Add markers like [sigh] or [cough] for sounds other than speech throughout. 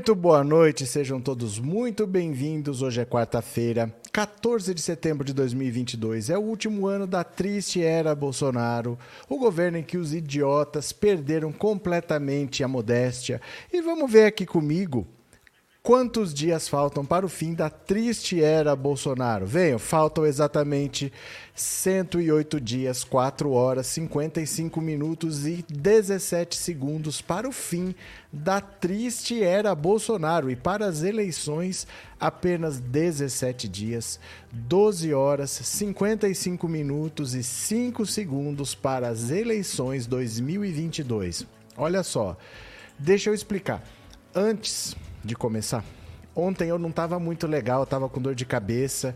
Muito boa noite, sejam todos muito bem-vindos. Hoje é quarta-feira, 14 de setembro de 2022. É o último ano da triste era Bolsonaro, o governo em que os idiotas perderam completamente a modéstia. E vamos ver aqui comigo Quantos dias faltam para o fim da triste era Bolsonaro? Venham, faltam exatamente 108 dias, 4 horas, 55 minutos e 17 segundos para o fim da triste era Bolsonaro. E para as eleições, apenas 17 dias, 12 horas, 55 minutos e 5 segundos para as eleições 2022. Olha só, deixa eu explicar. Antes de começar. Ontem eu não estava muito legal, estava com dor de cabeça.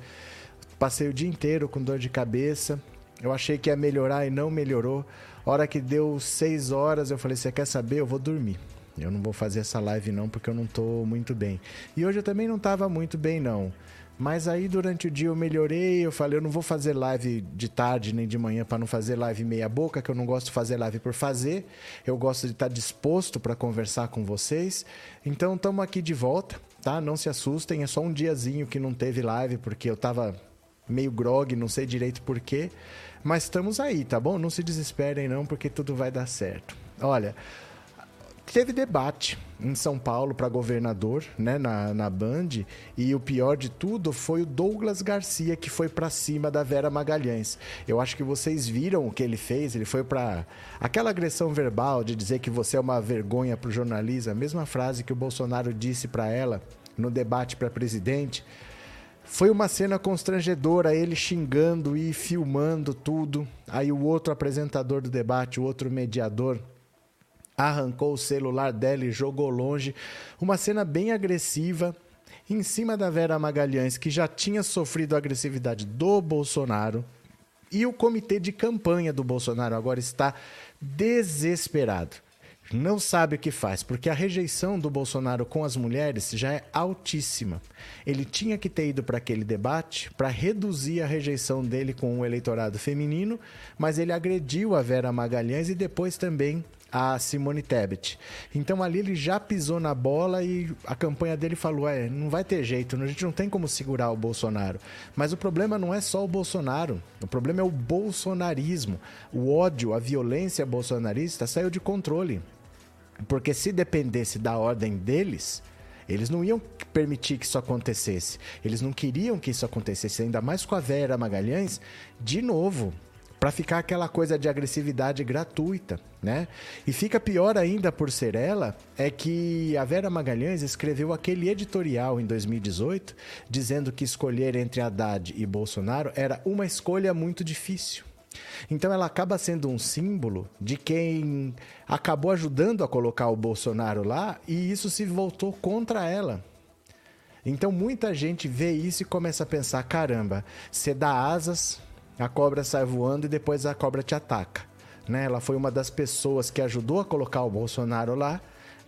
Passei o dia inteiro com dor de cabeça. Eu achei que ia melhorar e não melhorou. hora que deu seis horas, eu falei: Você quer saber? Eu vou dormir. Eu não vou fazer essa live não, porque eu não estou muito bem. E hoje eu também não estava muito bem, não. Mas aí durante o dia eu melhorei, eu falei, eu não vou fazer live de tarde nem de manhã para não fazer live meia boca, que eu não gosto de fazer live por fazer. Eu gosto de estar disposto para conversar com vocês. Então estamos aqui de volta, tá? Não se assustem, é só um diazinho que não teve live porque eu tava meio grog, não sei direito porquê, mas estamos aí, tá bom? Não se desesperem não, porque tudo vai dar certo. Olha, teve debate em São Paulo para governador, né, na, na Band, e o pior de tudo foi o Douglas Garcia que foi para cima da Vera Magalhães. Eu acho que vocês viram o que ele fez, ele foi para aquela agressão verbal de dizer que você é uma vergonha para o jornalismo, a mesma frase que o Bolsonaro disse para ela no debate para presidente. Foi uma cena constrangedora, ele xingando e filmando tudo. Aí o outro apresentador do debate, o outro mediador, arrancou o celular dela e jogou longe. Uma cena bem agressiva em cima da Vera Magalhães, que já tinha sofrido a agressividade do Bolsonaro. E o comitê de campanha do Bolsonaro agora está desesperado. Não sabe o que faz, porque a rejeição do Bolsonaro com as mulheres já é altíssima. Ele tinha que ter ido para aquele debate para reduzir a rejeição dele com o eleitorado feminino, mas ele agrediu a Vera Magalhães e depois também a Simone Tebet. Então ali ele já pisou na bola e a campanha dele falou: é, não vai ter jeito, a gente não tem como segurar o Bolsonaro. Mas o problema não é só o Bolsonaro, o problema é o bolsonarismo. O ódio, a violência bolsonarista saiu de controle. Porque se dependesse da ordem deles, eles não iam permitir que isso acontecesse. Eles não queriam que isso acontecesse, ainda mais com a Vera Magalhães. De novo, para ficar aquela coisa de agressividade gratuita, né? E fica pior ainda por ser ela, é que a Vera Magalhães escreveu aquele editorial em 2018 dizendo que escolher entre Haddad e Bolsonaro era uma escolha muito difícil. Então ela acaba sendo um símbolo de quem acabou ajudando a colocar o Bolsonaro lá e isso se voltou contra ela. Então muita gente vê isso e começa a pensar: caramba, você dá asas a cobra sai voando e depois a cobra te ataca. Né? Ela foi uma das pessoas que ajudou a colocar o Bolsonaro lá,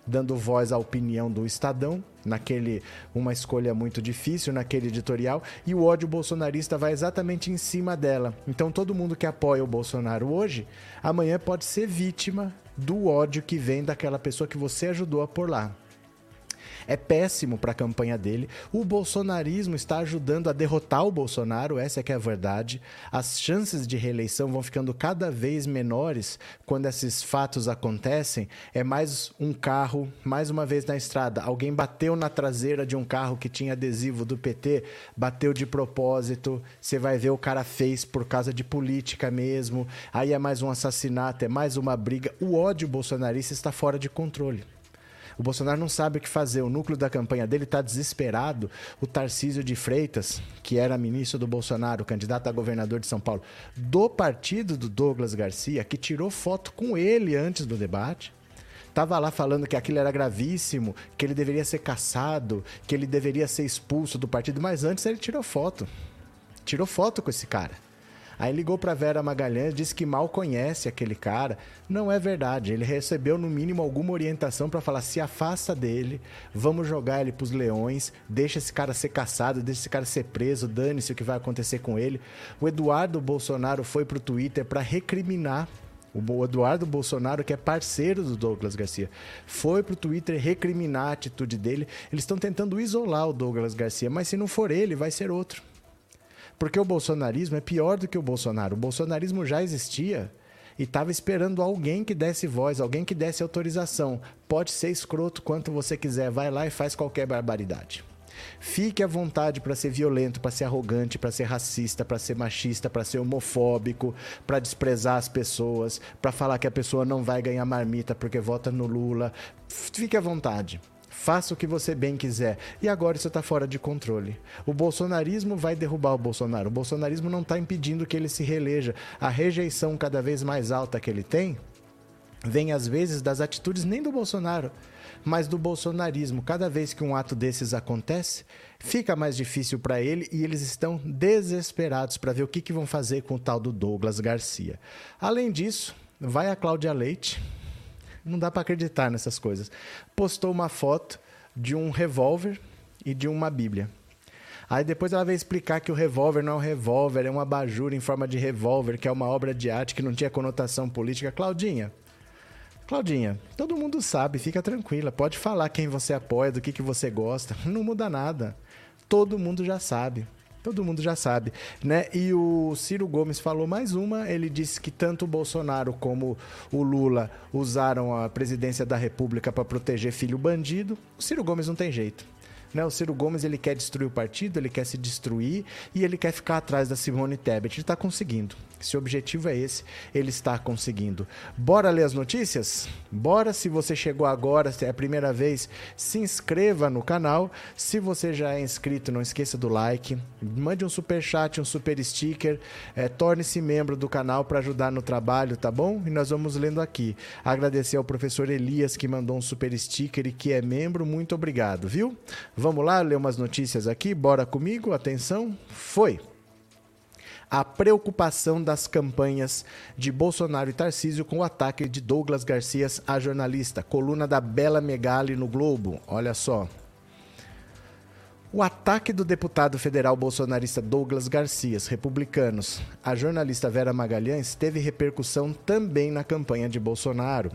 dando voz à opinião do Estadão, naquele uma escolha muito difícil naquele editorial, e o ódio bolsonarista vai exatamente em cima dela. Então todo mundo que apoia o Bolsonaro hoje, amanhã pode ser vítima do ódio que vem daquela pessoa que você ajudou a pôr lá é péssimo para a campanha dele. O bolsonarismo está ajudando a derrotar o Bolsonaro, essa é que é a verdade. As chances de reeleição vão ficando cada vez menores quando esses fatos acontecem. É mais um carro, mais uma vez na estrada, alguém bateu na traseira de um carro que tinha adesivo do PT, bateu de propósito. Você vai ver o cara fez por causa de política mesmo. Aí é mais um assassinato, é mais uma briga. O ódio bolsonarista está fora de controle. O Bolsonaro não sabe o que fazer. O núcleo da campanha dele está desesperado. O Tarcísio de Freitas, que era ministro do Bolsonaro, candidato a governador de São Paulo, do partido do Douglas Garcia, que tirou foto com ele antes do debate. Estava lá falando que aquilo era gravíssimo, que ele deveria ser caçado, que ele deveria ser expulso do partido, mas antes ele tirou foto. Tirou foto com esse cara. Aí ligou para Vera Magalhães, disse que mal conhece aquele cara. Não é verdade. Ele recebeu no mínimo alguma orientação para falar: se afasta dele, vamos jogar ele pros leões, deixa esse cara ser caçado, deixa esse cara ser preso, dane-se o que vai acontecer com ele. O Eduardo Bolsonaro foi pro Twitter para recriminar o Eduardo Bolsonaro, que é parceiro do Douglas Garcia, foi para o Twitter recriminar a atitude dele. Eles estão tentando isolar o Douglas Garcia, mas se não for ele, vai ser outro. Porque o bolsonarismo é pior do que o Bolsonaro. O bolsonarismo já existia e estava esperando alguém que desse voz, alguém que desse autorização. Pode ser escroto quanto você quiser, vai lá e faz qualquer barbaridade. Fique à vontade para ser violento, para ser arrogante, para ser racista, para ser machista, para ser homofóbico, para desprezar as pessoas, para falar que a pessoa não vai ganhar marmita porque vota no Lula. Fique à vontade. Faça o que você bem quiser. E agora isso está fora de controle. O bolsonarismo vai derrubar o Bolsonaro. O bolsonarismo não está impedindo que ele se reeleja. A rejeição cada vez mais alta que ele tem vem às vezes das atitudes nem do Bolsonaro, mas do bolsonarismo. Cada vez que um ato desses acontece, fica mais difícil para ele e eles estão desesperados para ver o que, que vão fazer com o tal do Douglas Garcia. Além disso, vai a Cláudia Leite, não dá para acreditar nessas coisas, postou uma foto de um revólver e de uma Bíblia. Aí depois ela veio explicar que o revólver não é um revólver, é um abajur em forma de revólver, que é uma obra de arte que não tinha conotação política. Claudinha, Claudinha, todo mundo sabe, fica tranquila. Pode falar quem você apoia, do que, que você gosta. Não muda nada. Todo mundo já sabe. Todo mundo já sabe, né? E o Ciro Gomes falou mais uma. Ele disse que tanto o Bolsonaro como o Lula usaram a presidência da República para proteger filho bandido. O Ciro Gomes não tem jeito. Né? O Ciro Gomes ele quer destruir o partido, ele quer se destruir e ele quer ficar atrás da Simone Tebet. Ele está conseguindo. Se o objetivo é esse, ele está conseguindo. Bora ler as notícias? Bora! Se você chegou agora, se é a primeira vez, se inscreva no canal. Se você já é inscrito, não esqueça do like. Mande um super chat, um super sticker. É, Torne-se membro do canal para ajudar no trabalho, tá bom? E nós vamos lendo aqui. Agradecer ao professor Elias que mandou um super sticker e que é membro. Muito obrigado, viu? Vamos lá ler umas notícias aqui? Bora comigo? Atenção! Foi! A preocupação das campanhas de Bolsonaro e Tarcísio com o ataque de Douglas Garcia a jornalista. Coluna da Bela Megali no Globo. Olha só. O ataque do deputado federal bolsonarista Douglas Garcias, republicanos, à jornalista Vera Magalhães teve repercussão também na campanha de Bolsonaro.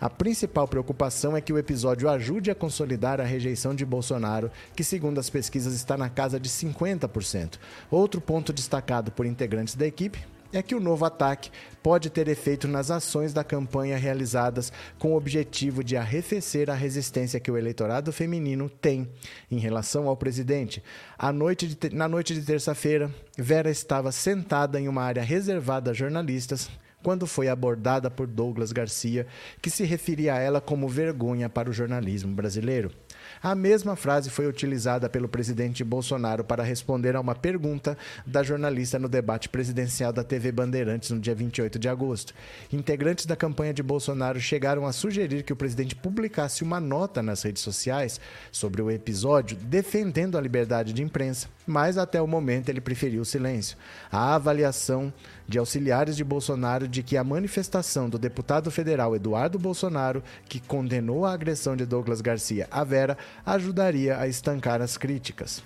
A principal preocupação é que o episódio ajude a consolidar a rejeição de Bolsonaro, que, segundo as pesquisas, está na casa de 50%. Outro ponto destacado por integrantes da equipe é que o novo ataque pode ter efeito nas ações da campanha realizadas com o objetivo de arrefecer a resistência que o eleitorado feminino tem em relação ao presidente. Noite de, na noite de terça-feira, Vera estava sentada em uma área reservada a jornalistas quando foi abordada por Douglas Garcia, que se referia a ela como vergonha para o jornalismo brasileiro. A mesma frase foi utilizada pelo presidente Bolsonaro para responder a uma pergunta da jornalista no debate presidencial da TV Bandeirantes no dia 28 de agosto. Integrantes da campanha de Bolsonaro chegaram a sugerir que o presidente publicasse uma nota nas redes sociais sobre o episódio defendendo a liberdade de imprensa, mas até o momento ele preferiu o silêncio. A avaliação de auxiliares de Bolsonaro de que a manifestação do deputado federal Eduardo Bolsonaro, que condenou a agressão de Douglas Garcia à Vera, ajudaria a estancar as críticas.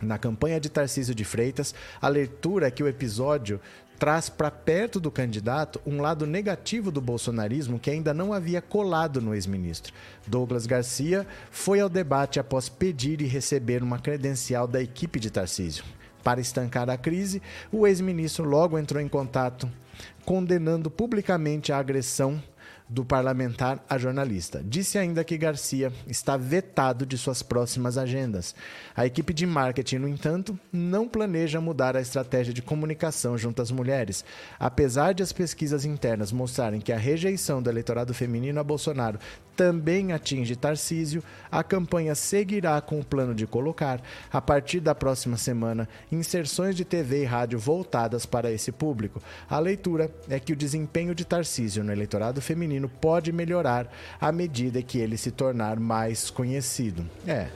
Na campanha de Tarcísio de Freitas, a leitura é que o episódio traz para perto do candidato um lado negativo do bolsonarismo que ainda não havia colado no ex-ministro. Douglas Garcia foi ao debate após pedir e receber uma credencial da equipe de Tarcísio. Para estancar a crise, o ex-ministro logo entrou em contato, condenando publicamente a agressão do parlamentar a jornalista. Disse ainda que Garcia está vetado de suas próximas agendas. A equipe de marketing, no entanto, não planeja mudar a estratégia de comunicação junto às mulheres. Apesar de as pesquisas internas mostrarem que a rejeição do eleitorado feminino a Bolsonaro também atinge Tarcísio, a campanha seguirá com o plano de colocar, a partir da próxima semana, inserções de TV e rádio voltadas para esse público. A leitura é que o desempenho de Tarcísio no eleitorado feminino pode melhorar à medida que ele se tornar mais conhecido. É.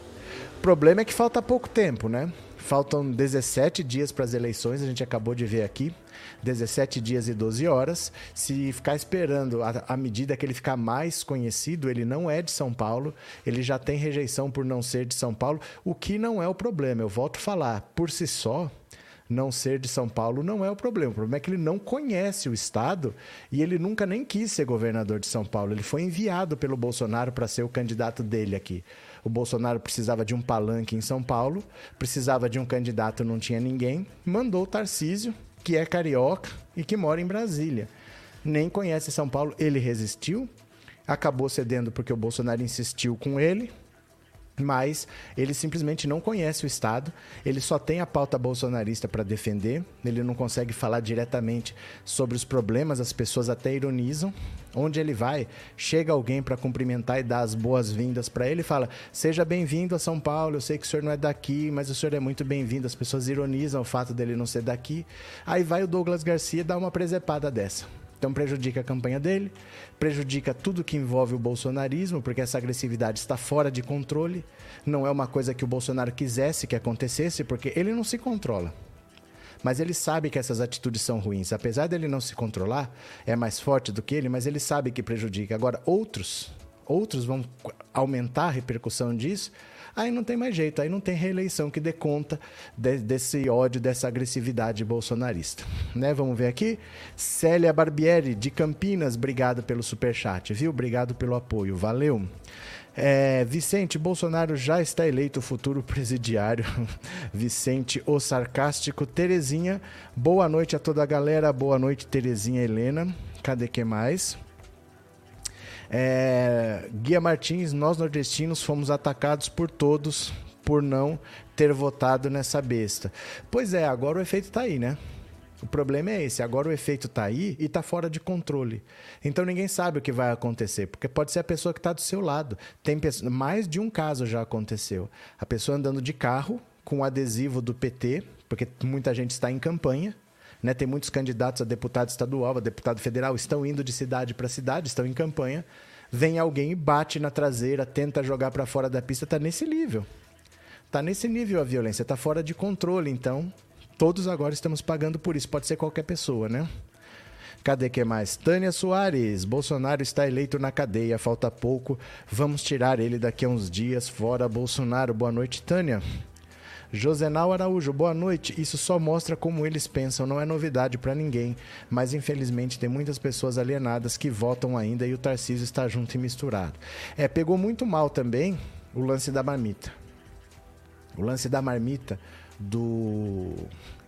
O problema é que falta pouco tempo, né? Faltam 17 dias para as eleições, a gente acabou de ver aqui. 17 dias e 12 horas. Se ficar esperando à medida que ele ficar mais conhecido, ele não é de São Paulo, ele já tem rejeição por não ser de São Paulo, o que não é o problema. Eu volto a falar, por si só, não ser de São Paulo não é o problema. O problema é que ele não conhece o Estado e ele nunca nem quis ser governador de São Paulo. Ele foi enviado pelo Bolsonaro para ser o candidato dele aqui. O Bolsonaro precisava de um palanque em São Paulo, precisava de um candidato, não tinha ninguém, mandou o Tarcísio, que é carioca e que mora em Brasília. Nem conhece São Paulo, ele resistiu, acabou cedendo porque o Bolsonaro insistiu com ele, mas ele simplesmente não conhece o Estado, ele só tem a pauta bolsonarista para defender, ele não consegue falar diretamente sobre os problemas, as pessoas até ironizam. Onde ele vai, chega alguém para cumprimentar e dar as boas-vindas para ele e fala: Seja bem-vindo a São Paulo, eu sei que o senhor não é daqui, mas o senhor é muito bem-vindo. As pessoas ironizam o fato dele não ser daqui. Aí vai o Douglas Garcia dar uma presepada dessa. Então prejudica a campanha dele, prejudica tudo que envolve o bolsonarismo, porque essa agressividade está fora de controle. Não é uma coisa que o Bolsonaro quisesse que acontecesse, porque ele não se controla. Mas ele sabe que essas atitudes são ruins. Apesar dele não se controlar, é mais forte do que ele, mas ele sabe que prejudica. Agora, outros, outros vão aumentar a repercussão disso aí não tem mais jeito, aí não tem reeleição que dê conta de, desse ódio, dessa agressividade bolsonarista. Né? Vamos ver aqui. Célia Barbieri, de Campinas, obrigado pelo superchat, viu? Obrigado pelo apoio, valeu. É, Vicente, Bolsonaro já está eleito futuro presidiário. [laughs] Vicente, o sarcástico. Terezinha, boa noite a toda a galera. Boa noite, Terezinha Helena. Cadê que mais? É, Guia Martins, nós nordestinos fomos atacados por todos por não ter votado nessa besta. Pois é, agora o efeito está aí, né? O problema é esse, agora o efeito está aí e está fora de controle. Então ninguém sabe o que vai acontecer, porque pode ser a pessoa que está do seu lado. Tem mais de um caso já aconteceu. A pessoa andando de carro com adesivo do PT, porque muita gente está em campanha, né? Tem muitos candidatos a deputado estadual, a deputado federal, estão indo de cidade para cidade, estão em campanha. Vem alguém e bate na traseira, tenta jogar para fora da pista, está nesse nível. Está nesse nível a violência, está fora de controle. Então, todos agora estamos pagando por isso. Pode ser qualquer pessoa, né? Cadê que mais? Tânia Soares. Bolsonaro está eleito na cadeia, falta pouco. Vamos tirar ele daqui a uns dias. Fora Bolsonaro. Boa noite, Tânia. Josenal Araújo, boa noite. Isso só mostra como eles pensam, não é novidade para ninguém. Mas infelizmente tem muitas pessoas alienadas que votam ainda e o Tarcísio está junto e misturado. É, pegou muito mal também o lance da marmita. O lance da marmita do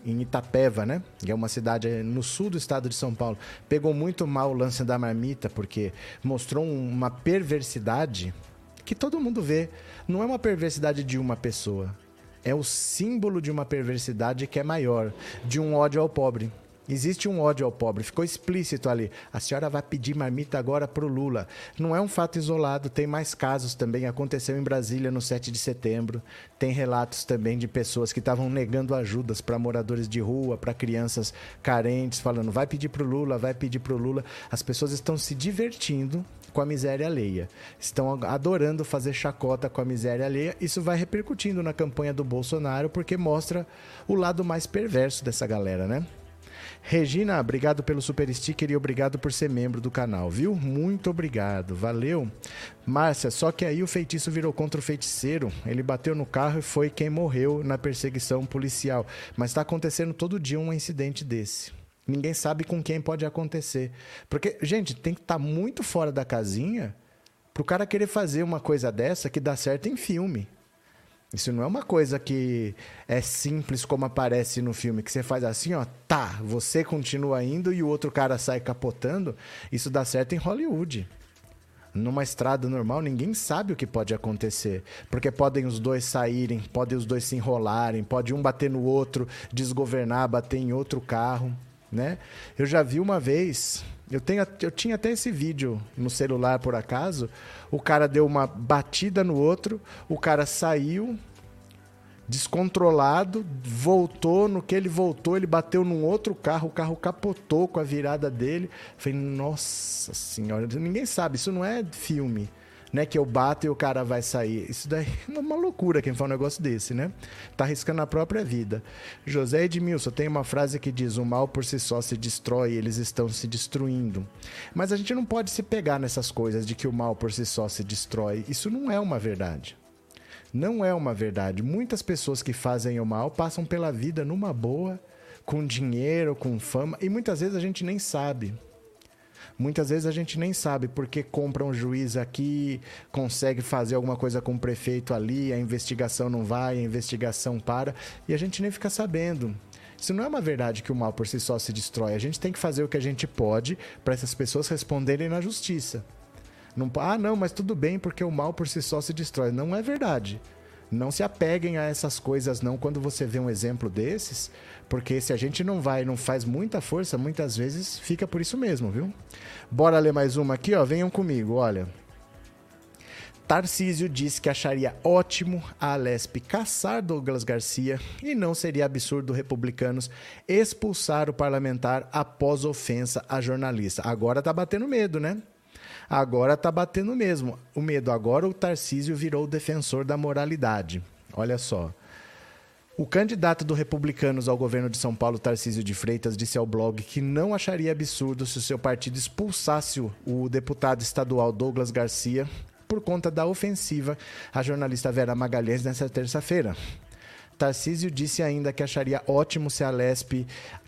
em Itapeva, né? Que é uma cidade no sul do estado de São Paulo. Pegou muito mal o lance da marmita porque mostrou uma perversidade que todo mundo vê. Não é uma perversidade de uma pessoa é o símbolo de uma perversidade que é maior, de um ódio ao pobre. Existe um ódio ao pobre, ficou explícito ali. A senhora vai pedir marmita agora para o Lula. Não é um fato isolado, tem mais casos também. Aconteceu em Brasília no 7 de setembro. Tem relatos também de pessoas que estavam negando ajudas para moradores de rua, para crianças carentes, falando: vai pedir para o Lula, vai pedir para o Lula. As pessoas estão se divertindo com a miséria alheia. Estão adorando fazer chacota com a miséria alheia. Isso vai repercutindo na campanha do Bolsonaro, porque mostra o lado mais perverso dessa galera, né? Regina, obrigado pelo super sticker e obrigado por ser membro do canal, viu? Muito obrigado, valeu. Márcia, só que aí o feitiço virou contra o feiticeiro. Ele bateu no carro e foi quem morreu na perseguição policial. Mas está acontecendo todo dia um incidente desse. Ninguém sabe com quem pode acontecer. Porque, gente, tem que estar tá muito fora da casinha para o cara querer fazer uma coisa dessa que dá certo em filme. Isso não é uma coisa que é simples como aparece no filme, que você faz assim, ó, tá, você continua indo e o outro cara sai capotando. Isso dá certo em Hollywood. Numa estrada normal, ninguém sabe o que pode acontecer. Porque podem os dois saírem, podem os dois se enrolarem, pode um bater no outro, desgovernar, bater em outro carro né? Eu já vi uma vez, eu, tenho, eu tinha até esse vídeo no celular por acaso. O cara deu uma batida no outro, o cara saiu descontrolado, voltou. No que ele voltou, ele bateu num outro carro, o carro capotou com a virada dele. falei, nossa senhora, ninguém sabe, isso não é filme né? Que eu bato e o cara vai sair. Isso daí [laughs] é uma loucura quem fala um negócio desse, né? Tá arriscando a própria vida. José Edmilson tem uma frase que diz: o mal por si só se destrói, eles estão se destruindo. Mas a gente não pode se pegar nessas coisas de que o mal por si só se destrói. Isso não é uma verdade. Não é uma verdade. Muitas pessoas que fazem o mal passam pela vida numa boa, com dinheiro, com fama, e muitas vezes a gente nem sabe. Muitas vezes a gente nem sabe porque compra um juiz aqui, consegue fazer alguma coisa com o prefeito ali, a investigação não vai, a investigação para, e a gente nem fica sabendo. Isso não é uma verdade que o mal por si só se destrói. A gente tem que fazer o que a gente pode para essas pessoas responderem na justiça. Não, ah, não, mas tudo bem porque o mal por si só se destrói. Não é verdade. Não se apeguem a essas coisas não quando você vê um exemplo desses, porque se a gente não vai, não faz muita força, muitas vezes fica por isso mesmo, viu? Bora ler mais uma aqui, ó. Venham comigo, olha. Tarcísio disse que acharia ótimo a Alesp caçar Douglas Garcia e não seria absurdo republicanos expulsar o parlamentar após ofensa a jornalista. Agora tá batendo medo, né? Agora tá batendo mesmo. O medo agora o Tarcísio virou defensor da moralidade. Olha só. O candidato do Republicanos ao governo de São Paulo, Tarcísio de Freitas, disse ao blog que não acharia absurdo se o seu partido expulsasse o deputado estadual Douglas Garcia por conta da ofensiva à jornalista Vera Magalhães nesta terça-feira. Tarcísio disse ainda que acharia ótimo se a Lespe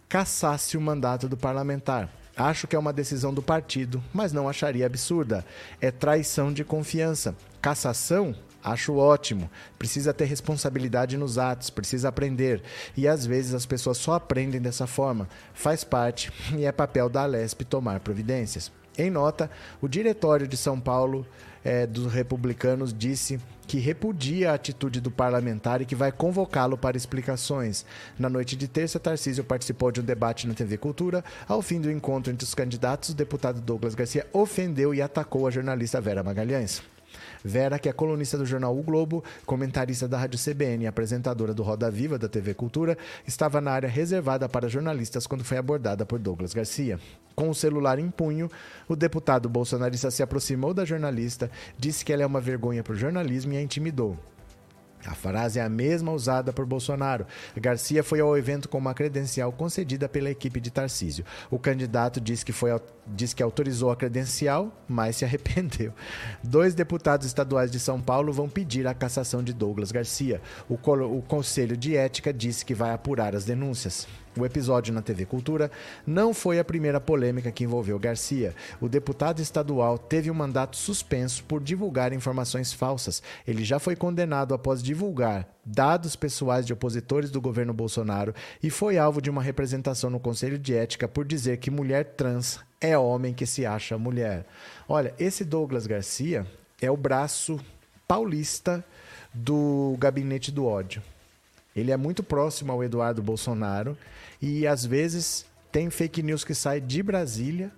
cassasse o mandato do parlamentar. Acho que é uma decisão do partido, mas não acharia absurda. É traição de confiança. Cassação? Acho ótimo. Precisa ter responsabilidade nos atos, precisa aprender. E às vezes as pessoas só aprendem dessa forma. Faz parte [laughs] e é papel da Alesp tomar providências. Em nota, o diretório de São Paulo é, dos republicanos disse que repudia a atitude do parlamentar e que vai convocá-lo para explicações. Na noite de terça, Tarcísio participou de um debate na TV Cultura. Ao fim do encontro entre os candidatos, o deputado Douglas Garcia ofendeu e atacou a jornalista Vera Magalhães. Vera, que é colunista do jornal O Globo, comentarista da Rádio CBN e apresentadora do Roda Viva da TV Cultura, estava na área reservada para jornalistas quando foi abordada por Douglas Garcia. Com o celular em punho, o deputado bolsonarista se aproximou da jornalista, disse que ela é uma vergonha para o jornalismo e a intimidou. A frase é a mesma usada por Bolsonaro. Garcia foi ao evento com uma credencial concedida pela equipe de Tarcísio. O candidato disse que, foi, disse que autorizou a credencial, mas se arrependeu. Dois deputados estaduais de São Paulo vão pedir a cassação de Douglas Garcia. O, o Conselho de Ética disse que vai apurar as denúncias. O episódio na TV Cultura não foi a primeira polêmica que envolveu Garcia. O deputado estadual teve um mandato suspenso por divulgar informações falsas. Ele já foi condenado após divulgar dados pessoais de opositores do governo Bolsonaro e foi alvo de uma representação no Conselho de Ética por dizer que mulher trans é homem que se acha mulher. Olha, esse Douglas Garcia é o braço paulista do gabinete do ódio. Ele é muito próximo ao Eduardo Bolsonaro e às vezes tem fake news que sai de Brasília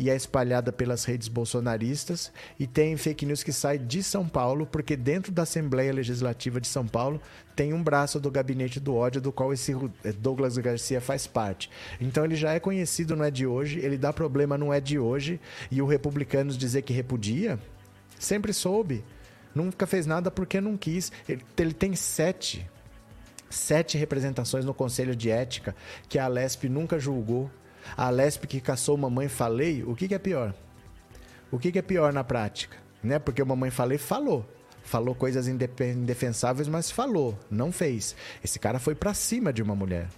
e é espalhada pelas redes bolsonaristas e tem fake news que sai de São Paulo, porque dentro da Assembleia Legislativa de São Paulo tem um braço do gabinete do ódio do qual esse eh, Douglas Garcia faz parte. Então ele já é conhecido, não é de hoje, ele dá problema, não é de hoje, e o Republicanos dizer que repudia, sempre soube. Nunca fez nada porque não quis. Ele, ele tem sete sete representações no Conselho de Ética que a Lesp nunca julgou. A Lesp que caçou Mamãe Falei, o que, que é pior? O que, que é pior na prática? Né? Porque Mamãe Falei falou. Falou coisas indefensáveis, mas falou, não fez. Esse cara foi para cima de uma mulher.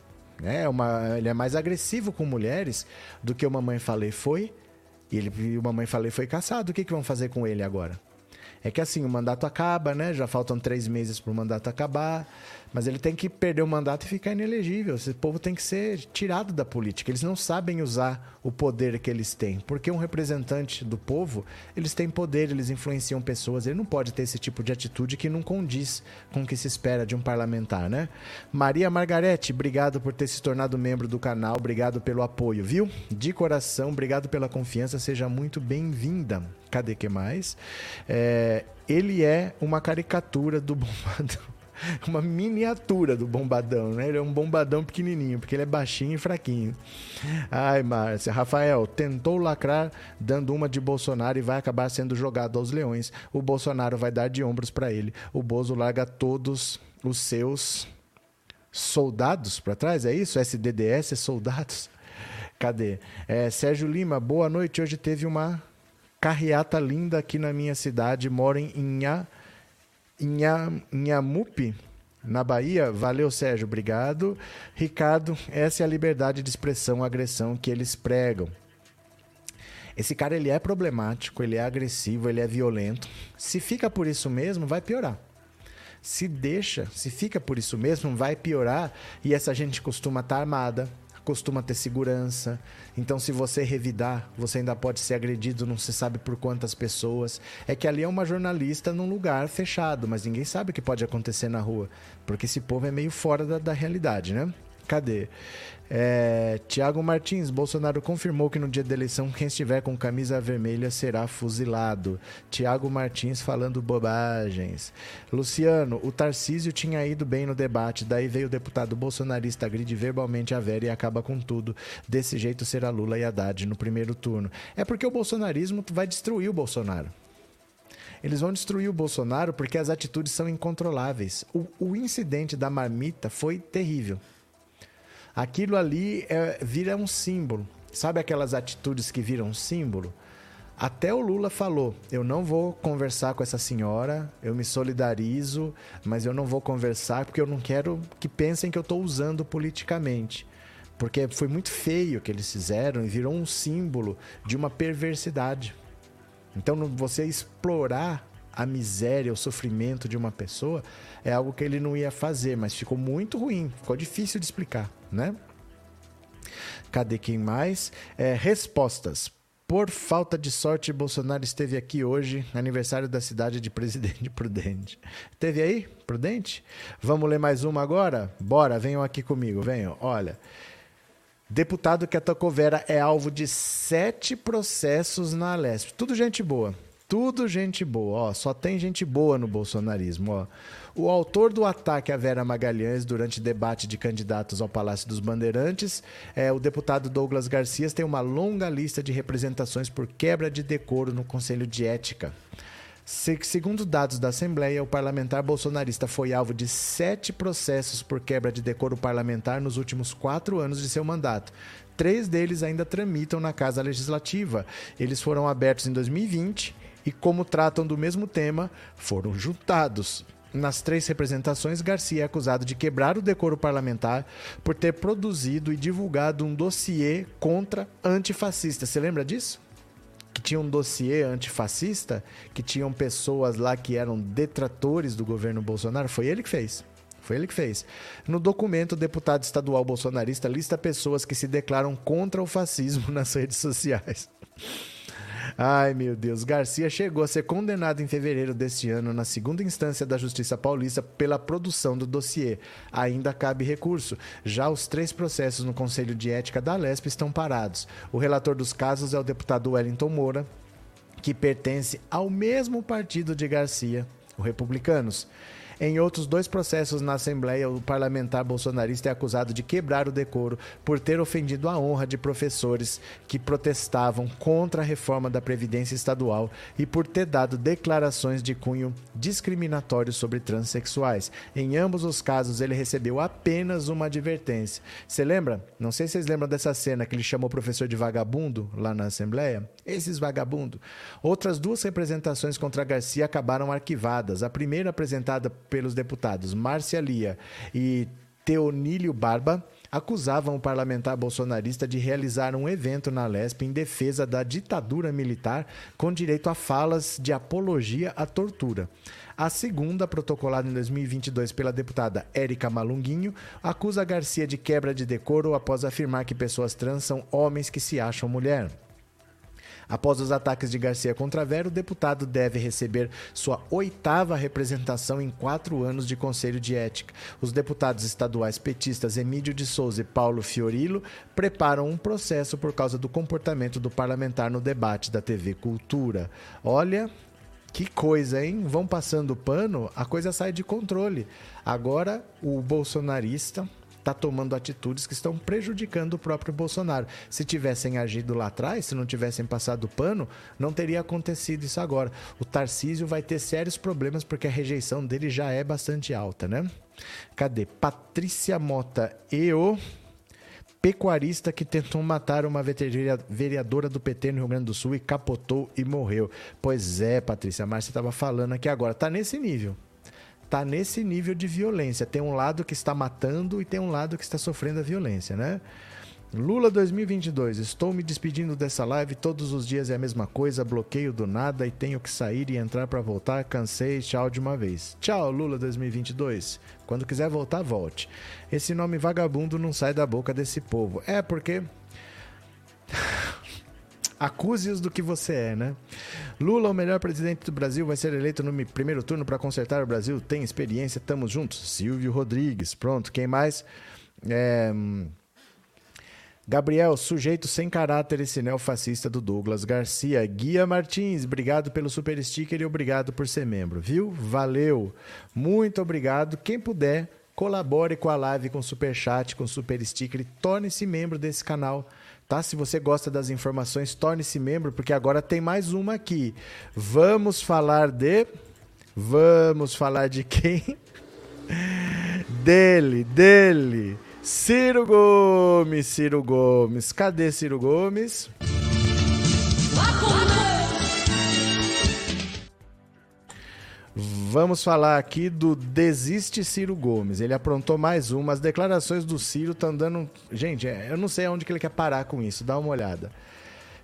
Né? Uma, ele é mais agressivo com mulheres do que o Mamãe Falei foi. E ele, o Mamãe Falei foi caçado. O que, que vão fazer com ele agora? É que assim, o mandato acaba, né? Já faltam três meses para o mandato acabar. Mas ele tem que perder o mandato e ficar inelegível. Esse povo tem que ser tirado da política. Eles não sabem usar o poder que eles têm. Porque um representante do povo, eles têm poder, eles influenciam pessoas. Ele não pode ter esse tipo de atitude que não condiz com o que se espera de um parlamentar, né? Maria Margarete, obrigado por ter se tornado membro do canal. Obrigado pelo apoio, viu? De coração, obrigado pela confiança. Seja muito bem-vinda. Cadê que mais? É, ele é uma caricatura do bombadão. [laughs] uma miniatura do bombadão, né? Ele é um bombadão pequenininho, porque ele é baixinho e fraquinho. Ai, Márcia. Rafael, tentou lacrar dando uma de Bolsonaro e vai acabar sendo jogado aos leões. O Bolsonaro vai dar de ombros para ele. O Bozo larga todos os seus soldados para trás, é isso? SDDS, soldados? Cadê? É, Sérgio Lima, boa noite. Hoje teve uma carreata linda aqui na minha cidade. Moro em Inha Inhamupi, na Bahia. Valeu, Sérgio, obrigado. Ricardo, essa é a liberdade de expressão, agressão que eles pregam. Esse cara ele é problemático, ele é agressivo, ele é violento. Se fica por isso mesmo, vai piorar. Se deixa, se fica por isso mesmo, vai piorar. E essa gente costuma estar tá armada, costuma ter segurança. Então, se você revidar, você ainda pode ser agredido, não se sabe por quantas pessoas. É que ali é uma jornalista num lugar fechado, mas ninguém sabe o que pode acontecer na rua, porque esse povo é meio fora da, da realidade, né? Cadê? É, Tiago Martins, Bolsonaro confirmou que no dia da eleição quem estiver com camisa vermelha será fuzilado. Tiago Martins falando bobagens. Luciano, o Tarcísio tinha ido bem no debate, daí veio o deputado bolsonarista agride verbalmente a Vera e acaba com tudo. Desse jeito será Lula e Haddad no primeiro turno. É porque o bolsonarismo vai destruir o Bolsonaro. Eles vão destruir o Bolsonaro porque as atitudes são incontroláveis. O, o incidente da marmita foi terrível aquilo ali é, vira um símbolo. Sabe aquelas atitudes que viram símbolo? Até o Lula falou: eu não vou conversar com essa senhora, eu me solidarizo, mas eu não vou conversar porque eu não quero que pensem que eu estou usando politicamente. Porque foi muito feio o que eles fizeram e virou um símbolo de uma perversidade. Então, você explorar a miséria, o sofrimento de uma pessoa é algo que ele não ia fazer, mas ficou muito ruim, ficou difícil de explicar né? Cadê quem mais? É, respostas. Por falta de sorte, Bolsonaro esteve aqui hoje, aniversário da cidade de Presidente [laughs] Prudente. Teve aí, Prudente? Vamos ler mais uma agora? Bora, venham aqui comigo, venham. Olha, deputado que atacou Vera é alvo de sete processos na Alesp. Tudo gente boa, tudo gente boa. Ó, só tem gente boa no bolsonarismo. Ó. O autor do ataque a Vera Magalhães durante debate de candidatos ao Palácio dos Bandeirantes, é, o deputado Douglas Garcia, tem uma longa lista de representações por quebra de decoro no Conselho de Ética. Segundo dados da Assembleia, o parlamentar bolsonarista foi alvo de sete processos por quebra de decoro parlamentar nos últimos quatro anos de seu mandato. Três deles ainda tramitam na Casa Legislativa. Eles foram abertos em 2020 e, como tratam do mesmo tema, foram juntados. Nas três representações, Garcia é acusado de quebrar o decoro parlamentar por ter produzido e divulgado um dossiê contra antifascistas. Você lembra disso? Que tinha um dossiê antifascista, que tinham pessoas lá que eram detratores do governo Bolsonaro. Foi ele que fez. Foi ele que fez. No documento, o deputado estadual bolsonarista lista pessoas que se declaram contra o fascismo [laughs] nas redes sociais. Ai, meu Deus. Garcia chegou a ser condenado em fevereiro deste ano na segunda instância da Justiça Paulista pela produção do dossiê. Ainda cabe recurso. Já os três processos no Conselho de Ética da Lesp estão parados. O relator dos casos é o deputado Wellington Moura, que pertence ao mesmo partido de Garcia, o Republicanos. Em outros dois processos na Assembleia, o parlamentar bolsonarista é acusado de quebrar o decoro por ter ofendido a honra de professores que protestavam contra a reforma da Previdência Estadual e por ter dado declarações de cunho discriminatório sobre transexuais. Em ambos os casos, ele recebeu apenas uma advertência. Você lembra? Não sei se vocês lembram dessa cena que ele chamou o professor de vagabundo lá na Assembleia. Esses vagabundos. Outras duas representações contra Garcia acabaram arquivadas. A primeira apresentada pelos deputados Márcia Lia e Teonílio Barba acusavam o parlamentar bolsonarista de realizar um evento na Lesp em defesa da ditadura militar com direito a falas de apologia à tortura. A segunda, protocolada em 2022 pela deputada Érica Malunguinho, acusa Garcia de quebra de decoro após afirmar que pessoas trans são homens que se acham mulher. Após os ataques de Garcia contra Vera, o deputado deve receber sua oitava representação em quatro anos de Conselho de Ética. Os deputados estaduais petistas Emílio de Souza e Paulo Fiorillo preparam um processo por causa do comportamento do parlamentar no debate da TV Cultura. Olha, que coisa, hein? Vão passando pano, a coisa sai de controle. Agora, o bolsonarista está tomando atitudes que estão prejudicando o próprio Bolsonaro. Se tivessem agido lá atrás, se não tivessem passado pano, não teria acontecido isso agora. O Tarcísio vai ter sérios problemas porque a rejeição dele já é bastante alta, né? Cadê? Patrícia Mota e o pecuarista que tentou matar uma vereadora do PT no Rio Grande do Sul e capotou e morreu. Pois é, Patrícia, Márcia estava falando aqui agora. Tá nesse nível. Tá nesse nível de violência. Tem um lado que está matando e tem um lado que está sofrendo a violência, né? Lula 2022. Estou me despedindo dessa live. Todos os dias é a mesma coisa. Bloqueio do nada e tenho que sair e entrar para voltar. Cansei. Tchau de uma vez. Tchau, Lula 2022. Quando quiser voltar, volte. Esse nome vagabundo não sai da boca desse povo. É porque. Acuse-os do que você é, né? Lula, o melhor presidente do Brasil, vai ser eleito no primeiro turno para consertar o Brasil. Tem experiência, tamo juntos. Silvio Rodrigues. Pronto, quem mais? É. Gabriel, sujeito sem caráter esse neofascista do Douglas Garcia. Guia Martins, obrigado pelo super sticker e obrigado por ser membro, viu? Valeu. Muito obrigado. Quem puder, colabore com a live com super chat, com super sticker e torne-se membro desse canal. Tá? Se você gosta das informações, torne-se membro, porque agora tem mais uma aqui. Vamos falar de Vamos falar de quem? [laughs] dele, dele. Ciro Gomes, Ciro Gomes. Cadê Ciro Gomes? Vamos falar aqui do Desiste Ciro Gomes. Ele aprontou mais uma. As declarações do Ciro estão dando. Gente, é, eu não sei aonde que ele quer parar com isso. Dá uma olhada.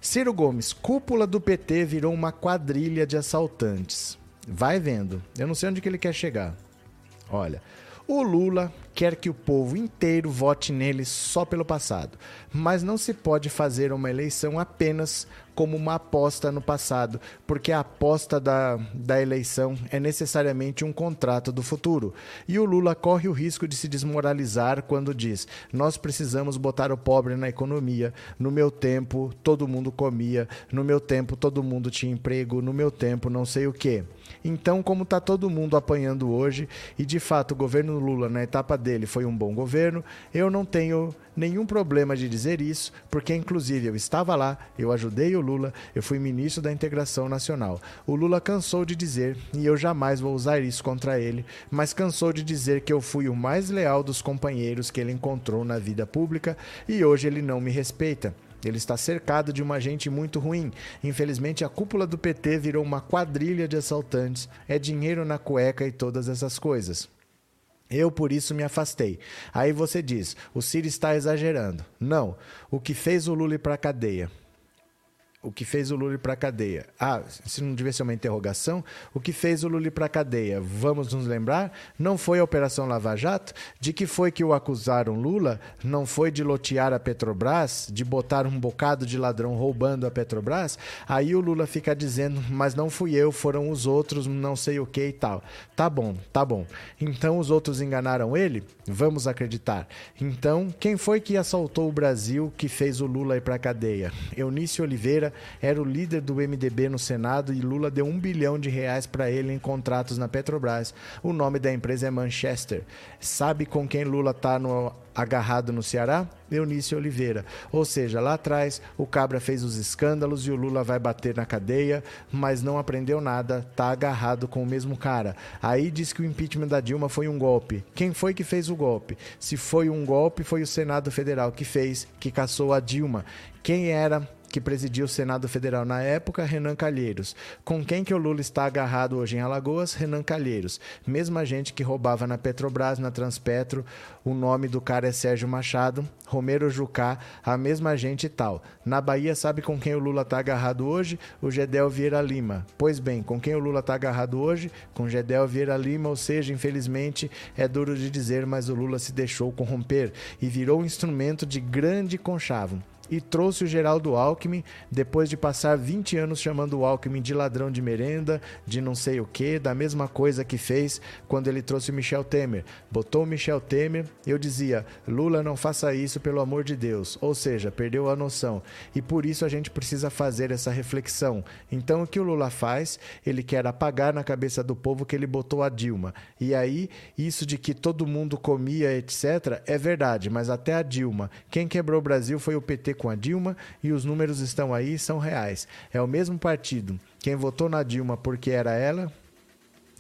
Ciro Gomes, cúpula do PT virou uma quadrilha de assaltantes. Vai vendo. Eu não sei onde que ele quer chegar. Olha, o Lula quer que o povo inteiro vote nele só pelo passado, mas não se pode fazer uma eleição apenas como uma aposta no passado, porque a aposta da, da eleição é necessariamente um contrato do futuro. E o Lula corre o risco de se desmoralizar quando diz: Nós precisamos botar o pobre na economia. No meu tempo, todo mundo comia. No meu tempo, todo mundo tinha emprego. No meu tempo, não sei o quê. Então, como está todo mundo apanhando hoje, e de fato o governo Lula, na etapa dele, foi um bom governo, eu não tenho nenhum problema de dizer isso, porque inclusive eu estava lá, eu ajudei o Lula, eu fui ministro da Integração Nacional. O Lula cansou de dizer, e eu jamais vou usar isso contra ele, mas cansou de dizer que eu fui o mais leal dos companheiros que ele encontrou na vida pública e hoje ele não me respeita. Ele está cercado de uma gente muito ruim. Infelizmente, a cúpula do PT virou uma quadrilha de assaltantes. É dinheiro na cueca e todas essas coisas. Eu por isso me afastei. Aí você diz: o Ciro está exagerando. Não. O que fez o Lula para a cadeia? O que fez o Lula ir para a cadeia. Ah, se não devia ser uma interrogação, o que fez o Lula ir para a cadeia? Vamos nos lembrar? Não foi a Operação Lava Jato? De que foi que o acusaram Lula? Não foi de lotear a Petrobras? De botar um bocado de ladrão roubando a Petrobras? Aí o Lula fica dizendo, mas não fui eu, foram os outros, não sei o que e tal. Tá bom, tá bom. Então os outros enganaram ele? Vamos acreditar. Então, quem foi que assaltou o Brasil que fez o Lula ir para a cadeia? Eunício Oliveira era o líder do MDB no Senado e Lula deu um bilhão de reais para ele em contratos na Petrobras. O nome da empresa é Manchester. Sabe com quem Lula está no agarrado no Ceará? Eunice Oliveira. Ou seja, lá atrás o Cabra fez os escândalos e o Lula vai bater na cadeia, mas não aprendeu nada, tá agarrado com o mesmo cara. Aí diz que o impeachment da Dilma foi um golpe. Quem foi que fez o golpe? Se foi um golpe, foi o Senado Federal que fez, que caçou a Dilma. Quem era que presidia o Senado Federal na época, Renan Calheiros. Com quem que o Lula está agarrado hoje em Alagoas? Renan Calheiros. Mesma gente que roubava na Petrobras, na Transpetro, o nome do cara é Sérgio Machado, Romero Jucá, a mesma gente e tal. Na Bahia, sabe com quem o Lula está agarrado hoje? O Gedel Vieira Lima. Pois bem, com quem o Lula está agarrado hoje? Com Gedel Vieira Lima, ou seja, infelizmente, é duro de dizer, mas o Lula se deixou corromper e virou um instrumento de grande conchavo e trouxe o Geraldo Alckmin, depois de passar 20 anos chamando o Alckmin de ladrão de merenda, de não sei o que, da mesma coisa que fez quando ele trouxe o Michel Temer. Botou o Michel Temer, eu dizia, Lula não faça isso pelo amor de Deus, ou seja, perdeu a noção. E por isso a gente precisa fazer essa reflexão. Então o que o Lula faz? Ele quer apagar na cabeça do povo que ele botou a Dilma. E aí, isso de que todo mundo comia, etc., é verdade, mas até a Dilma. Quem quebrou o Brasil foi o PT com a Dilma e os números estão aí, são reais. É o mesmo partido. Quem votou na Dilma porque era ela,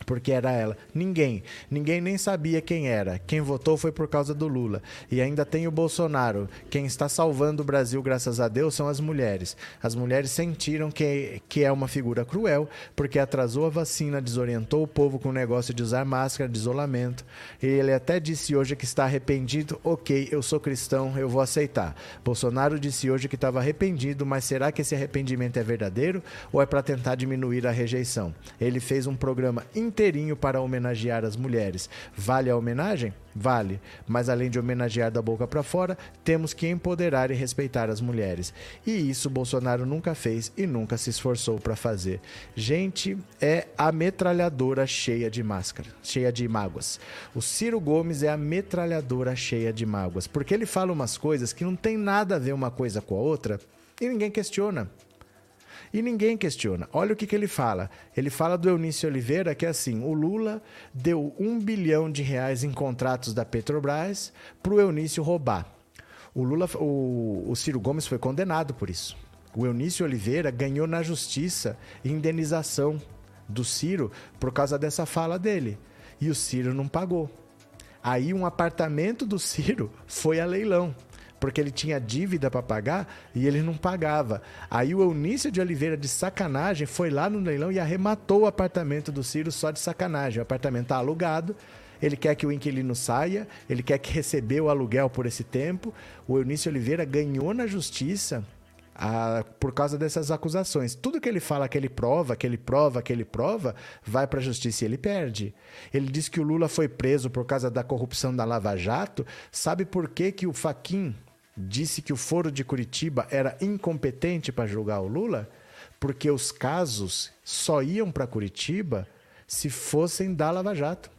porque era ela. Ninguém. Ninguém nem sabia quem era. Quem votou foi por causa do Lula. E ainda tem o Bolsonaro. Quem está salvando o Brasil, graças a Deus, são as mulheres. As mulheres sentiram que, que é uma figura cruel, porque atrasou a vacina, desorientou o povo com o negócio de usar máscara, de isolamento. E ele até disse hoje que está arrependido. Ok, eu sou cristão, eu vou aceitar. Bolsonaro disse hoje que estava arrependido, mas será que esse arrependimento é verdadeiro ou é para tentar diminuir a rejeição? Ele fez um programa inteirinho para homenagear as mulheres. Vale a homenagem? Vale, mas além de homenagear da boca para fora, temos que empoderar e respeitar as mulheres. E isso Bolsonaro nunca fez e nunca se esforçou para fazer. Gente, é a metralhadora cheia de máscara, cheia de mágoas. O Ciro Gomes é a metralhadora cheia de mágoas, porque ele fala umas coisas que não tem nada a ver uma coisa com a outra e ninguém questiona. E ninguém questiona. Olha o que, que ele fala. Ele fala do Eunício Oliveira que é assim: o Lula deu um bilhão de reais em contratos da Petrobras para o Eunício roubar. O Lula, o, o Ciro Gomes foi condenado por isso. O Eunício Oliveira ganhou na justiça indenização do Ciro por causa dessa fala dele. E o Ciro não pagou. Aí um apartamento do Ciro [laughs] foi a leilão porque ele tinha dívida para pagar e ele não pagava. Aí o Eunício de Oliveira, de sacanagem, foi lá no leilão e arrematou o apartamento do Ciro só de sacanagem. O apartamento está alugado, ele quer que o inquilino saia, ele quer que recebeu o aluguel por esse tempo. O Eunício Oliveira ganhou na justiça a, por causa dessas acusações. Tudo que ele fala que ele prova, que ele prova, que ele prova, vai para a justiça e ele perde. Ele diz que o Lula foi preso por causa da corrupção da Lava Jato. Sabe por que, que o Faquin disse que o Foro de Curitiba era incompetente para julgar o Lula, porque os casos só iam para Curitiba se fossem da Lava Jato.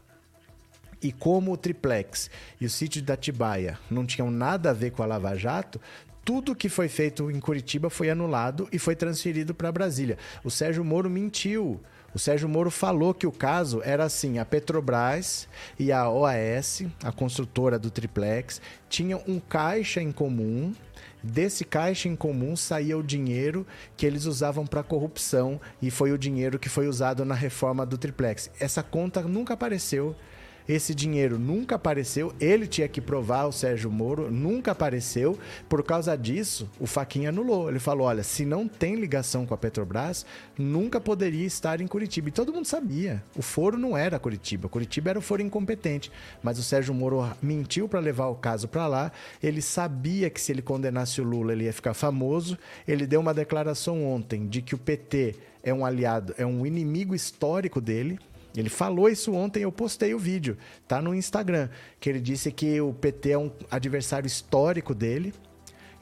E como o triplex e o sítio da Tibaia não tinham nada a ver com a Lava Jato, tudo que foi feito em Curitiba foi anulado e foi transferido para Brasília. O Sérgio Moro mentiu. O Sérgio Moro falou que o caso era assim: a Petrobras e a OAS, a construtora do triplex, tinham um caixa em comum. Desse caixa em comum saía o dinheiro que eles usavam para corrupção e foi o dinheiro que foi usado na reforma do triplex. Essa conta nunca apareceu esse dinheiro nunca apareceu, ele tinha que provar, o Sérgio Moro nunca apareceu. Por causa disso, o Faquinha anulou. Ele falou: olha, se não tem ligação com a Petrobras, nunca poderia estar em Curitiba. E todo mundo sabia. O foro não era Curitiba. Curitiba era o foro incompetente. Mas o Sérgio Moro mentiu para levar o caso para lá. Ele sabia que se ele condenasse o Lula, ele ia ficar famoso. Ele deu uma declaração ontem de que o PT é um aliado, é um inimigo histórico dele. Ele falou isso ontem, eu postei o vídeo, tá no Instagram, que ele disse que o PT é um adversário histórico dele.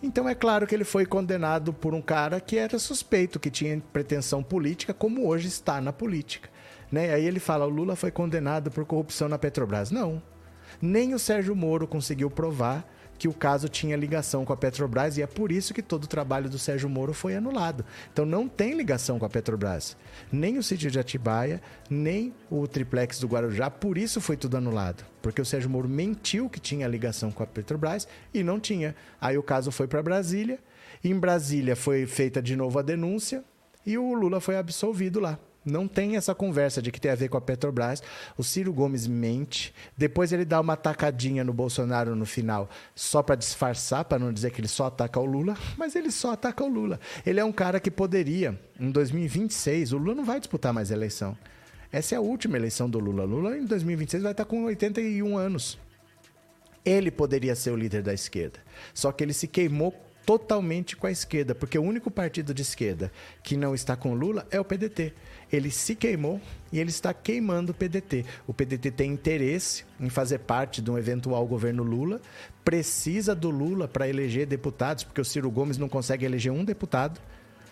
Então é claro que ele foi condenado por um cara que era suspeito, que tinha pretensão política, como hoje está na política. Né? Aí ele fala: o Lula foi condenado por corrupção na Petrobras. Não. Nem o Sérgio Moro conseguiu provar que o caso tinha ligação com a Petrobras e é por isso que todo o trabalho do Sérgio Moro foi anulado. Então não tem ligação com a Petrobras. Nem o sítio de Atibaia, nem o triplex do Guarujá, por isso foi tudo anulado. Porque o Sérgio Moro mentiu que tinha ligação com a Petrobras e não tinha. Aí o caso foi para Brasília. Em Brasília foi feita de novo a denúncia e o Lula foi absolvido lá. Não tem essa conversa de que tem a ver com a Petrobras. O Ciro Gomes mente. Depois ele dá uma tacadinha no Bolsonaro no final, só para disfarçar, para não dizer que ele só ataca o Lula. Mas ele só ataca o Lula. Ele é um cara que poderia, em 2026, o Lula não vai disputar mais eleição. Essa é a última eleição do Lula. Lula em 2026 vai estar com 81 anos. Ele poderia ser o líder da esquerda. Só que ele se queimou totalmente com a esquerda, porque o único partido de esquerda que não está com Lula é o PDT ele se queimou e ele está queimando o PDT. O PDT tem interesse em fazer parte de um eventual governo Lula, precisa do Lula para eleger deputados, porque o Ciro Gomes não consegue eleger um deputado,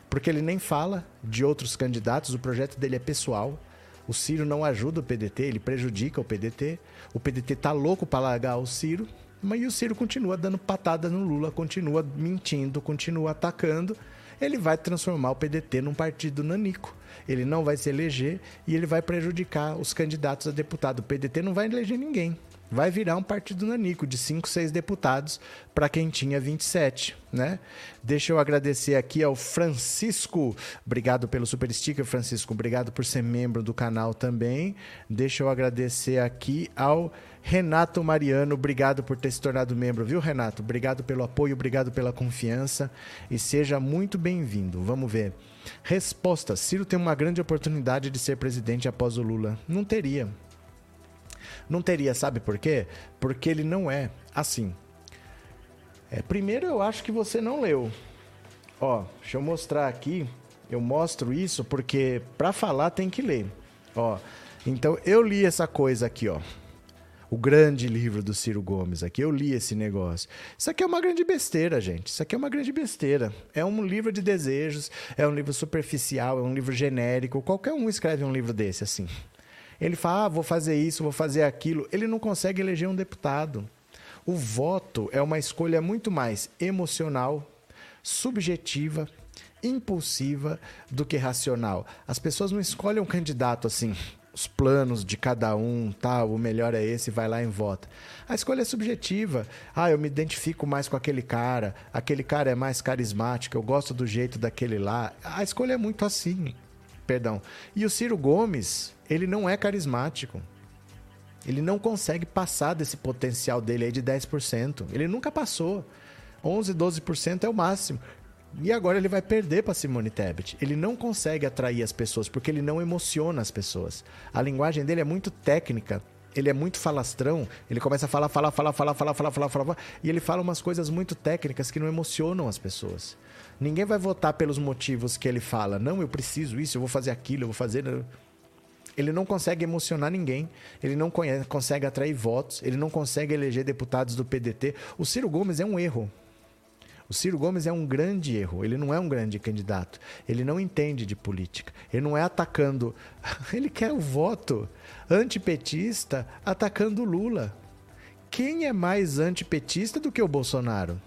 porque ele nem fala de outros candidatos, o projeto dele é pessoal. O Ciro não ajuda o PDT, ele prejudica o PDT. O PDT está louco para largar o Ciro, mas o Ciro continua dando patada no Lula, continua mentindo, continua atacando. Ele vai transformar o PDT num partido nanico ele não vai se eleger e ele vai prejudicar os candidatos a deputado. O PDT não vai eleger ninguém. vai virar um partido nanico de 5, 6 deputados para quem tinha 27, né? Deixa eu agradecer aqui ao Francisco, obrigado pelo super sticker, Francisco, obrigado por ser membro do canal também. Deixa eu agradecer aqui ao Renato Mariano, obrigado por ter se tornado membro, viu, Renato? Obrigado pelo apoio, obrigado pela confiança e seja muito bem-vindo. Vamos ver. Resposta: Ciro tem uma grande oportunidade de ser presidente após o Lula. Não teria. Não teria, sabe por quê? Porque ele não é assim. É, primeiro, eu acho que você não leu. Ó, deixa eu mostrar aqui. Eu mostro isso porque para falar tem que ler. Ó, então eu li essa coisa aqui, ó. O grande livro do Ciro Gomes aqui. Eu li esse negócio. Isso aqui é uma grande besteira, gente. Isso aqui é uma grande besteira. É um livro de desejos, é um livro superficial, é um livro genérico. Qualquer um escreve um livro desse assim. Ele fala, ah, vou fazer isso, vou fazer aquilo. Ele não consegue eleger um deputado. O voto é uma escolha muito mais emocional, subjetiva, impulsiva do que racional. As pessoas não escolhem um candidato assim, os planos de cada um, tá, o melhor é esse, vai lá e vota. A escolha é subjetiva. Ah, eu me identifico mais com aquele cara, aquele cara é mais carismático, eu gosto do jeito daquele lá. A escolha é muito assim. Perdão. E o Ciro Gomes, ele não é carismático. Ele não consegue passar desse potencial dele aí de 10%. Ele nunca passou. 11, 12% é o máximo. E agora ele vai perder para Simone Tebet. Ele não consegue atrair as pessoas porque ele não emociona as pessoas. A linguagem dele é muito técnica. Ele é muito falastrão. Ele começa a falar, falar, falar, falar, falar, falar, falar, falar, falar e ele fala umas coisas muito técnicas que não emocionam as pessoas. Ninguém vai votar pelos motivos que ele fala. Não, eu preciso isso, eu vou fazer aquilo, eu vou fazer. Ele não consegue emocionar ninguém, ele não consegue atrair votos, ele não consegue eleger deputados do PDT. O Ciro Gomes é um erro. O Ciro Gomes é um grande erro. Ele não é um grande candidato. Ele não entende de política. Ele não é atacando. [laughs] Ele quer o voto antipetista atacando Lula. Quem é mais antipetista do que o Bolsonaro?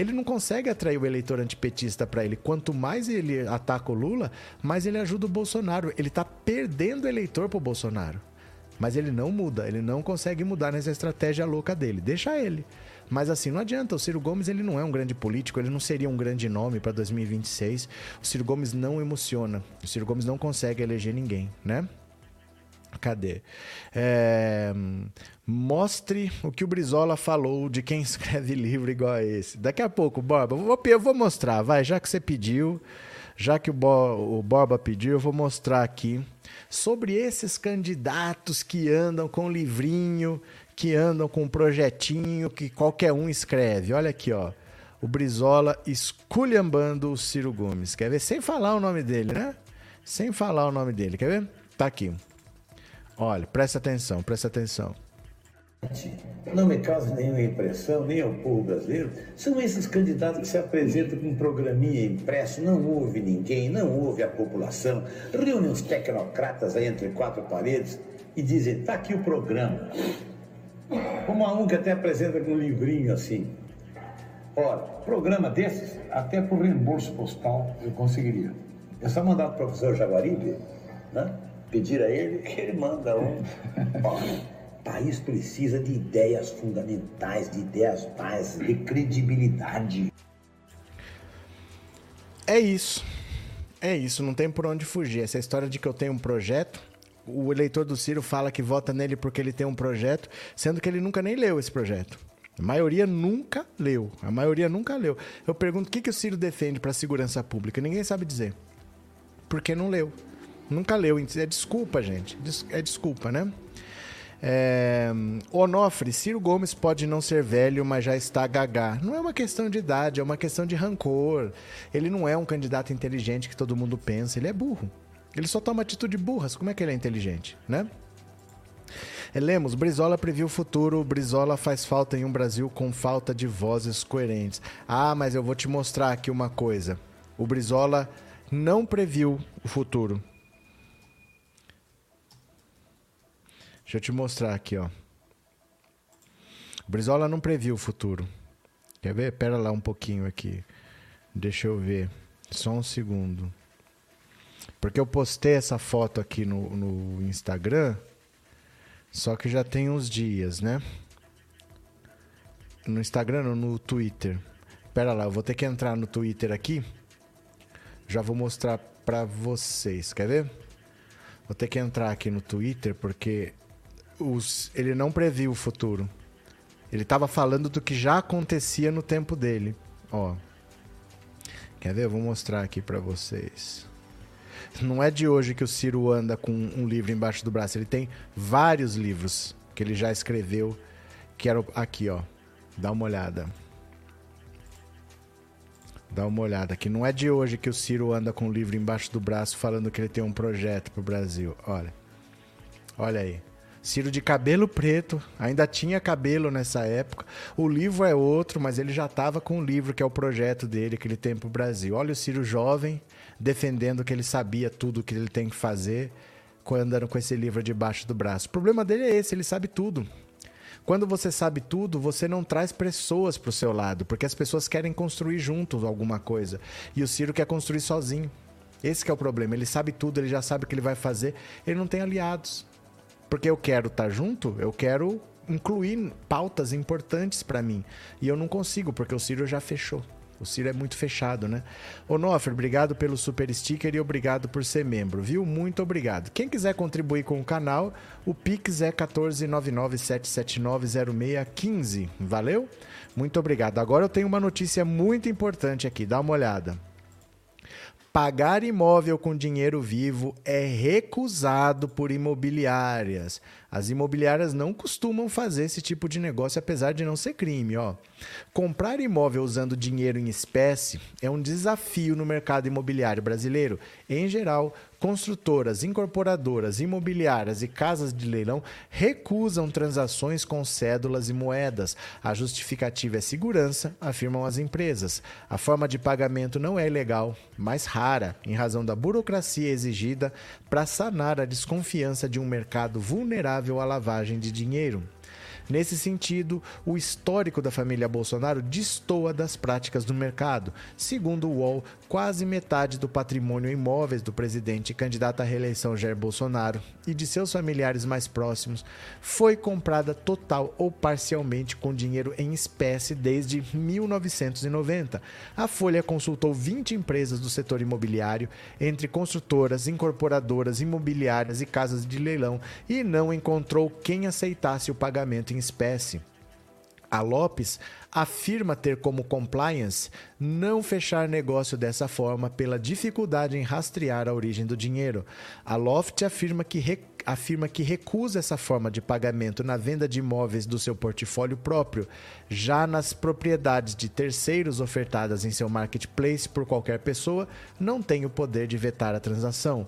ele não consegue atrair o eleitor antipetista para ele. Quanto mais ele ataca o Lula, mais ele ajuda o Bolsonaro. Ele está perdendo eleitor para o Bolsonaro. Mas ele não muda, ele não consegue mudar nessa estratégia louca dele. Deixa ele. Mas assim, não adianta. O Ciro Gomes ele não é um grande político, ele não seria um grande nome para 2026. O Ciro Gomes não emociona. O Ciro Gomes não consegue eleger ninguém, né? Cadê? É, mostre o que o Brizola falou de quem [laughs] escreve livro igual a esse. Daqui a pouco, Borba, eu vou, mostrar, vai, já que você pediu, já que o, Bo, o Borba pediu, eu vou mostrar aqui sobre esses candidatos que andam com livrinho, que andam com projetinho que qualquer um escreve. Olha aqui, ó. O Brizola esculhambando o Ciro Gomes. Quer ver? Sem falar o nome dele, né? Sem falar o nome dele. Quer ver? Tá aqui. Olha, presta atenção, presta atenção. Não me causa nenhuma impressão, nem ao povo brasileiro, são esses candidatos que se apresentam com um programinha impresso, não ouve ninguém, não ouve a população, reúnem os tecnocratas aí entre quatro paredes e dizem, tá aqui o programa. Como há um que até apresenta com um livrinho assim. Ora, programa desses, até por reembolso postal eu conseguiria. É só mandar para o professor Jaguaribe, né? pedir a ele que ele manda um. o país precisa de ideias fundamentais, de ideias básicas, de credibilidade. É isso. É isso, não tem por onde fugir. Essa história de que eu tenho um projeto, o eleitor do Ciro fala que vota nele porque ele tem um projeto, sendo que ele nunca nem leu esse projeto. A maioria nunca leu. A maioria nunca leu. Eu pergunto o que, que o Ciro defende para a segurança pública. Ninguém sabe dizer. Porque não leu. Nunca leu. É desculpa, gente. É desculpa, né? É... Onofre, Ciro Gomes pode não ser velho, mas já está gagá. Não é uma questão de idade, é uma questão de rancor. Ele não é um candidato inteligente que todo mundo pensa, ele é burro. Ele só toma atitude burras. Como é que ele é inteligente, né? É, Lemos, Brizola previu o futuro. Brizola faz falta em um Brasil com falta de vozes coerentes. Ah, mas eu vou te mostrar aqui uma coisa. O Brizola não previu o futuro. Deixa eu te mostrar aqui, ó. O Brizola não previu o futuro. Quer ver? Pera lá um pouquinho aqui. Deixa eu ver. Só um segundo. Porque eu postei essa foto aqui no, no Instagram. Só que já tem uns dias, né? No Instagram ou no Twitter? Pera lá, eu vou ter que entrar no Twitter aqui. Já vou mostrar pra vocês. Quer ver? Vou ter que entrar aqui no Twitter porque os, ele não previu o futuro. Ele estava falando do que já acontecia no tempo dele. Ó. Quer ver? Eu vou mostrar aqui para vocês. Não é de hoje que o Ciro anda com um livro embaixo do braço. Ele tem vários livros que ele já escreveu. Que era aqui, ó. Dá uma olhada. Dá uma olhada aqui. Não é de hoje que o Ciro anda com um livro embaixo do braço falando que ele tem um projeto pro Brasil. Olha. Olha aí. Ciro de cabelo preto, ainda tinha cabelo nessa época. O livro é outro, mas ele já estava com o livro que é o projeto dele que ele tem para o Brasil. Olha o Ciro jovem defendendo que ele sabia tudo o que ele tem que fazer, andando com esse livro debaixo do braço. O problema dele é esse, ele sabe tudo. Quando você sabe tudo, você não traz pessoas para o seu lado, porque as pessoas querem construir juntos alguma coisa. E o Ciro quer construir sozinho. Esse é o problema. Ele sabe tudo, ele já sabe o que ele vai fazer, ele não tem aliados. Porque eu quero estar tá junto, eu quero incluir pautas importantes para mim. E eu não consigo, porque o Ciro já fechou. O Ciro é muito fechado, né? Onofre, obrigado pelo super sticker e obrigado por ser membro, viu? Muito obrigado. Quem quiser contribuir com o canal, o Pix é 14997790615. Valeu? Muito obrigado. Agora eu tenho uma notícia muito importante aqui, dá uma olhada. Pagar imóvel com dinheiro vivo é recusado por imobiliárias. As imobiliárias não costumam fazer esse tipo de negócio, apesar de não ser crime. Ó. Comprar imóvel usando dinheiro em espécie é um desafio no mercado imobiliário brasileiro. Em geral, construtoras, incorporadoras, imobiliárias e casas de leilão recusam transações com cédulas e moedas. A justificativa é segurança, afirmam as empresas. A forma de pagamento não é ilegal, mas rara, em razão da burocracia exigida para sanar a desconfiança de um mercado vulnerável favorável à lavagem de dinheiro. Nesse sentido, o histórico da família Bolsonaro destoa das práticas do mercado. Segundo o UOL, quase metade do patrimônio imóveis do presidente e candidato à reeleição Jair Bolsonaro e de seus familiares mais próximos foi comprada total ou parcialmente com dinheiro em espécie desde 1990. A Folha consultou 20 empresas do setor imobiliário, entre construtoras, incorporadoras, imobiliárias e casas de leilão, e não encontrou quem aceitasse o pagamento em espécie. A Lopes afirma ter como compliance não fechar negócio dessa forma pela dificuldade em rastrear a origem do dinheiro. A Loft afirma que afirma que recusa essa forma de pagamento na venda de imóveis do seu portfólio próprio. Já nas propriedades de terceiros ofertadas em seu marketplace por qualquer pessoa, não tem o poder de vetar a transação.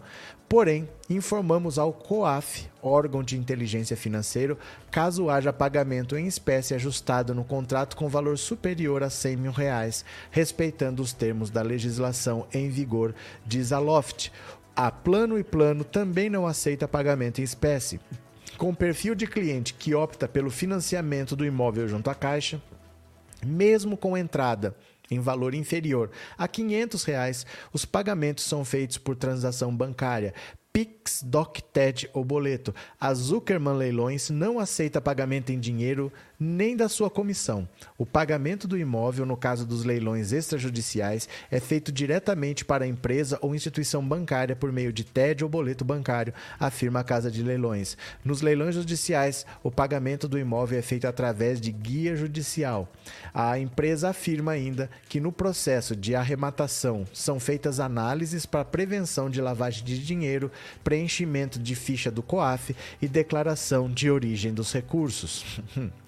Porém, informamos ao COAF, órgão de inteligência financeiro, caso haja pagamento em espécie ajustado no contrato com valor superior a 100 mil reais, respeitando os termos da legislação em vigor, diz a Loft. A Plano e Plano também não aceita pagamento em espécie. Com perfil de cliente que opta pelo financiamento do imóvel junto à Caixa, mesmo com entrada em valor inferior a 500 reais, os pagamentos são feitos por transação bancária, Pix, Doc, TED ou boleto. A Zuckerman Leilões não aceita pagamento em dinheiro nem da sua comissão. O pagamento do imóvel, no caso dos leilões extrajudiciais, é feito diretamente para a empresa ou instituição bancária por meio de TED ou boleto bancário, afirma a Casa de Leilões. Nos leilões judiciais, o pagamento do imóvel é feito através de guia judicial. A empresa afirma ainda que no processo de arrematação são feitas análises para prevenção de lavagem de dinheiro preenchimento de ficha do COAF e declaração de origem dos recursos. [laughs]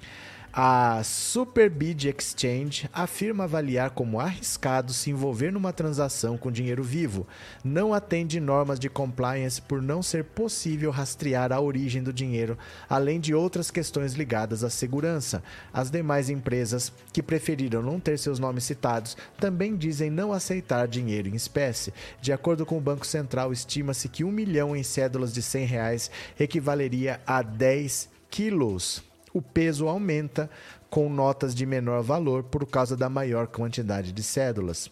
A Superbid Exchange afirma avaliar como arriscado se envolver numa transação com dinheiro vivo. Não atende normas de compliance por não ser possível rastrear a origem do dinheiro, além de outras questões ligadas à segurança. As demais empresas, que preferiram não ter seus nomes citados, também dizem não aceitar dinheiro em espécie. De acordo com o Banco Central, estima-se que um milhão em cédulas de 100 reais equivaleria a 10 quilos o peso aumenta com notas de menor valor por causa da maior quantidade de cédulas.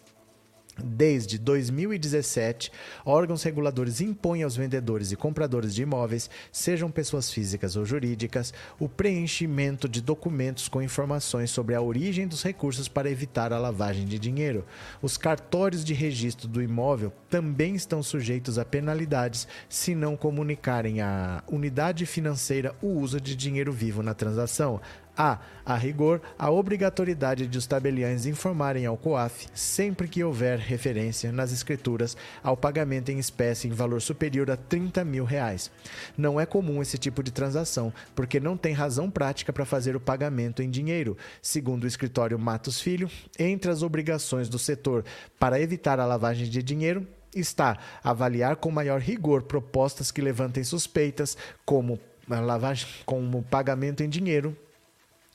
Desde 2017, órgãos reguladores impõem aos vendedores e compradores de imóveis, sejam pessoas físicas ou jurídicas, o preenchimento de documentos com informações sobre a origem dos recursos para evitar a lavagem de dinheiro. Os cartórios de registro do imóvel também estão sujeitos a penalidades se não comunicarem à unidade financeira o uso de dinheiro vivo na transação, Há, a rigor, a obrigatoriedade de os tabeliães informarem ao COAF, sempre que houver referência nas escrituras, ao pagamento em espécie em valor superior a 30 mil reais. Não é comum esse tipo de transação, porque não tem razão prática para fazer o pagamento em dinheiro. Segundo o escritório Matos Filho, entre as obrigações do setor para evitar a lavagem de dinheiro, está avaliar com maior rigor propostas que levantem suspeitas, como lavagem, como pagamento em dinheiro,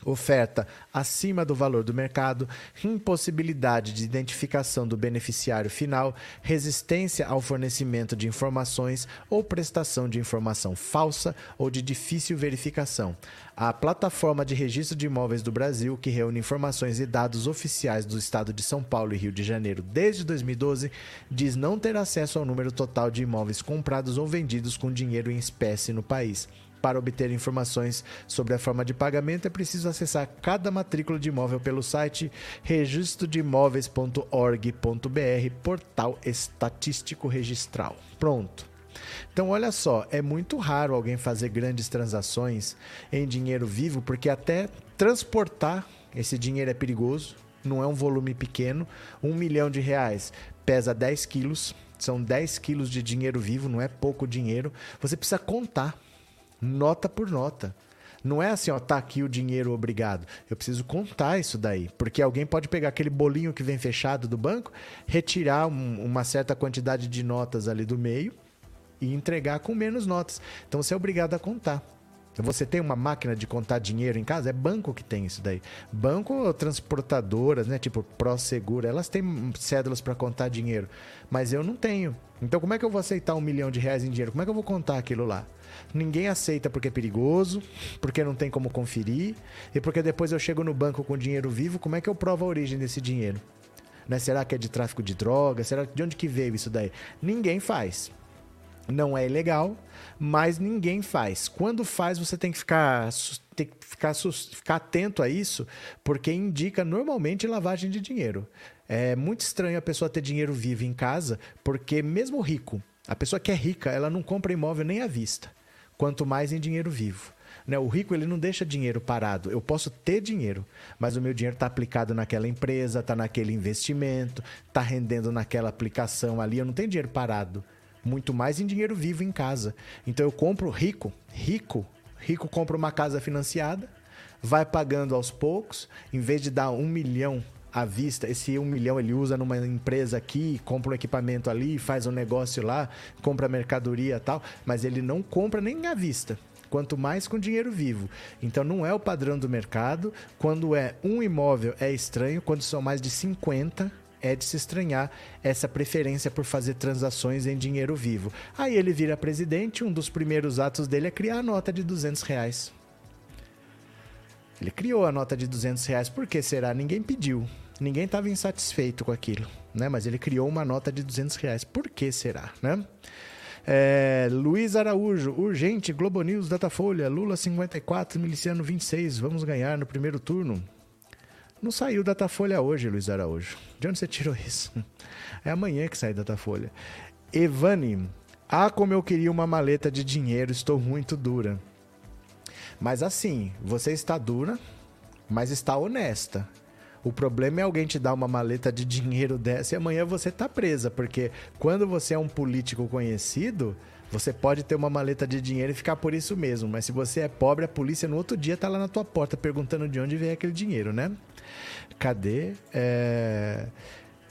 oferta acima do valor do mercado, impossibilidade de identificação do beneficiário final, resistência ao fornecimento de informações ou prestação de informação falsa ou de difícil verificação. A plataforma de registro de imóveis do Brasil, que reúne informações e dados oficiais do estado de São Paulo e Rio de Janeiro desde 2012, diz não ter acesso ao número total de imóveis comprados ou vendidos com dinheiro em espécie no país. Para obter informações sobre a forma de pagamento, é preciso acessar cada matrícula de imóvel pelo site registrodeimóveis.org.br, portal estatístico registral. Pronto. Então, olha só, é muito raro alguém fazer grandes transações em dinheiro vivo, porque até transportar esse dinheiro é perigoso, não é um volume pequeno. Um milhão de reais pesa 10 quilos, são 10 quilos de dinheiro vivo, não é pouco dinheiro. Você precisa contar nota por nota. Não é assim, ó, tá aqui o dinheiro, obrigado. Eu preciso contar isso daí. Porque alguém pode pegar aquele bolinho que vem fechado do banco, retirar um, uma certa quantidade de notas ali do meio e entregar com menos notas. Então você é obrigado a contar. Você tem uma máquina de contar dinheiro em casa? É banco que tem isso daí. Banco, transportadoras, né? Tipo ProSeguro, elas têm cédulas para contar dinheiro. Mas eu não tenho. Então como é que eu vou aceitar um milhão de reais em dinheiro? Como é que eu vou contar aquilo lá? Ninguém aceita porque é perigoso, porque não tem como conferir, e porque depois eu chego no banco com dinheiro vivo, como é que eu provo a origem desse dinheiro? Né? Será que é de tráfico de drogas? Será de onde que veio isso daí? Ninguém faz. Não é ilegal, mas ninguém faz. Quando faz, você tem que ficar, tem que ficar, ficar atento a isso, porque indica normalmente lavagem de dinheiro. É muito estranho a pessoa ter dinheiro vivo em casa, porque mesmo rico, a pessoa que é rica, ela não compra imóvel nem à vista quanto mais em dinheiro vivo. Né? O rico ele não deixa dinheiro parado. Eu posso ter dinheiro, mas o meu dinheiro está aplicado naquela empresa, está naquele investimento, está rendendo naquela aplicação ali. Eu não tenho dinheiro parado. Muito mais em dinheiro vivo em casa. Então eu compro rico, rico, rico compra uma casa financiada, vai pagando aos poucos, em vez de dar um milhão à vista. Esse um milhão ele usa numa empresa aqui, compra um equipamento ali, faz um negócio lá, compra mercadoria tal, mas ele não compra nem à vista. Quanto mais com dinheiro vivo. Então não é o padrão do mercado. Quando é um imóvel é estranho, quando são mais de 50 é de se estranhar essa preferência por fazer transações em dinheiro vivo. Aí ele vira presidente, um dos primeiros atos dele é criar a nota de 200 reais. Ele criou a nota de 200 reais, por que será? Ninguém pediu. Ninguém estava insatisfeito com aquilo, né? Mas ele criou uma nota de 200 reais. Por que será, né? É, Luiz Araújo, urgente, Globo News, Datafolha, Lula 54, Miliciano 26, vamos ganhar no primeiro turno. Não saiu Datafolha hoje, Luiz Araújo. De onde você tirou [laughs] isso? É amanhã que sai Datafolha. Evani, ah, como eu queria uma maleta de dinheiro, estou muito dura. Mas assim, você está dura, mas está honesta. O problema é alguém te dar uma maleta de dinheiro dessa e amanhã você tá presa, porque quando você é um político conhecido, você pode ter uma maleta de dinheiro e ficar por isso mesmo, mas se você é pobre, a polícia no outro dia tá lá na tua porta perguntando de onde veio aquele dinheiro, né? Cadê? É...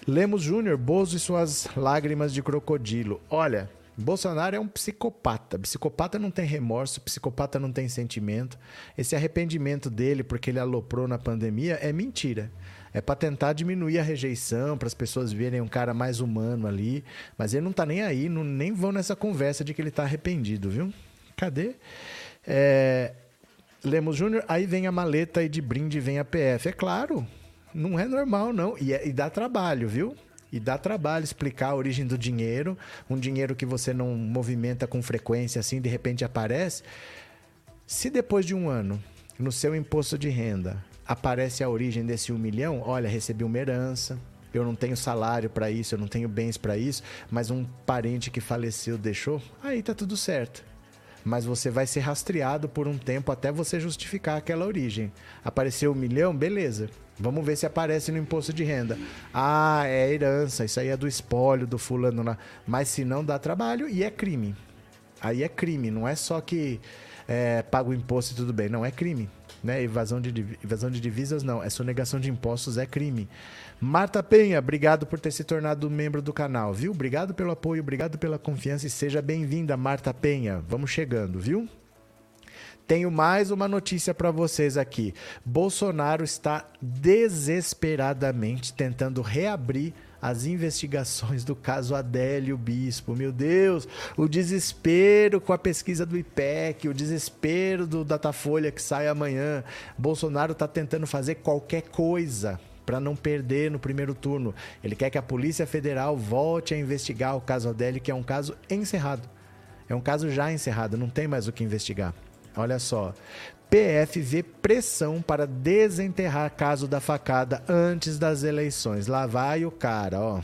Lemos Júnior, Bozo e suas lágrimas de crocodilo. Olha, Bolsonaro é um psicopata. Psicopata não tem remorso, psicopata não tem sentimento. Esse arrependimento dele porque ele aloprou na pandemia é mentira. É para tentar diminuir a rejeição, para as pessoas verem um cara mais humano ali. Mas ele não tá nem aí, não, nem vão nessa conversa de que ele tá arrependido, viu? Cadê? É... Lemos Júnior, aí vem a maleta e de brinde vem a PF. É claro, não é normal, não. E, é, e dá trabalho, viu? E dá trabalho explicar a origem do dinheiro, um dinheiro que você não movimenta com frequência assim, de repente aparece. Se depois de um ano, no seu imposto de renda, aparece a origem desse um milhão, olha, recebi uma herança, eu não tenho salário para isso, eu não tenho bens para isso, mas um parente que faleceu deixou, aí tá tudo certo. Mas você vai ser rastreado por um tempo até você justificar aquela origem. Apareceu um milhão, beleza. Vamos ver se aparece no imposto de renda. Ah, é herança, isso aí é do espólio do fulano lá. Mas se não dá trabalho e é crime. Aí é crime, não é só que é, paga o imposto e tudo bem. Não, é crime. Né? Evasão, de, evasão de divisas não, é sonegação de impostos é crime. Marta Penha, obrigado por ter se tornado membro do canal, viu? Obrigado pelo apoio, obrigado pela confiança e seja bem-vinda, Marta Penha. Vamos chegando, viu? Tenho mais uma notícia para vocês aqui. Bolsonaro está desesperadamente tentando reabrir as investigações do caso Adélio Bispo. Meu Deus, o desespero com a pesquisa do IPEC, o desespero do Datafolha que sai amanhã. Bolsonaro está tentando fazer qualquer coisa para não perder no primeiro turno. Ele quer que a Polícia Federal volte a investigar o caso Adélio, que é um caso encerrado. É um caso já encerrado, não tem mais o que investigar. Olha só. PF vê pressão para desenterrar caso da facada antes das eleições. Lá vai o cara, ó.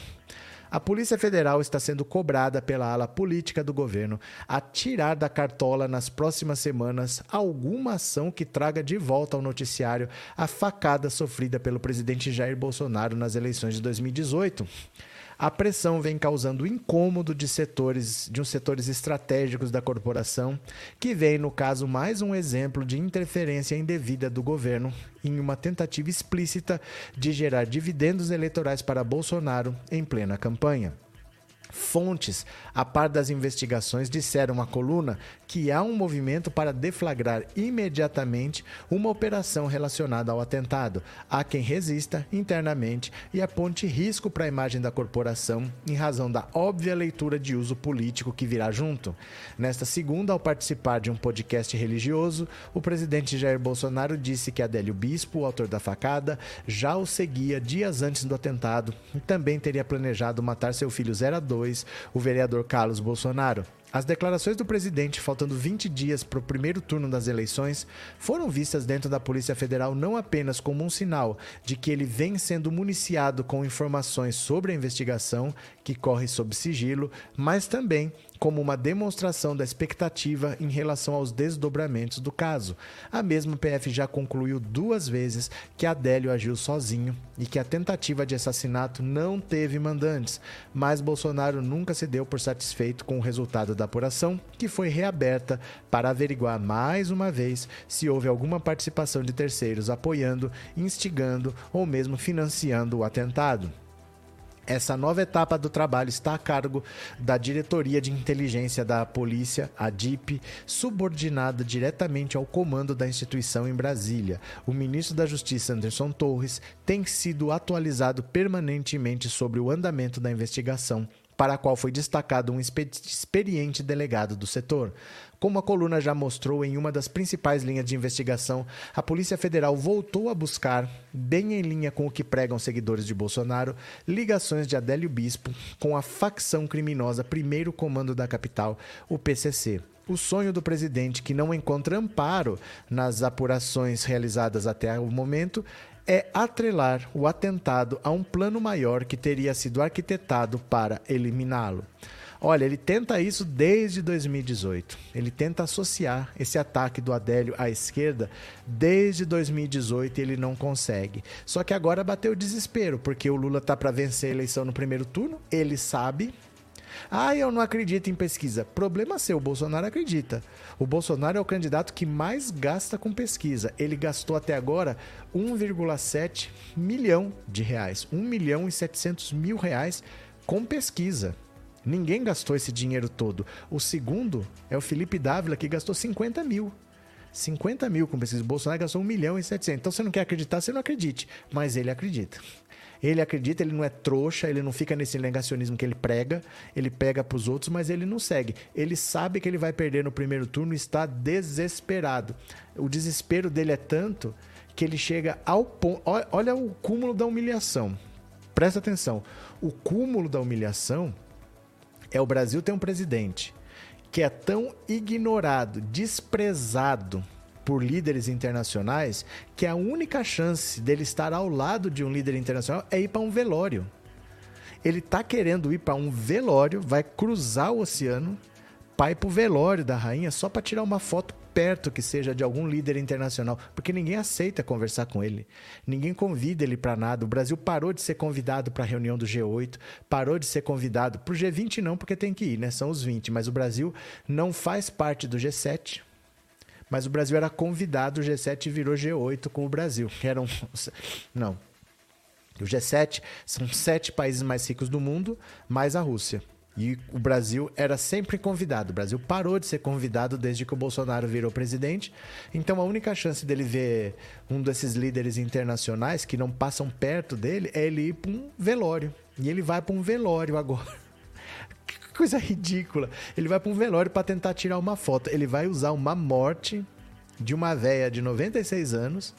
A Polícia Federal está sendo cobrada pela ala política do governo a tirar da cartola nas próximas semanas alguma ação que traga de volta ao noticiário a facada sofrida pelo presidente Jair Bolsonaro nas eleições de 2018. A pressão vem causando incômodo de setores, de uns setores estratégicos da corporação, que vem, no caso, mais um exemplo de interferência indevida do governo em uma tentativa explícita de gerar dividendos eleitorais para Bolsonaro em plena campanha. Fontes, a par das investigações, disseram à coluna que há um movimento para deflagrar imediatamente uma operação relacionada ao atentado. Há quem resista internamente e aponte risco para a imagem da corporação em razão da óbvia leitura de uso político que virá junto. Nesta segunda, ao participar de um podcast religioso, o presidente Jair Bolsonaro disse que Adélio Bispo, o autor da facada, já o seguia dias antes do atentado e também teria planejado matar seu filho 02 o vereador Carlos Bolsonaro. As declarações do presidente, faltando 20 dias para o primeiro turno das eleições, foram vistas dentro da Polícia Federal não apenas como um sinal de que ele vem sendo municiado com informações sobre a investigação, que corre sob sigilo, mas também como uma demonstração da expectativa em relação aos desdobramentos do caso. A mesma PF já concluiu duas vezes que Adélio agiu sozinho e que a tentativa de assassinato não teve mandantes, mas Bolsonaro nunca se deu por satisfeito com o resultado da apuração, que foi reaberta para averiguar mais uma vez se houve alguma participação de terceiros apoiando, instigando ou mesmo financiando o atentado. Essa nova etapa do trabalho está a cargo da Diretoria de Inteligência da Polícia, a DIP, subordinada diretamente ao comando da instituição em Brasília. O ministro da Justiça, Anderson Torres, tem sido atualizado permanentemente sobre o andamento da investigação para a qual foi destacado um experiente delegado do setor. Como a coluna já mostrou em uma das principais linhas de investigação, a Polícia Federal voltou a buscar, bem em linha com o que pregam seguidores de Bolsonaro, ligações de Adélio Bispo com a facção criminosa Primeiro Comando da Capital, o PCC. O sonho do presidente, que não encontra amparo nas apurações realizadas até o momento, é atrelar o atentado a um plano maior que teria sido arquitetado para eliminá-lo. Olha, ele tenta isso desde 2018. Ele tenta associar esse ataque do Adélio à esquerda desde 2018 e ele não consegue. Só que agora bateu o desespero, porque o Lula tá para vencer a eleição no primeiro turno, ele sabe, ah, eu não acredito em pesquisa. Problema seu, o Bolsonaro acredita. O Bolsonaro é o candidato que mais gasta com pesquisa. Ele gastou até agora 1,7 milhão de reais. 1 milhão e 700 mil reais com pesquisa. Ninguém gastou esse dinheiro todo. O segundo é o Felipe Dávila, que gastou 50 mil. 50 mil com pesquisa. O Bolsonaro gastou 1 milhão e 700. Então, você não quer acreditar, você não acredite. Mas ele acredita. Ele acredita, ele não é trouxa, ele não fica nesse negacionismo que ele prega, ele pega para os outros, mas ele não segue. Ele sabe que ele vai perder no primeiro turno e está desesperado. O desespero dele é tanto que ele chega ao ponto. Olha o cúmulo da humilhação. presta atenção, o cúmulo da humilhação é o Brasil ter um presidente que é tão ignorado, desprezado por líderes internacionais, que a única chance dele estar ao lado de um líder internacional é ir para um velório. Ele está querendo ir para um velório, vai cruzar o oceano, para o velório da rainha só para tirar uma foto perto que seja de algum líder internacional, porque ninguém aceita conversar com ele. Ninguém convida ele para nada. O Brasil parou de ser convidado para a reunião do G8, parou de ser convidado para o G20 não, porque tem que ir, né? São os 20, mas o Brasil não faz parte do G7. Mas o Brasil era convidado, o G7 virou G8 com o Brasil. Eram [laughs] não. O G7 são sete países mais ricos do mundo, mais a Rússia. E o Brasil era sempre convidado. O Brasil parou de ser convidado desde que o Bolsonaro virou presidente. Então a única chance dele ver um desses líderes internacionais que não passam perto dele é ele ir para um velório. E ele vai para um velório agora. [laughs] coisa [laughs] ridícula. Ele vai para um velório para tentar tirar uma foto. Ele vai usar uma morte de uma véia de 96 anos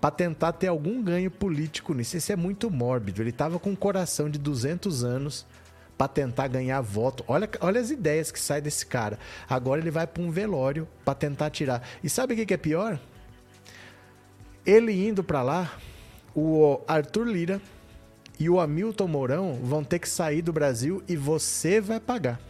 para tentar ter algum ganho político nisso. Isso é muito mórbido. Ele estava com um coração de 200 anos para tentar ganhar voto. Olha, olha as ideias que saem desse cara. Agora ele vai para um velório para tentar tirar. E sabe o que, que é pior? Ele indo para lá, o Arthur Lira e o Hamilton Mourão vão ter que sair do Brasil e você vai pagar.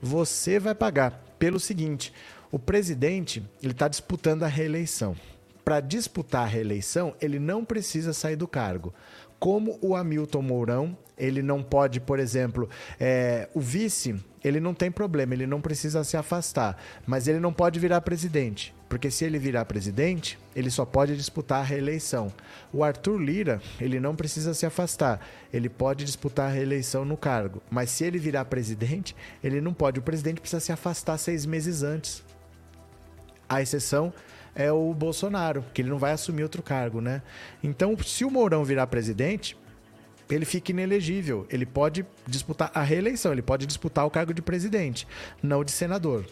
Você vai pagar pelo seguinte: o presidente ele está disputando a reeleição. Para disputar a reeleição, ele não precisa sair do cargo. Como o Hamilton Mourão ele não pode, por exemplo, é, o vice, ele não tem problema, ele não precisa se afastar, mas ele não pode virar presidente, porque se ele virar presidente, ele só pode disputar a reeleição. O Arthur Lira, ele não precisa se afastar, ele pode disputar a reeleição no cargo, mas se ele virar presidente, ele não pode. O presidente precisa se afastar seis meses antes. A exceção é o Bolsonaro, que ele não vai assumir outro cargo, né? Então, se o Mourão virar presidente, ele fica inelegível. Ele pode disputar a reeleição, ele pode disputar o cargo de presidente, não de senador.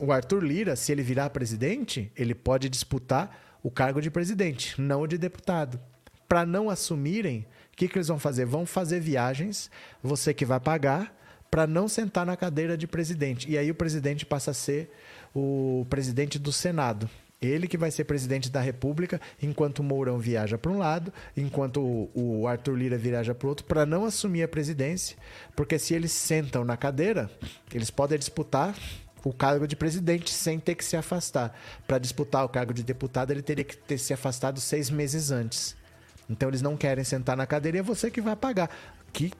O Arthur Lira, se ele virar presidente, ele pode disputar o cargo de presidente, não o de deputado. Para não assumirem, o que, que eles vão fazer? Vão fazer viagens, você que vai pagar, para não sentar na cadeira de presidente. E aí o presidente passa a ser o presidente do Senado. Ele que vai ser presidente da República, enquanto o Mourão viaja para um lado, enquanto o, Arthur Lira viaja para o outro, para não assumir a presidência, porque se eles sentam na cadeira, eles podem disputar o cargo de presidente sem ter que se afastar. Para disputar o cargo de deputado, ele teria que ter se afastado seis meses antes. Então eles não querem sentar na cadeira e é você que vai pagar. Que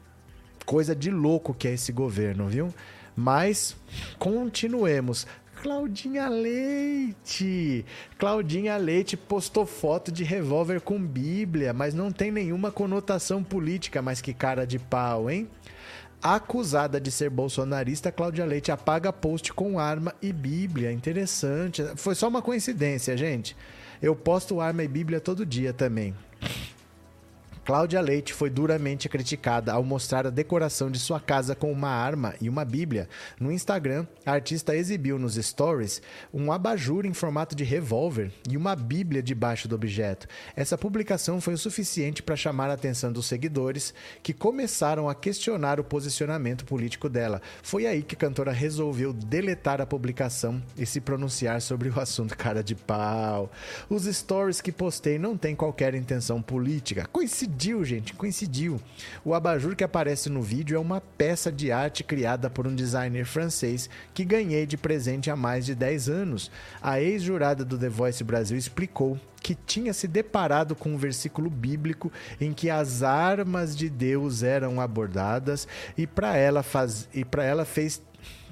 coisa de louco que é esse governo, viu? Mas continuemos. Claudinha Leite. Claudinha Leite postou foto de revólver com Bíblia, mas não tem nenhuma conotação política, mas que cara de pau, hein? Acusada de ser bolsonarista, Cláudia Leite apaga post com arma e Bíblia. Interessante. Foi só uma coincidência, gente. Eu posto arma e Bíblia todo dia também. Cláudia Leite foi duramente criticada ao mostrar a decoração de sua casa com uma arma e uma Bíblia. No Instagram, a artista exibiu nos stories um abajur em formato de revólver e uma Bíblia debaixo do objeto. Essa publicação foi o suficiente para chamar a atenção dos seguidores, que começaram a questionar o posicionamento político dela. Foi aí que a cantora resolveu deletar a publicação e se pronunciar sobre o assunto cara de pau. Os stories que postei não têm qualquer intenção política. Coincidiu coincidiu, gente, coincidiu. O abajur que aparece no vídeo é uma peça de arte criada por um designer francês que ganhei de presente há mais de 10 anos. A ex-jurada do The Voice Brasil explicou que tinha se deparado com um versículo bíblico em que as armas de Deus eram abordadas e para ela faz e para ela fez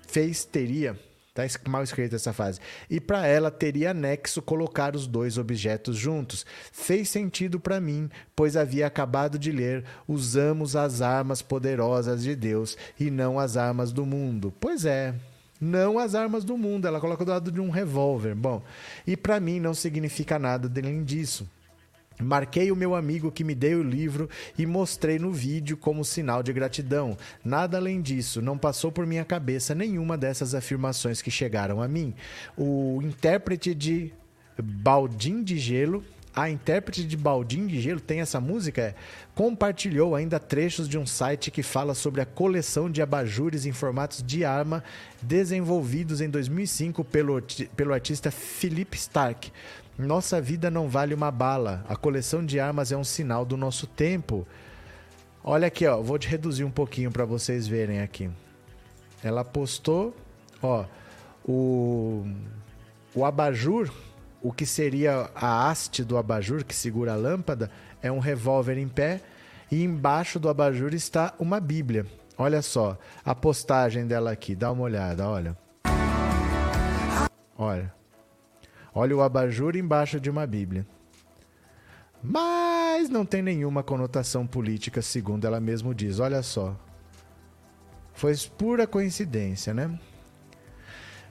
fez teria Tá mal escrita essa frase. E para ela teria anexo colocar os dois objetos juntos. Fez sentido para mim, pois havia acabado de ler: usamos as armas poderosas de Deus e não as armas do mundo. Pois é, não as armas do mundo. Ela coloca do lado de um revólver. Bom, e para mim não significa nada além disso. Marquei o meu amigo que me deu o livro e mostrei no vídeo como sinal de gratidão. Nada além disso, não passou por minha cabeça nenhuma dessas afirmações que chegaram a mim. O intérprete de Baldim de Gelo A intérprete de Baldinho de Gelo tem essa música? É, compartilhou ainda trechos de um site que fala sobre a coleção de abajures em formatos de arma desenvolvidos em 2005 pelo, pelo artista Philip Stark. Nossa vida não vale uma bala. A coleção de armas é um sinal do nosso tempo. Olha aqui, ó, vou te reduzir um pouquinho para vocês verem aqui. Ela postou, ó, o o abajur, o que seria a haste do abajur que segura a lâmpada, é um revólver em pé e embaixo do abajur está uma Bíblia. Olha só a postagem dela aqui, dá uma olhada, olha. Olha. Olha o abajur embaixo de uma Bíblia. Mas não tem nenhuma conotação política, segundo ela mesma diz. Olha só. Foi pura coincidência, né?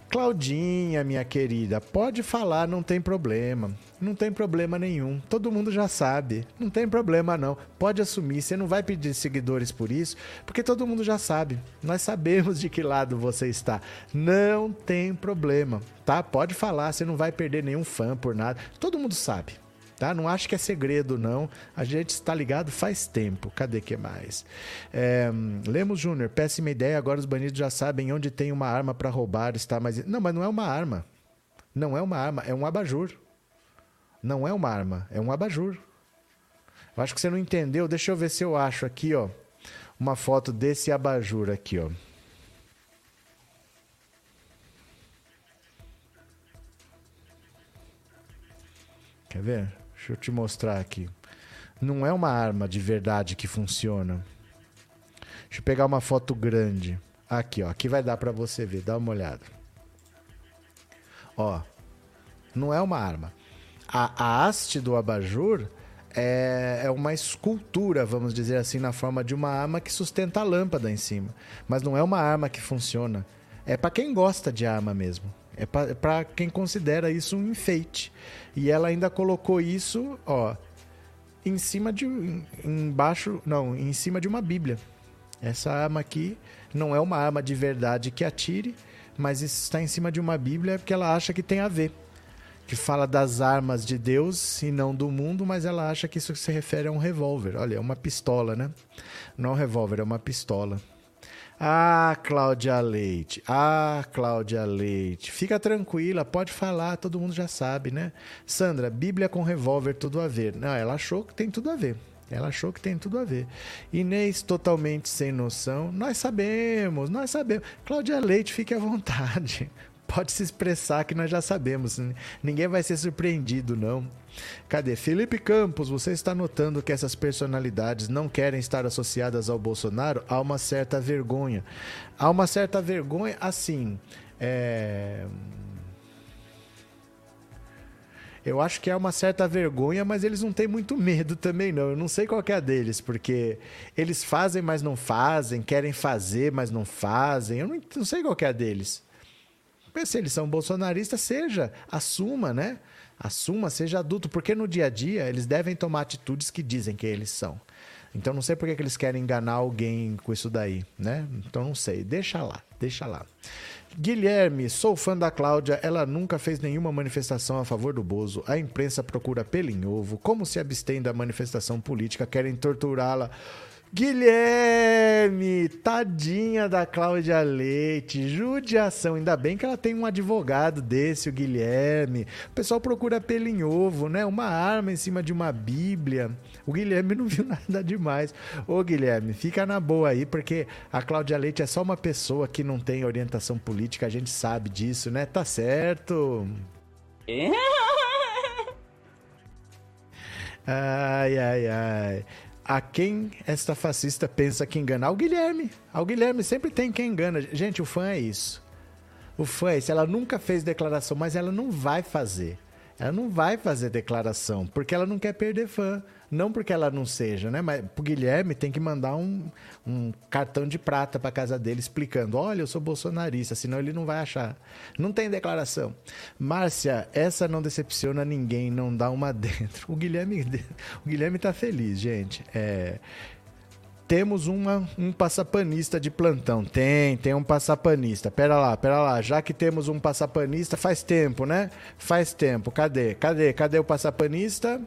Claudinha, minha querida, pode falar, não tem problema. Não tem problema nenhum. Todo mundo já sabe. Não tem problema não. Pode assumir. Você não vai pedir seguidores por isso, porque todo mundo já sabe. Nós sabemos de que lado você está. Não tem problema, tá? Pode falar, você não vai perder nenhum fã por nada. Todo mundo sabe tá? Não acho que é segredo, não. A gente está ligado faz tempo. Cadê que mais? É, Lemos Júnior, péssima ideia. Agora os bandidos já sabem onde tem uma arma para roubar. Está mais... Não, mas não é uma arma. Não é uma arma, é um abajur. Não é uma arma, é um abajur. Eu acho que você não entendeu. Deixa eu ver se eu acho aqui, ó, uma foto desse abajur aqui, ó. Quer ver? Deixa eu te mostrar aqui. Não é uma arma de verdade que funciona. Deixa eu pegar uma foto grande. Aqui, ó. Aqui vai dar para você ver. Dá uma olhada. Ó. Não é uma arma. A, a haste do abajur é, é uma escultura, vamos dizer assim, na forma de uma arma que sustenta a lâmpada em cima. Mas não é uma arma que funciona. É para quem gosta de arma mesmo. É para quem considera isso um enfeite. E ela ainda colocou isso, ó, em cima de embaixo, não, em cima de uma Bíblia. Essa arma aqui não é uma arma de verdade que atire, mas está em cima de uma Bíblia porque ela acha que tem a ver. Que fala das armas de Deus e não do mundo, mas ela acha que isso se refere a um revólver. Olha, é uma pistola, né? Não é um revólver, é uma pistola. Ah, Cláudia Leite. Ah, Cláudia Leite. Fica tranquila, pode falar, todo mundo já sabe, né? Sandra, Bíblia com revólver, tudo a ver. Não, ela achou que tem tudo a ver. Ela achou que tem tudo a ver. Inês, totalmente sem noção. Nós sabemos, nós sabemos. Cláudia Leite, fique à vontade. Pode se expressar que nós já sabemos. Ninguém vai ser surpreendido, não. Cadê? Felipe Campos, você está notando que essas personalidades não querem estar associadas ao Bolsonaro? Há uma certa vergonha. Há uma certa vergonha, assim. É... Eu acho que há uma certa vergonha, mas eles não têm muito medo também, não. Eu não sei qual é a deles, porque eles fazem, mas não fazem, querem fazer, mas não fazem. Eu não, não sei qual é a deles. Se eles são bolsonaristas, seja, assuma, né? Assuma, seja adulto, porque no dia a dia eles devem tomar atitudes que dizem que eles são. Então não sei por que eles querem enganar alguém com isso daí, né? Então não sei, deixa lá, deixa lá. Guilherme, sou fã da Cláudia, ela nunca fez nenhuma manifestação a favor do Bozo. A imprensa procura pelo em ovo. Como se abstém da manifestação política, querem torturá-la. Guilherme, tadinha da Cláudia Leite, judiação. Ainda bem que ela tem um advogado desse, o Guilherme. O pessoal procura pelo em ovo, né? Uma arma em cima de uma Bíblia. O Guilherme [laughs] não viu nada demais. Ô, Guilherme, fica na boa aí, porque a Cláudia Leite é só uma pessoa que não tem orientação política, a gente sabe disso, né? Tá certo. Ai, ai, ai a quem esta fascista pensa que engana? Ao Guilherme. Ao Guilherme sempre tem quem engana. Gente, o fã é isso. O fã é isso. Ela nunca fez declaração, mas ela não vai fazer. Ela não vai fazer declaração, porque ela não quer perder fã. Não porque ela não seja, né? Mas pro Guilherme tem que mandar um, um cartão de prata para casa dele explicando: olha, eu sou bolsonarista, senão ele não vai achar. Não tem declaração. Márcia, essa não decepciona ninguém, não dá uma dentro. O Guilherme, [laughs] o Guilherme tá feliz, gente. É, temos uma, um passapanista de plantão. Tem, tem um passapanista. Pera lá, pera lá. Já que temos um passapanista, faz tempo, né? Faz tempo. Cadê? Cadê? Cadê o passapanista?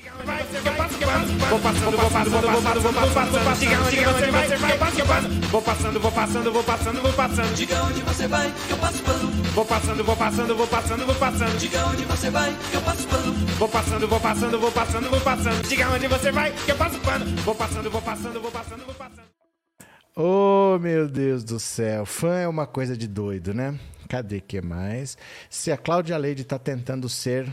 Vou passando, vou passando, vou passando, vou passando, diga onde você vai, passo, eu passo. Vou passando, vou passando, vou passando, vou passando. Diga onde você vai, eu passo pano. Vou passando, vou passando, vou passando, vou passando. Diga onde você vai, eu passo pano. Vou passando, vou passando, vou passando, vou passando. Diga onde você vai, eu passo pano. Vou passando, vou passando, vou passando, vou passando. Oh, meu Deus do céu. Fã é uma coisa de doido, né? Cadê que mais? Se a Cláudia Leide tá tentando ser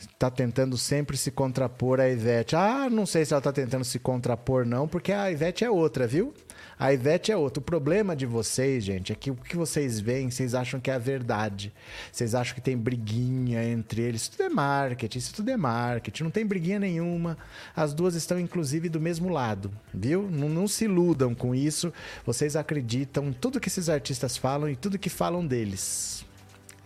está tentando sempre se contrapor à Ivete. Ah, não sei se ela está tentando se contrapor, não, porque a Ivete é outra, viu? A Ivete é outra. O problema de vocês, gente, é que o que vocês veem, vocês acham que é a verdade. Vocês acham que tem briguinha entre eles. Isso tudo é marketing, isso tudo é marketing. Não tem briguinha nenhuma. As duas estão, inclusive, do mesmo lado, viu? Não, não se iludam com isso. Vocês acreditam em tudo que esses artistas falam e tudo que falam deles.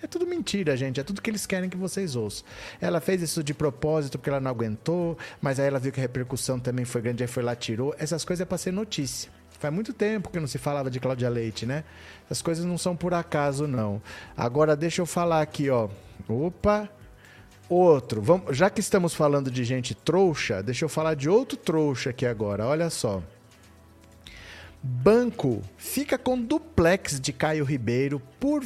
É tudo mentira, gente. É tudo que eles querem que vocês ouçam. Ela fez isso de propósito porque ela não aguentou, mas aí ela viu que a repercussão também foi grande, aí foi lá, tirou. Essas coisas é pra ser notícia. Faz muito tempo que não se falava de Cláudia Leite, né? Essas coisas não são por acaso, não. Agora, deixa eu falar aqui, ó. Opa! Outro. Vamos, já que estamos falando de gente trouxa, deixa eu falar de outro trouxa aqui agora. Olha só. Banco fica com duplex de Caio Ribeiro por,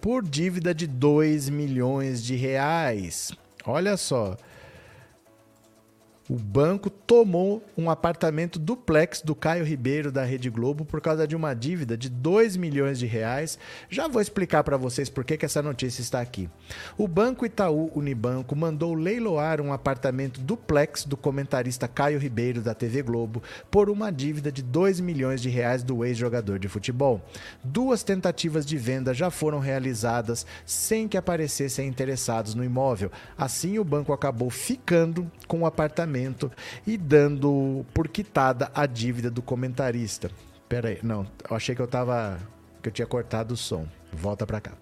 por dívida de 2 milhões de reais. Olha só. O banco tomou um apartamento duplex do Caio Ribeiro da Rede Globo por causa de uma dívida de 2 milhões de reais. Já vou explicar para vocês por que, que essa notícia está aqui. O Banco Itaú Unibanco mandou leiloar um apartamento duplex do comentarista Caio Ribeiro da TV Globo por uma dívida de 2 milhões de reais do ex-jogador de futebol. Duas tentativas de venda já foram realizadas sem que aparecessem interessados no imóvel. Assim, o banco acabou ficando com o apartamento e dando por quitada a dívida do comentarista. Pera aí, não, eu achei que eu tava que eu tinha cortado o som. Volta para cá.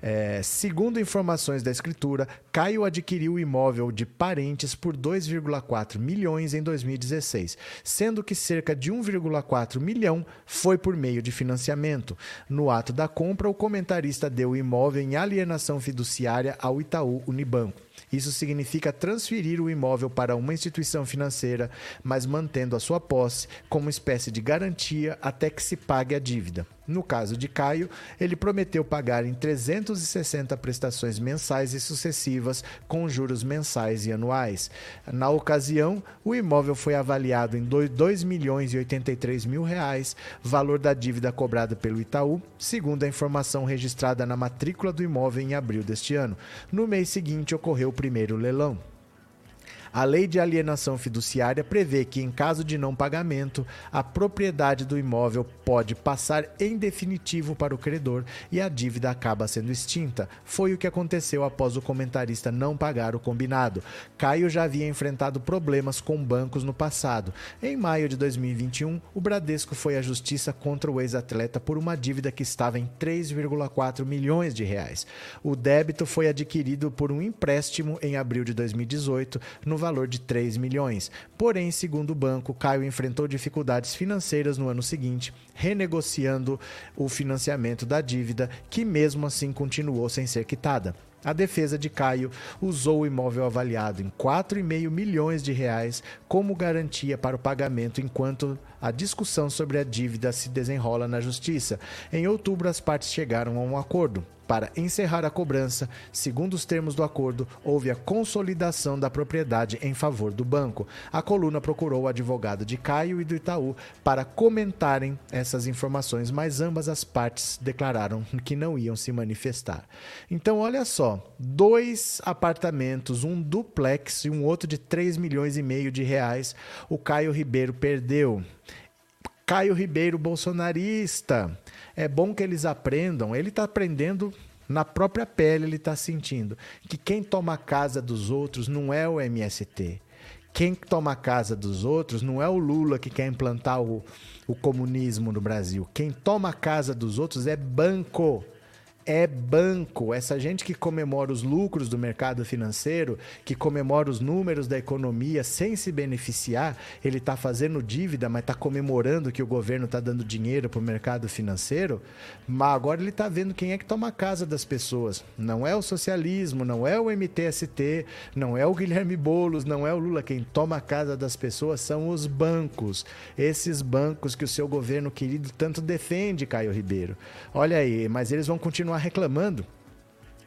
É, segundo informações da escritura, Caio adquiriu o imóvel de parentes por 2,4 milhões em 2016, sendo que cerca de 1,4 milhão foi por meio de financiamento. No ato da compra, o comentarista deu o imóvel em alienação fiduciária ao Itaú Unibanco. Isso significa transferir o imóvel para uma instituição financeira, mas mantendo a sua posse como espécie de garantia até que se pague a dívida. No caso de Caio, ele prometeu pagar em 360 prestações mensais e sucessivas, com juros mensais e anuais. Na ocasião, o imóvel foi avaliado em 2 milhões e 83 mil reais, valor da dívida cobrada pelo Itaú, segundo a informação registrada na matrícula do imóvel em abril deste ano. No mês seguinte, ocorreu o primeiro leilão. A lei de alienação fiduciária prevê que, em caso de não pagamento, a propriedade do imóvel pode passar em definitivo para o credor e a dívida acaba sendo extinta. Foi o que aconteceu após o comentarista não pagar o combinado. Caio já havia enfrentado problemas com bancos no passado. Em maio de 2021, o Bradesco foi à justiça contra o ex-atleta por uma dívida que estava em 3,4 milhões de reais. O débito foi adquirido por um empréstimo em abril de 2018 no valor de 3 milhões. Porém, segundo o banco, Caio enfrentou dificuldades financeiras no ano seguinte, renegociando o financiamento da dívida, que mesmo assim continuou sem ser quitada. A defesa de Caio usou o imóvel avaliado em 4,5 milhões de reais como garantia para o pagamento enquanto a discussão sobre a dívida se desenrola na justiça. Em outubro, as partes chegaram a um acordo. Para encerrar a cobrança, segundo os termos do acordo, houve a consolidação da propriedade em favor do banco. A coluna procurou o advogado de Caio e do Itaú para comentarem essas informações, mas ambas as partes declararam que não iam se manifestar. Então, olha só, dois apartamentos, um duplex e um outro de 3 milhões e meio de reais, o Caio Ribeiro perdeu. Caio Ribeiro, bolsonarista. É bom que eles aprendam. Ele está aprendendo na própria pele, ele está sentindo que quem toma a casa dos outros não é o MST. Quem toma a casa dos outros não é o Lula que quer implantar o, o comunismo no Brasil. Quem toma a casa dos outros é banco. É banco. Essa gente que comemora os lucros do mercado financeiro, que comemora os números da economia sem se beneficiar, ele está fazendo dívida, mas está comemorando que o governo está dando dinheiro para o mercado financeiro. Mas agora ele está vendo quem é que toma a casa das pessoas. Não é o socialismo, não é o MTST, não é o Guilherme Boulos, não é o Lula. Quem toma a casa das pessoas são os bancos. Esses bancos que o seu governo querido tanto defende, Caio Ribeiro. Olha aí, mas eles vão continuar reclamando.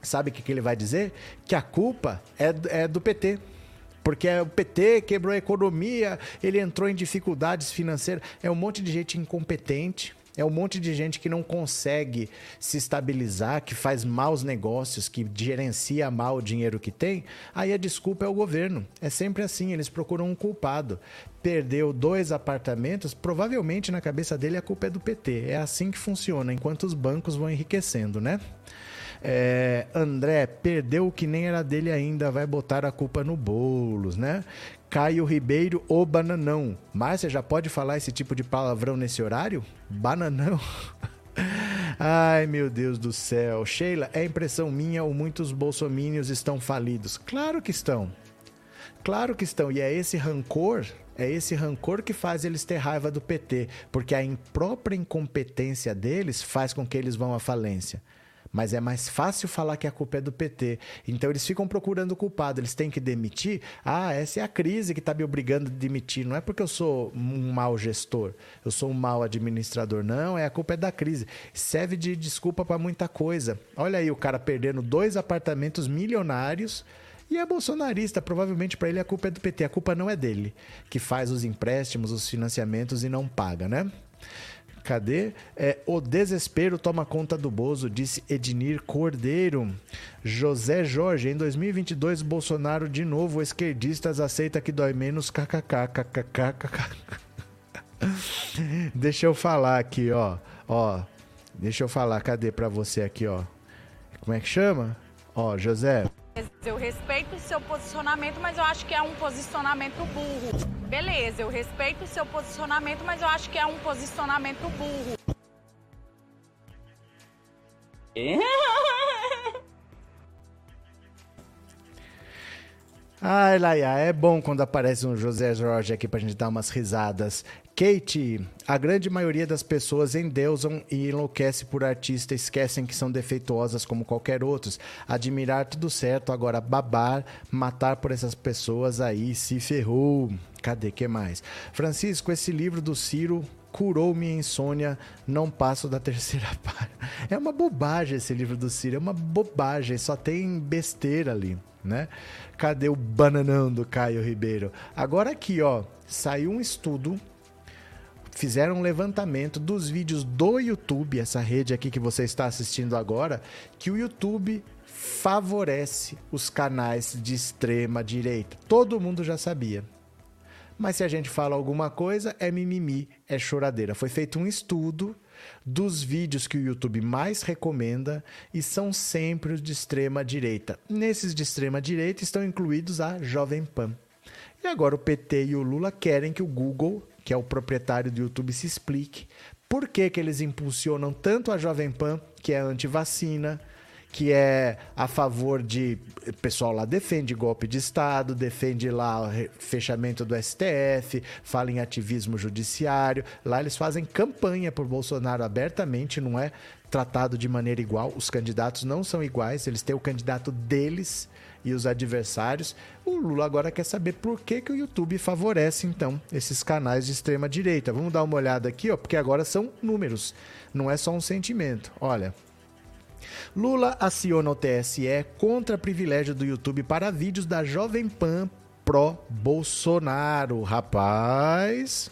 Sabe o que, que ele vai dizer? Que a culpa é, é do PT. Porque o PT quebrou a economia, ele entrou em dificuldades financeiras. É um monte de gente incompetente, é um monte de gente que não consegue se estabilizar, que faz maus negócios, que gerencia mal o dinheiro que tem. Aí a desculpa é o governo. É sempre assim, eles procuram um culpado. Perdeu dois apartamentos, provavelmente na cabeça dele a culpa é do PT. É assim que funciona, enquanto os bancos vão enriquecendo, né? É, André perdeu o que nem era dele ainda, vai botar a culpa no bolos, né? Caio Ribeiro, o bananão. Márcia, já pode falar esse tipo de palavrão nesse horário? Bananão. [laughs] Ai, meu Deus do céu. Sheila, é impressão minha ou muitos bolsomínios estão falidos? Claro que estão. Claro que estão. E é esse rancor, é esse rancor que faz eles ter raiva do PT, porque a própria incompetência deles faz com que eles vão à falência mas é mais fácil falar que a culpa é do PT. Então eles ficam procurando o culpado, eles têm que demitir. Ah, essa é a crise que está me obrigando a demitir. Não é porque eu sou um mau gestor, eu sou um mau administrador. Não, é a culpa é da crise. Serve de desculpa para muita coisa. Olha aí o cara perdendo dois apartamentos milionários. E é bolsonarista, provavelmente para ele a culpa é do PT, a culpa não é dele, que faz os empréstimos, os financiamentos e não paga, né? Cadê? É, o desespero toma conta do Bozo, disse Ednir Cordeiro. José Jorge, em 2022, Bolsonaro de novo, esquerdistas aceita que dói menos, kkkkkkk. [laughs] Deixa eu falar aqui, ó. Ó, deixa eu falar, cadê pra você aqui, ó. Como é que chama? Ó, José. Eu respeito o seu posicionamento, mas eu acho que é um posicionamento burro. Beleza, eu respeito o seu posicionamento, mas eu acho que é um posicionamento burro. [laughs] Ai, Laia, é bom quando aparece um José Jorge aqui pra gente dar umas risadas. Kate, a grande maioria das pessoas endeusam e enlouquece por artista, esquecem que são defeituosas como qualquer outros. Admirar tudo certo, agora babar, matar por essas pessoas aí se ferrou. Cadê que mais? Francisco, esse livro do Ciro curou minha insônia, não passo da terceira [laughs] página. É uma bobagem esse livro do Ciro, é uma bobagem, só tem besteira ali, né? Cadê o bananão do Caio Ribeiro? Agora aqui, ó, saiu um estudo fizeram um levantamento dos vídeos do YouTube, essa rede aqui que você está assistindo agora, que o YouTube favorece os canais de extrema direita. Todo mundo já sabia. Mas se a gente fala alguma coisa, é mimimi, é choradeira. Foi feito um estudo dos vídeos que o YouTube mais recomenda e são sempre os de extrema direita. Nesses de extrema direita estão incluídos a Jovem Pan. E agora o PT e o Lula querem que o Google que é o proprietário do YouTube, se explique por que, que eles impulsionam tanto a Jovem Pan, que é anti-vacina, que é a favor de. O pessoal lá defende golpe de Estado, defende lá o fechamento do STF, fala em ativismo judiciário. Lá eles fazem campanha por Bolsonaro abertamente, não é tratado de maneira igual. Os candidatos não são iguais, eles têm o candidato deles e os adversários. O Lula agora quer saber por que, que o YouTube favorece, então, esses canais de extrema direita. Vamos dar uma olhada aqui, ó, porque agora são números, não é só um sentimento. Olha. Lula aciona o TSE contra privilégio do YouTube para vídeos da Jovem Pan pró-Bolsonaro. Rapaz.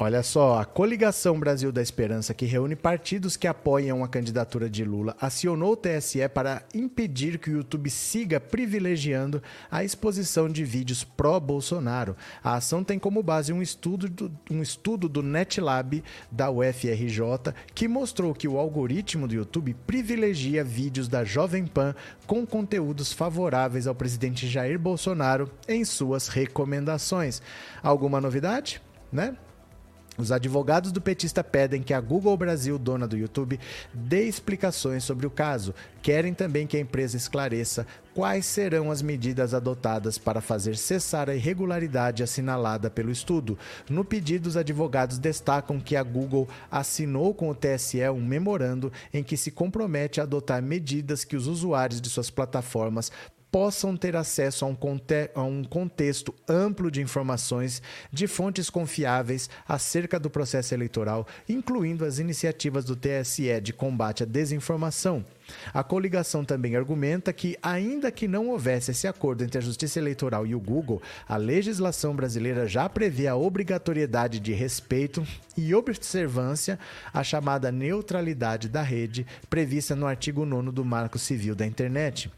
Olha só, a Coligação Brasil da Esperança, que reúne partidos que apoiam a candidatura de Lula, acionou o TSE para impedir que o YouTube siga privilegiando a exposição de vídeos pró-Bolsonaro. A ação tem como base um estudo, do, um estudo do NetLab da UFRJ que mostrou que o algoritmo do YouTube privilegia vídeos da Jovem Pan com conteúdos favoráveis ao presidente Jair Bolsonaro em suas recomendações. Alguma novidade? Né? Os advogados do petista pedem que a Google Brasil, dona do YouTube, dê explicações sobre o caso. Querem também que a empresa esclareça quais serão as medidas adotadas para fazer cessar a irregularidade assinalada pelo estudo. No pedido, os advogados destacam que a Google assinou com o TSE um memorando em que se compromete a adotar medidas que os usuários de suas plataformas possam ter acesso a um, conte a um contexto amplo de informações de fontes confiáveis acerca do processo eleitoral, incluindo as iniciativas do TSE de combate à desinformação. A coligação também argumenta que, ainda que não houvesse esse acordo entre a Justiça Eleitoral e o Google, a legislação brasileira já prevê a obrigatoriedade de respeito e observância à chamada neutralidade da rede, prevista no artigo 9 do Marco Civil da Internet.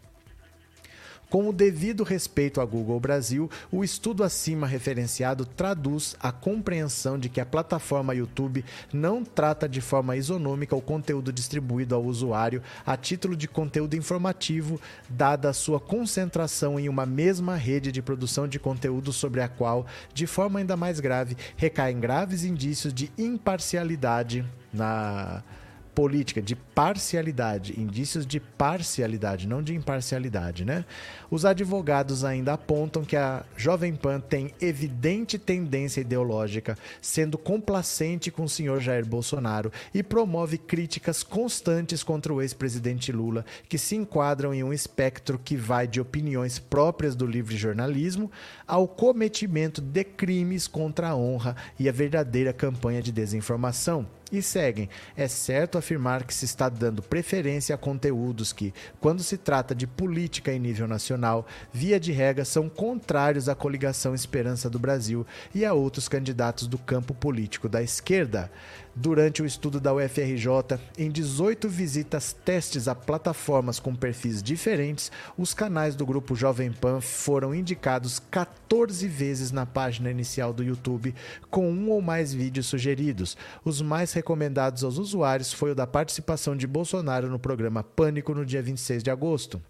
Com o devido respeito à Google Brasil, o estudo acima referenciado traduz a compreensão de que a plataforma YouTube não trata de forma isonômica o conteúdo distribuído ao usuário a título de conteúdo informativo, dada a sua concentração em uma mesma rede de produção de conteúdo sobre a qual, de forma ainda mais grave, recaem graves indícios de imparcialidade na política de parcialidade, indícios de parcialidade, não de imparcialidade, né? Os advogados ainda apontam que a Jovem Pan tem evidente tendência ideológica, sendo complacente com o senhor Jair Bolsonaro e promove críticas constantes contra o ex-presidente Lula, que se enquadram em um espectro que vai de opiniões próprias do livre jornalismo ao cometimento de crimes contra a honra e a verdadeira campanha de desinformação. E seguem. É certo afirmar que se está dando preferência a conteúdos que, quando se trata de política em nível nacional, via de regra são contrários à coligação Esperança do Brasil e a outros candidatos do campo político da esquerda durante o estudo da UFRJ, em 18 visitas testes a plataformas com perfis diferentes, os canais do grupo Jovem Pan foram indicados 14 vezes na página inicial do YouTube, com um ou mais vídeos sugeridos. Os mais recomendados aos usuários foi o da participação de Bolsonaro no programa Pânico no dia 26 de agosto.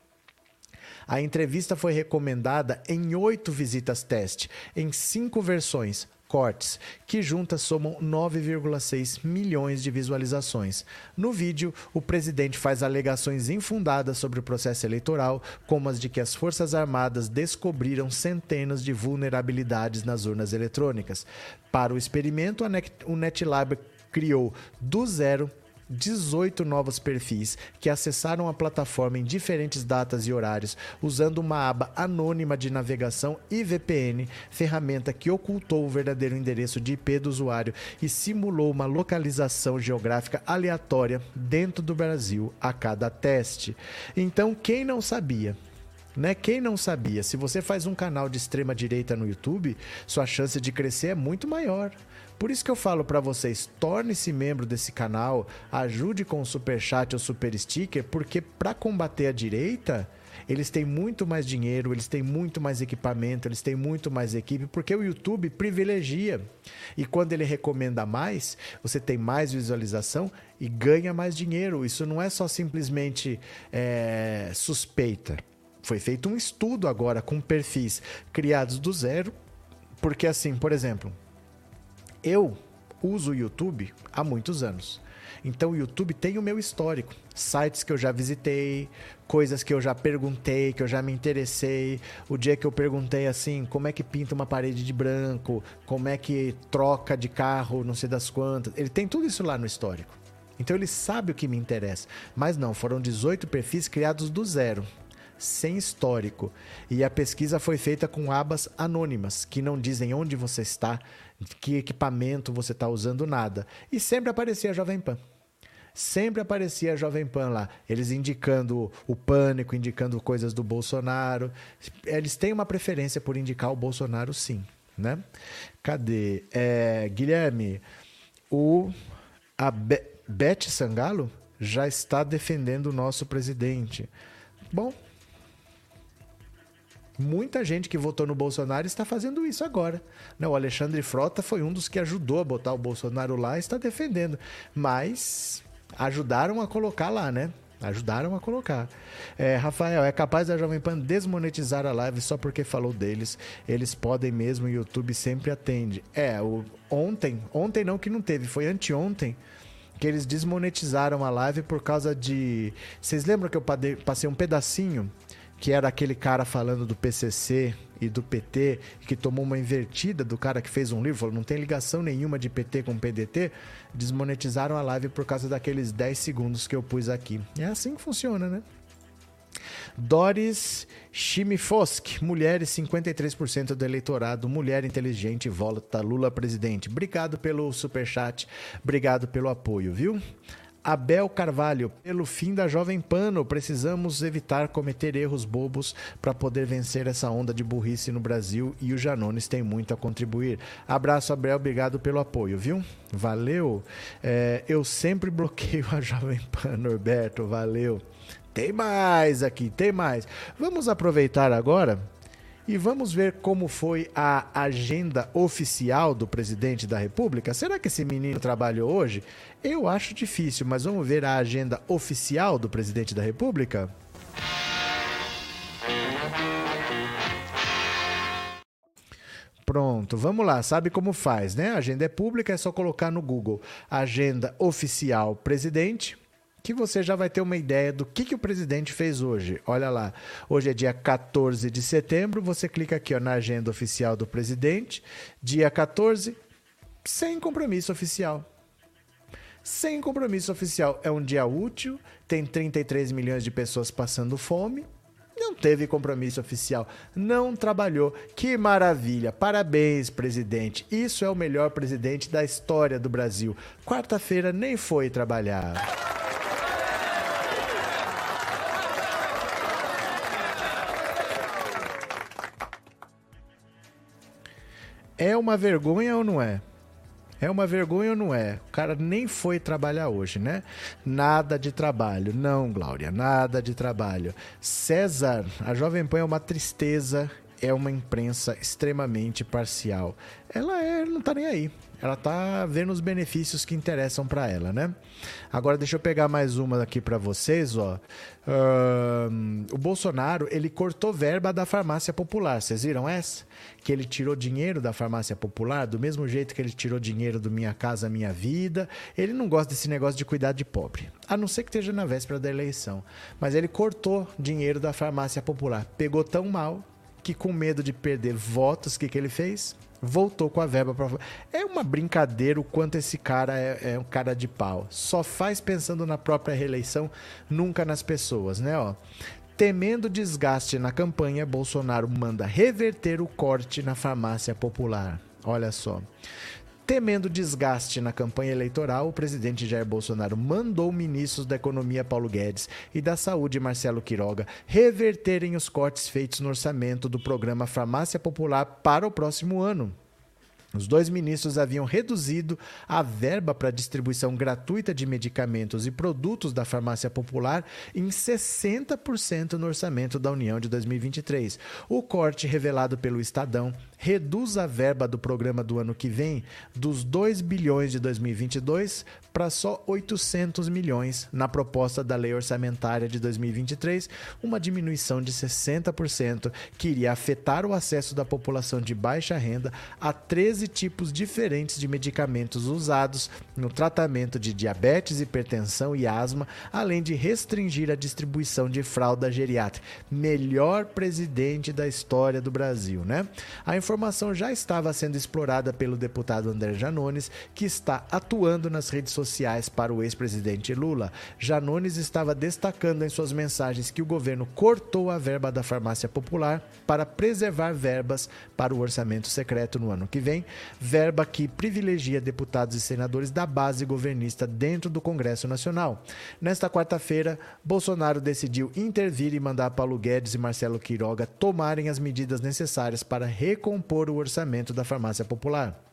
A entrevista foi recomendada em oito visitas teste, em cinco versões, cortes, que juntas somam 9,6 milhões de visualizações. No vídeo, o presidente faz alegações infundadas sobre o processo eleitoral, como as de que as Forças Armadas descobriram centenas de vulnerabilidades nas urnas eletrônicas. Para o experimento, o NetLab criou do zero 18 novos perfis que acessaram a plataforma em diferentes datas e horários usando uma aba anônima de navegação e VPN, ferramenta que ocultou o verdadeiro endereço de IP do usuário e simulou uma localização geográfica aleatória dentro do Brasil a cada teste. Então, quem não sabia né? Quem não sabia, se você faz um canal de extrema direita no YouTube, sua chance de crescer é muito maior. Por isso que eu falo para vocês, torne-se membro desse canal, ajude com o super chat ou super sticker, porque para combater a direita, eles têm muito mais dinheiro, eles têm muito mais equipamento, eles têm muito mais equipe, porque o YouTube privilegia. E quando ele recomenda mais, você tem mais visualização e ganha mais dinheiro. Isso não é só simplesmente é, suspeita. Foi feito um estudo agora com perfis criados do zero, porque assim, por exemplo, eu uso o YouTube há muitos anos. Então o YouTube tem o meu histórico, sites que eu já visitei, coisas que eu já perguntei, que eu já me interessei. O dia que eu perguntei assim, como é que pinta uma parede de branco, como é que troca de carro, não sei das quantas. Ele tem tudo isso lá no histórico. Então ele sabe o que me interessa. Mas não, foram 18 perfis criados do zero sem histórico. E a pesquisa foi feita com abas anônimas, que não dizem onde você está, que equipamento você está usando, nada. E sempre aparecia a Jovem Pan. Sempre aparecia a Jovem Pan lá, eles indicando o pânico, indicando coisas do Bolsonaro. Eles têm uma preferência por indicar o Bolsonaro, sim. né? Cadê? É, Guilherme, o a Be Beth Sangalo já está defendendo o nosso presidente. Bom, muita gente que votou no Bolsonaro está fazendo isso agora. Né? O Alexandre Frota foi um dos que ajudou a botar o Bolsonaro lá e está defendendo. Mas ajudaram a colocar lá, né? Ajudaram a colocar. É, Rafael, é capaz da Jovem Pan desmonetizar a live só porque falou deles. Eles podem mesmo, o YouTube sempre atende. É, o, ontem, ontem não que não teve, foi anteontem que eles desmonetizaram a live por causa de. Vocês lembram que eu passei um pedacinho que era aquele cara falando do PCC e do PT, que tomou uma invertida do cara que fez um livro, falou não tem ligação nenhuma de PT com PDT, desmonetizaram a live por causa daqueles 10 segundos que eu pus aqui. É assim que funciona, né? Doris Chimifosk, mulheres, 53% do eleitorado, mulher inteligente, volta Lula presidente. Obrigado pelo superchat, obrigado pelo apoio, viu? Abel Carvalho, pelo fim da Jovem Pano, precisamos evitar cometer erros bobos para poder vencer essa onda de burrice no Brasil e o Janones tem muito a contribuir. Abraço, Abel, obrigado pelo apoio, viu? Valeu. É, eu sempre bloqueio a Jovem Pan, Norberto, valeu. Tem mais aqui, tem mais. Vamos aproveitar agora e vamos ver como foi a agenda oficial do presidente da República. Será que esse menino trabalhou hoje? Eu acho difícil, mas vamos ver a agenda oficial do presidente da República? Pronto, vamos lá. Sabe como faz, né? A agenda é pública, é só colocar no Google Agenda Oficial Presidente que você já vai ter uma ideia do que, que o presidente fez hoje. Olha lá, hoje é dia 14 de setembro, você clica aqui ó, na agenda oficial do presidente, dia 14, sem compromisso oficial. Sem compromisso oficial. É um dia útil, tem 33 milhões de pessoas passando fome, não teve compromisso oficial, não trabalhou. Que maravilha! Parabéns, presidente. Isso é o melhor presidente da história do Brasil. Quarta-feira nem foi trabalhar. É uma vergonha ou não é? É uma vergonha ou não é? O cara nem foi trabalhar hoje, né? Nada de trabalho. Não, Glória, nada de trabalho. César, a Jovem Pan é uma tristeza, é uma imprensa extremamente parcial. Ela é, não tá nem aí. Ela tá vendo os benefícios que interessam para ela, né? Agora deixa eu pegar mais uma aqui para vocês, ó. Uh, o Bolsonaro, ele cortou verba da farmácia popular. Vocês viram essa? Que ele tirou dinheiro da farmácia popular, do mesmo jeito que ele tirou dinheiro do Minha Casa Minha Vida. Ele não gosta desse negócio de cuidar de pobre. A não ser que esteja na véspera da eleição. Mas ele cortou dinheiro da farmácia popular. Pegou tão mal que com medo de perder votos, o que, que ele fez? Voltou com a verba para É uma brincadeira o quanto esse cara é, é, um cara de pau. Só faz pensando na própria reeleição, nunca nas pessoas, né? Ó. Temendo desgaste na campanha, Bolsonaro manda reverter o corte na farmácia popular. Olha só. Temendo desgaste na campanha eleitoral, o presidente Jair Bolsonaro mandou ministros da Economia Paulo Guedes e da Saúde Marcelo Quiroga reverterem os cortes feitos no orçamento do programa Farmácia Popular para o próximo ano. Os dois ministros haviam reduzido a verba para distribuição gratuita de medicamentos e produtos da farmácia popular em 60% no orçamento da União de 2023. O corte revelado pelo Estadão reduz a verba do programa do ano que vem dos 2 bilhões de 2022 para só 800 milhões na proposta da lei orçamentária de 2023, uma diminuição de 60% que iria afetar o acesso da população de baixa renda a 13 tipos diferentes de medicamentos usados no tratamento de diabetes, hipertensão e asma, além de restringir a distribuição de fralda geriátrica. Melhor presidente da história do Brasil, né? A informação já estava sendo explorada pelo deputado André Janones, que está atuando nas redes sociais para o ex-presidente Lula. Janones estava destacando em suas mensagens que o governo cortou a verba da farmácia popular para preservar verbas para o orçamento secreto no ano que vem, verba que privilegia deputados e senadores da base governista dentro do Congresso Nacional. Nesta quarta-feira, Bolsonaro decidiu intervir e mandar Paulo Guedes e Marcelo Quiroga tomarem as medidas necessárias para recompor compor o orçamento da farmácia popular.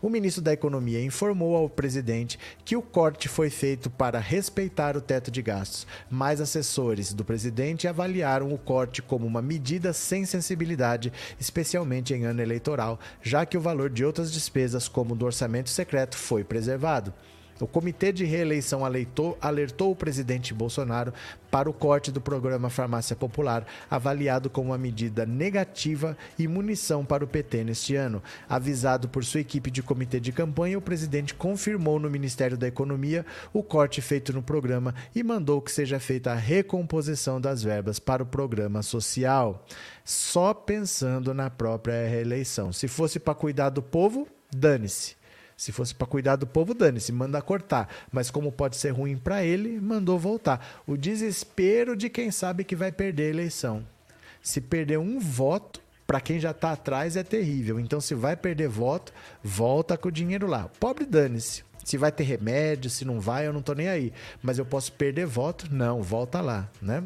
O ministro da Economia informou ao presidente que o corte foi feito para respeitar o teto de gastos, mas assessores do presidente avaliaram o corte como uma medida sem sensibilidade, especialmente em ano eleitoral, já que o valor de outras despesas, como do orçamento secreto, foi preservado. O Comitê de Reeleição alertou, alertou o presidente Bolsonaro para o corte do programa Farmácia Popular, avaliado como uma medida negativa e munição para o PT neste ano. Avisado por sua equipe de comitê de campanha, o presidente confirmou no Ministério da Economia o corte feito no programa e mandou que seja feita a recomposição das verbas para o programa social. Só pensando na própria reeleição. Se fosse para cuidar do povo, dane-se. Se fosse para cuidar do povo, dane-se, manda cortar. Mas como pode ser ruim para ele, mandou voltar. O desespero de quem sabe que vai perder a eleição. Se perder um voto, para quem já está atrás é terrível. Então, se vai perder voto, volta com o dinheiro lá. Pobre dane-se. Se vai ter remédio, se não vai, eu não tô nem aí. Mas eu posso perder voto? Não, volta lá, né?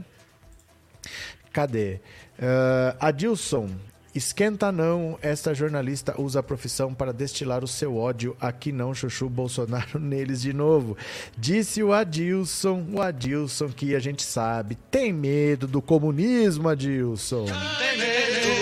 Cadê? Uh, Adilson, Esquenta não, esta jornalista usa a profissão para destilar o seu ódio. Aqui não, Chuchu Bolsonaro [laughs] neles de novo. Disse o Adilson, o Adilson que a gente sabe, tem medo do comunismo, Adilson. Tem medo do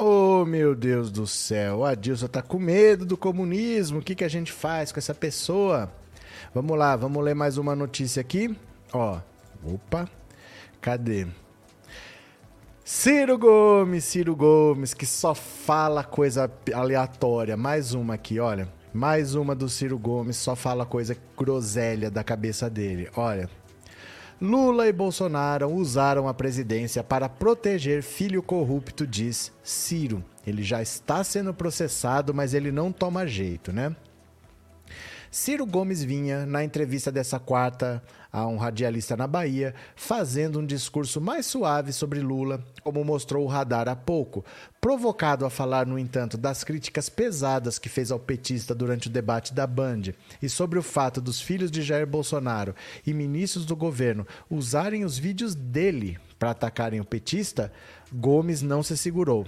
Oh, meu Deus do céu, o Adilson tá com medo do comunismo. O que, que a gente faz com essa pessoa? Vamos lá, vamos ler mais uma notícia aqui. Ó, opa, cadê? Ciro Gomes, Ciro Gomes, que só fala coisa aleatória. Mais uma aqui, olha. Mais uma do Ciro Gomes, só fala coisa groselha da cabeça dele. Olha. Lula e Bolsonaro usaram a presidência para proteger filho corrupto, diz Ciro. Ele já está sendo processado, mas ele não toma jeito, né? Ciro Gomes vinha, na entrevista dessa quarta a um radialista na Bahia, fazendo um discurso mais suave sobre Lula, como mostrou o radar há pouco, provocado a falar, no entanto, das críticas pesadas que fez ao petista durante o debate da Band e sobre o fato dos filhos de Jair Bolsonaro e ministros do governo usarem os vídeos dele para atacarem o petista, Gomes não se segurou.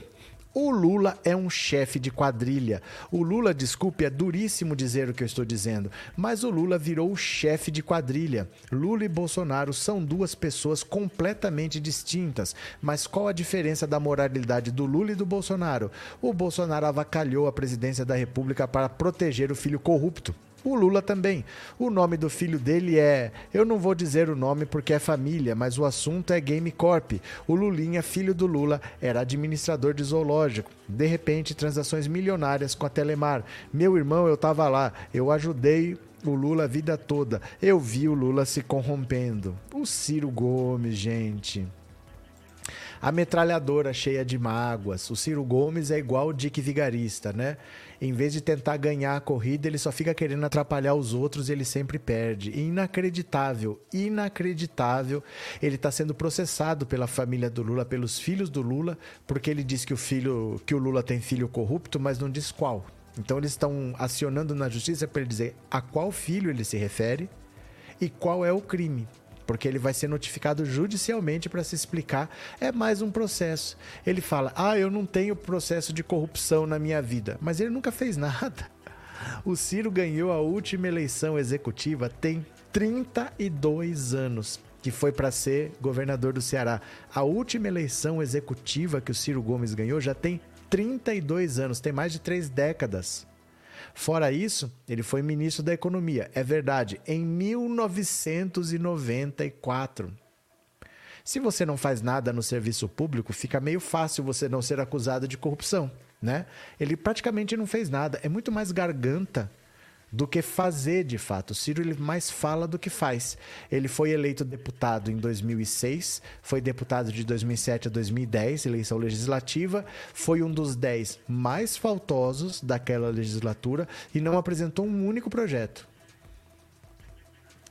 O Lula é um chefe de quadrilha. O Lula, desculpe, é duríssimo dizer o que eu estou dizendo, mas o Lula virou o chefe de quadrilha. Lula e Bolsonaro são duas pessoas completamente distintas. Mas qual a diferença da moralidade do Lula e do Bolsonaro? O Bolsonaro avacalhou a presidência da República para proteger o filho corrupto. O Lula também. O nome do filho dele é. Eu não vou dizer o nome porque é família, mas o assunto é Game Corp. O Lulinha, filho do Lula, era administrador de zoológico. De repente, transações milionárias com a Telemar. Meu irmão, eu tava lá. Eu ajudei o Lula a vida toda. Eu vi o Lula se corrompendo. O Ciro Gomes, gente. A metralhadora cheia de mágoas. O Ciro Gomes é igual o Dick Vigarista, né? Em vez de tentar ganhar a corrida, ele só fica querendo atrapalhar os outros e ele sempre perde. Inacreditável, inacreditável. Ele está sendo processado pela família do Lula, pelos filhos do Lula, porque ele diz que o filho, que o Lula tem filho corrupto, mas não diz qual. Então eles estão acionando na justiça para ele dizer a qual filho ele se refere e qual é o crime porque ele vai ser notificado judicialmente para se explicar. É mais um processo. Ele fala: Ah, eu não tenho processo de corrupção na minha vida, mas ele nunca fez nada. O Ciro ganhou a última eleição executiva tem 32 anos, que foi para ser governador do Ceará. A última eleição executiva que o Ciro Gomes ganhou já tem 32 anos, tem mais de três décadas. Fora isso, ele foi ministro da Economia, é verdade, em 1994. Se você não faz nada no serviço público, fica meio fácil você não ser acusado de corrupção, né? Ele praticamente não fez nada, é muito mais garganta do que fazer de fato. O Ciro ele mais fala do que faz. Ele foi eleito deputado em 2006, foi deputado de 2007 a 2010, eleição legislativa, foi um dos 10 mais faltosos daquela legislatura e não apresentou um único projeto.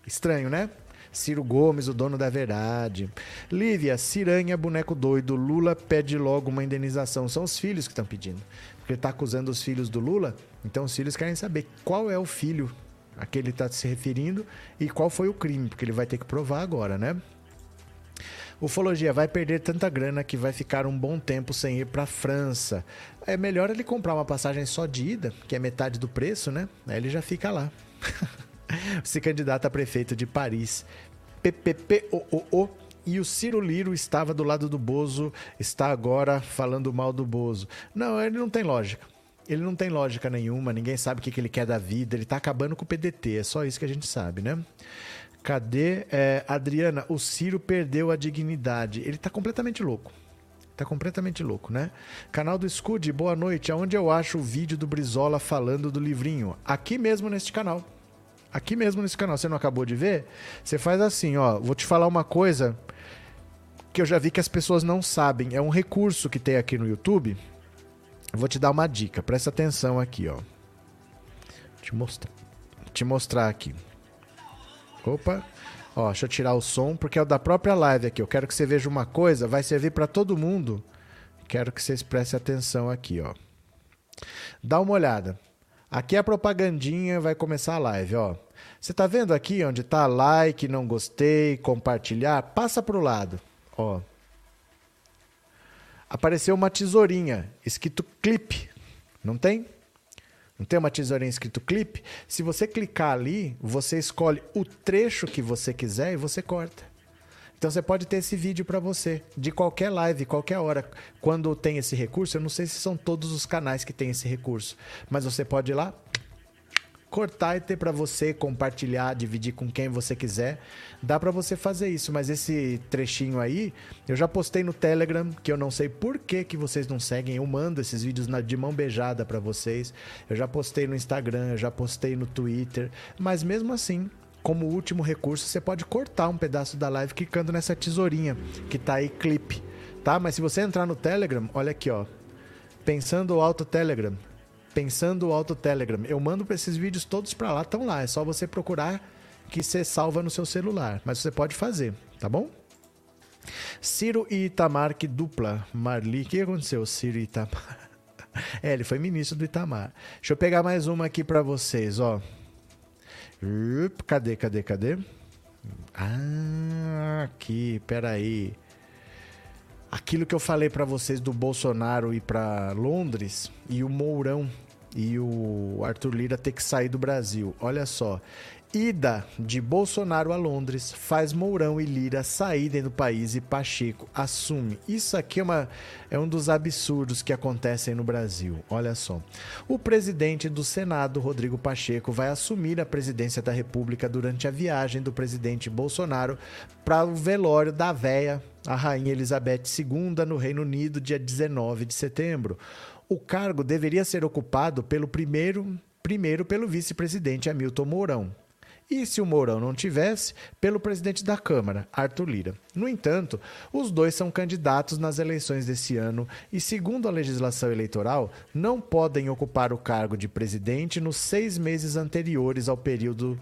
Estranho, né? Ciro Gomes, o dono da verdade. Lívia, Ciranha, boneco doido. Lula pede logo uma indenização. São os filhos que estão pedindo. Porque ele está acusando os filhos do Lula. Então os filhos querem saber qual é o filho a que ele está se referindo e qual foi o crime, porque ele vai ter que provar agora, né? Ufologia vai perder tanta grana que vai ficar um bom tempo sem ir para a França. É melhor ele comprar uma passagem só de ida, que é metade do preço, né? Aí ele já fica lá. [laughs] se candidata a prefeito de Paris. PPPOOO. E o Ciro Liro estava do lado do Bozo, está agora falando mal do Bozo. Não, ele não tem lógica. Ele não tem lógica nenhuma, ninguém sabe o que, ele quer da vida, ele está acabando com o PDT, é só isso que a gente sabe, né? Cadê? É, Adriana, o Ciro perdeu a dignidade. Ele está completamente louco. Tá completamente louco, né? Canal do Scud, boa noite. Aonde eu acho o vídeo do Brizola falando do livrinho? Aqui mesmo neste canal aqui mesmo nesse canal, você não acabou de ver? Você faz assim, ó, vou te falar uma coisa que eu já vi que as pessoas não sabem. É um recurso que tem aqui no YouTube. Vou te dar uma dica, presta atenção aqui, ó. Te mostrar, te mostrar aqui. Opa. Ó, deixa eu tirar o som porque é o da própria live aqui. Eu quero que você veja uma coisa, vai servir para todo mundo. Quero que vocês prestem atenção aqui, ó. Dá uma olhada. Aqui a propagandinha vai começar a live, ó. Você tá vendo aqui onde tá like, não gostei, compartilhar? Passa pro lado, ó. Apareceu uma tesourinha escrito clipe. Não tem? Não tem uma tesourinha escrito clipe? Se você clicar ali, você escolhe o trecho que você quiser e você corta. Então você pode ter esse vídeo para você, de qualquer live, qualquer hora. Quando tem esse recurso, eu não sei se são todos os canais que tem esse recurso, mas você pode ir lá, cortar e ter para você, compartilhar, dividir com quem você quiser. Dá para você fazer isso, mas esse trechinho aí, eu já postei no Telegram, que eu não sei por que, que vocês não seguem. Eu mando esses vídeos na, de mão beijada para vocês. Eu já postei no Instagram, eu já postei no Twitter, mas mesmo assim, como último recurso, você pode cortar um pedaço da live clicando nessa tesourinha que tá aí clipe, tá? Mas se você entrar no Telegram, olha aqui, ó. Pensando Alto Telegram. Pensando Alto Telegram. Eu mando esses vídeos todos para lá, estão lá. É só você procurar que você salva no seu celular. Mas você pode fazer, tá bom? Ciro e Itamar, que dupla. Marli, o que aconteceu, Ciro e Itamar? [laughs] é, ele foi ministro do Itamar. Deixa eu pegar mais uma aqui para vocês, ó. Cadê, cadê, cadê? Ah, aqui, peraí. Aquilo que eu falei para vocês do Bolsonaro ir para Londres e o Mourão e o Arthur Lira ter que sair do Brasil. Olha só, Ida de Bolsonaro a Londres faz Mourão e Lira saírem do país e Pacheco assume. Isso aqui é, uma, é um dos absurdos que acontecem no Brasil. Olha só. O presidente do Senado, Rodrigo Pacheco, vai assumir a presidência da República durante a viagem do presidente Bolsonaro para o velório da véia, a Rainha Elizabeth II, no Reino Unido, dia 19 de setembro. O cargo deveria ser ocupado pelo primeiro, primeiro pelo vice-presidente Hamilton Mourão e, se o Mourão não tivesse, pelo presidente da Câmara, Arthur Lira. No entanto, os dois são candidatos nas eleições desse ano e, segundo a legislação eleitoral, não podem ocupar o cargo de presidente nos seis meses anteriores ao período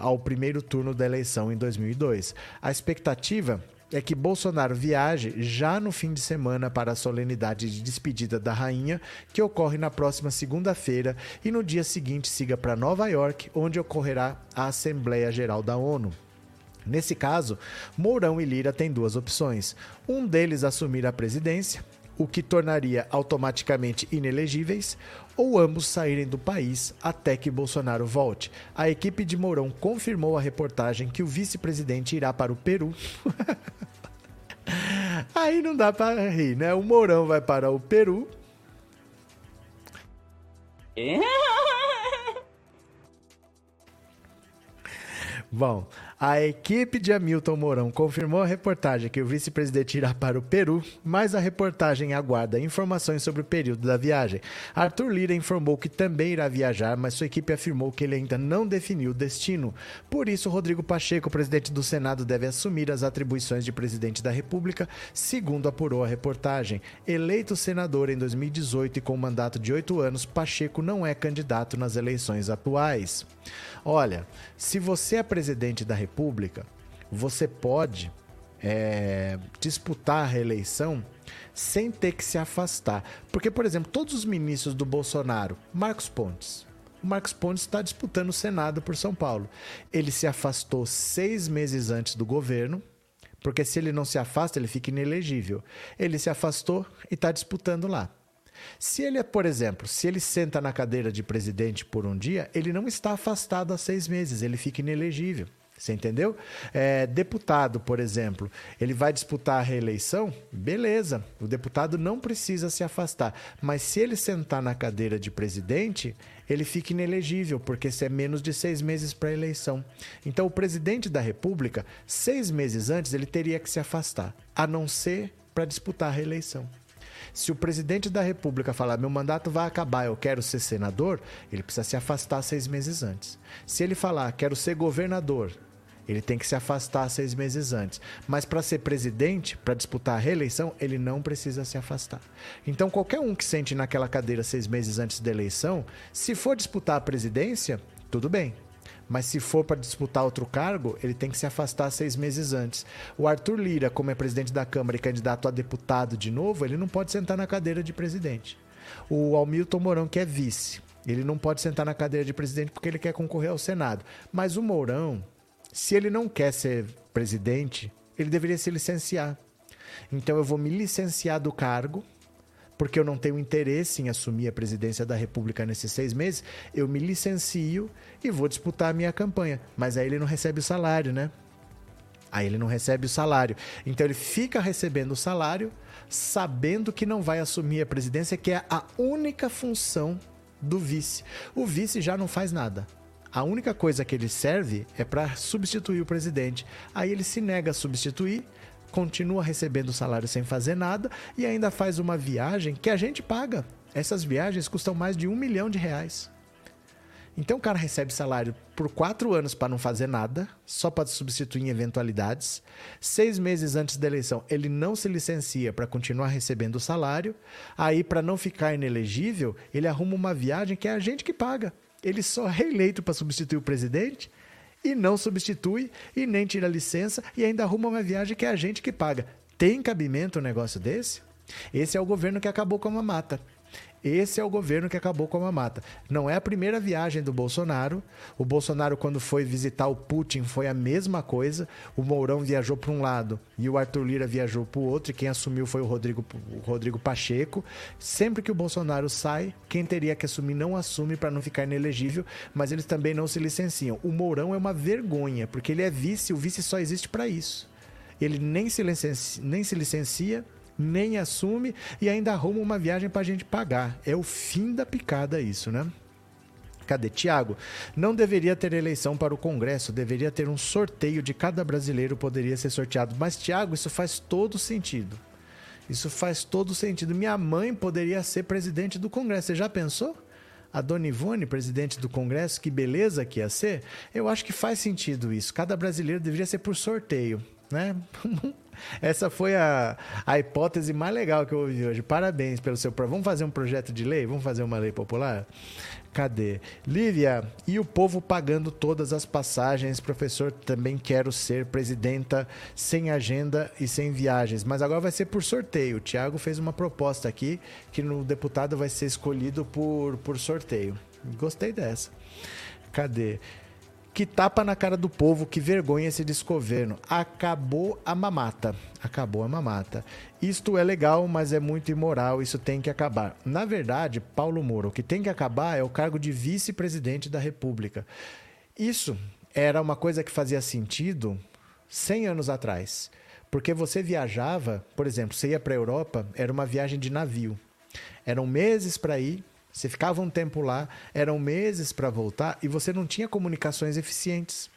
ao primeiro turno da eleição em 2002. A expectativa é que Bolsonaro viaje já no fim de semana para a solenidade de despedida da rainha, que ocorre na próxima segunda-feira, e no dia seguinte siga para Nova York, onde ocorrerá a Assembleia Geral da ONU. Nesse caso, Mourão e Lira têm duas opções: um deles assumir a presidência, o que tornaria automaticamente inelegíveis, ou ambos saírem do país até que Bolsonaro volte. A equipe de Mourão confirmou à reportagem que o vice-presidente irá para o Peru. [laughs] Aí não dá para rir, né? O Mourão vai para o Peru. Bom, A equipe de Hamilton Mourão confirmou a reportagem que o vice-presidente irá para o Peru, mas a reportagem aguarda informações sobre o período da viagem. Arthur Lira informou que também irá viajar, mas sua equipe afirmou que ele ainda não definiu o destino. Por isso, Rodrigo Pacheco, presidente do Senado, deve assumir as atribuições de presidente da República, segundo apurou a reportagem. Eleito senador em 2018 e com um mandato de oito anos, Pacheco não é candidato nas eleições atuais. Olha, se você é presidente da República, você pode é, disputar a reeleição sem ter que se afastar. Porque, por exemplo, todos os ministros do Bolsonaro, Marcos Pontes, o Marcos Pontes está disputando o Senado por São Paulo. Ele se afastou seis meses antes do governo, porque se ele não se afasta, ele fica inelegível. Ele se afastou e está disputando lá. Se ele, por exemplo, se ele senta na cadeira de presidente por um dia, ele não está afastado há seis meses, ele fica inelegível. Você entendeu? É, deputado, por exemplo, ele vai disputar a reeleição? Beleza, o deputado não precisa se afastar. Mas se ele sentar na cadeira de presidente, ele fica inelegível, porque se é menos de seis meses para a eleição. Então, o presidente da República, seis meses antes, ele teria que se afastar, a não ser para disputar a reeleição. Se o presidente da República falar meu mandato vai acabar, eu quero ser senador, ele precisa se afastar seis meses antes. Se ele falar quero ser governador, ele tem que se afastar seis meses antes. Mas para ser presidente, para disputar a reeleição, ele não precisa se afastar. Então, qualquer um que sente naquela cadeira seis meses antes da eleição, se for disputar a presidência, tudo bem. Mas se for para disputar outro cargo, ele tem que se afastar seis meses antes. O Arthur Lira, como é presidente da Câmara e candidato a deputado de novo, ele não pode sentar na cadeira de presidente. O Almilton Mourão, que é vice, ele não pode sentar na cadeira de presidente porque ele quer concorrer ao Senado. Mas o Mourão, se ele não quer ser presidente, ele deveria se licenciar. Então eu vou me licenciar do cargo porque eu não tenho interesse em assumir a presidência da República nesses seis meses, eu me licencio e vou disputar a minha campanha. Mas aí ele não recebe o salário, né? Aí ele não recebe o salário. Então ele fica recebendo o salário, sabendo que não vai assumir a presidência, que é a única função do vice. O vice já não faz nada. A única coisa que ele serve é para substituir o presidente. Aí ele se nega a substituir continua recebendo salário sem fazer nada e ainda faz uma viagem que a gente paga. Essas viagens custam mais de um milhão de reais. Então o cara recebe salário por quatro anos para não fazer nada, só para substituir em eventualidades. Seis meses antes da eleição, ele não se licencia para continuar recebendo o salário. Aí, para não ficar inelegível, ele arruma uma viagem que é a gente que paga. Ele só é reeleito para substituir o presidente e não substitui e nem tira licença e ainda arruma uma viagem que é a gente que paga. Tem cabimento um negócio desse? Esse é o governo que acabou com a mamata. Esse é o governo que acabou com a mamata. Não é a primeira viagem do Bolsonaro. O Bolsonaro, quando foi visitar o Putin, foi a mesma coisa. O Mourão viajou para um lado e o Arthur Lira viajou para o outro. E quem assumiu foi o Rodrigo, o Rodrigo Pacheco. Sempre que o Bolsonaro sai, quem teria que assumir não assume para não ficar inelegível, mas eles também não se licenciam. O Mourão é uma vergonha, porque ele é vice, o vice só existe para isso. Ele nem se licencia, nem se licencia nem assume e ainda arruma uma viagem para a gente pagar. É o fim da picada isso, né? Cadê? Tiago, não deveria ter eleição para o Congresso, deveria ter um sorteio de cada brasileiro poderia ser sorteado. Mas, Tiago, isso faz todo sentido. Isso faz todo sentido. Minha mãe poderia ser presidente do Congresso. Você já pensou? A Dona Ivone, presidente do Congresso, que beleza que ia ser? Eu acho que faz sentido isso. Cada brasileiro deveria ser por sorteio, né? [laughs] Essa foi a, a hipótese mais legal que eu ouvi hoje. Parabéns pelo seu. Vamos fazer um projeto de lei? Vamos fazer uma lei popular? Cadê? Lívia, e o povo pagando todas as passagens? Professor, também quero ser presidenta sem agenda e sem viagens. Mas agora vai ser por sorteio. O Tiago fez uma proposta aqui que no deputado vai ser escolhido por, por sorteio. Gostei dessa. Cadê? Que tapa na cara do povo, que vergonha esse desgoverno. Acabou a mamata. Acabou a mamata. Isto é legal, mas é muito imoral, isso tem que acabar. Na verdade, Paulo Moura, o que tem que acabar é o cargo de vice-presidente da República. Isso era uma coisa que fazia sentido 100 anos atrás. Porque você viajava, por exemplo, você ia para a Europa, era uma viagem de navio. Eram meses para ir, você ficava um tempo lá, eram meses para voltar e você não tinha comunicações eficientes.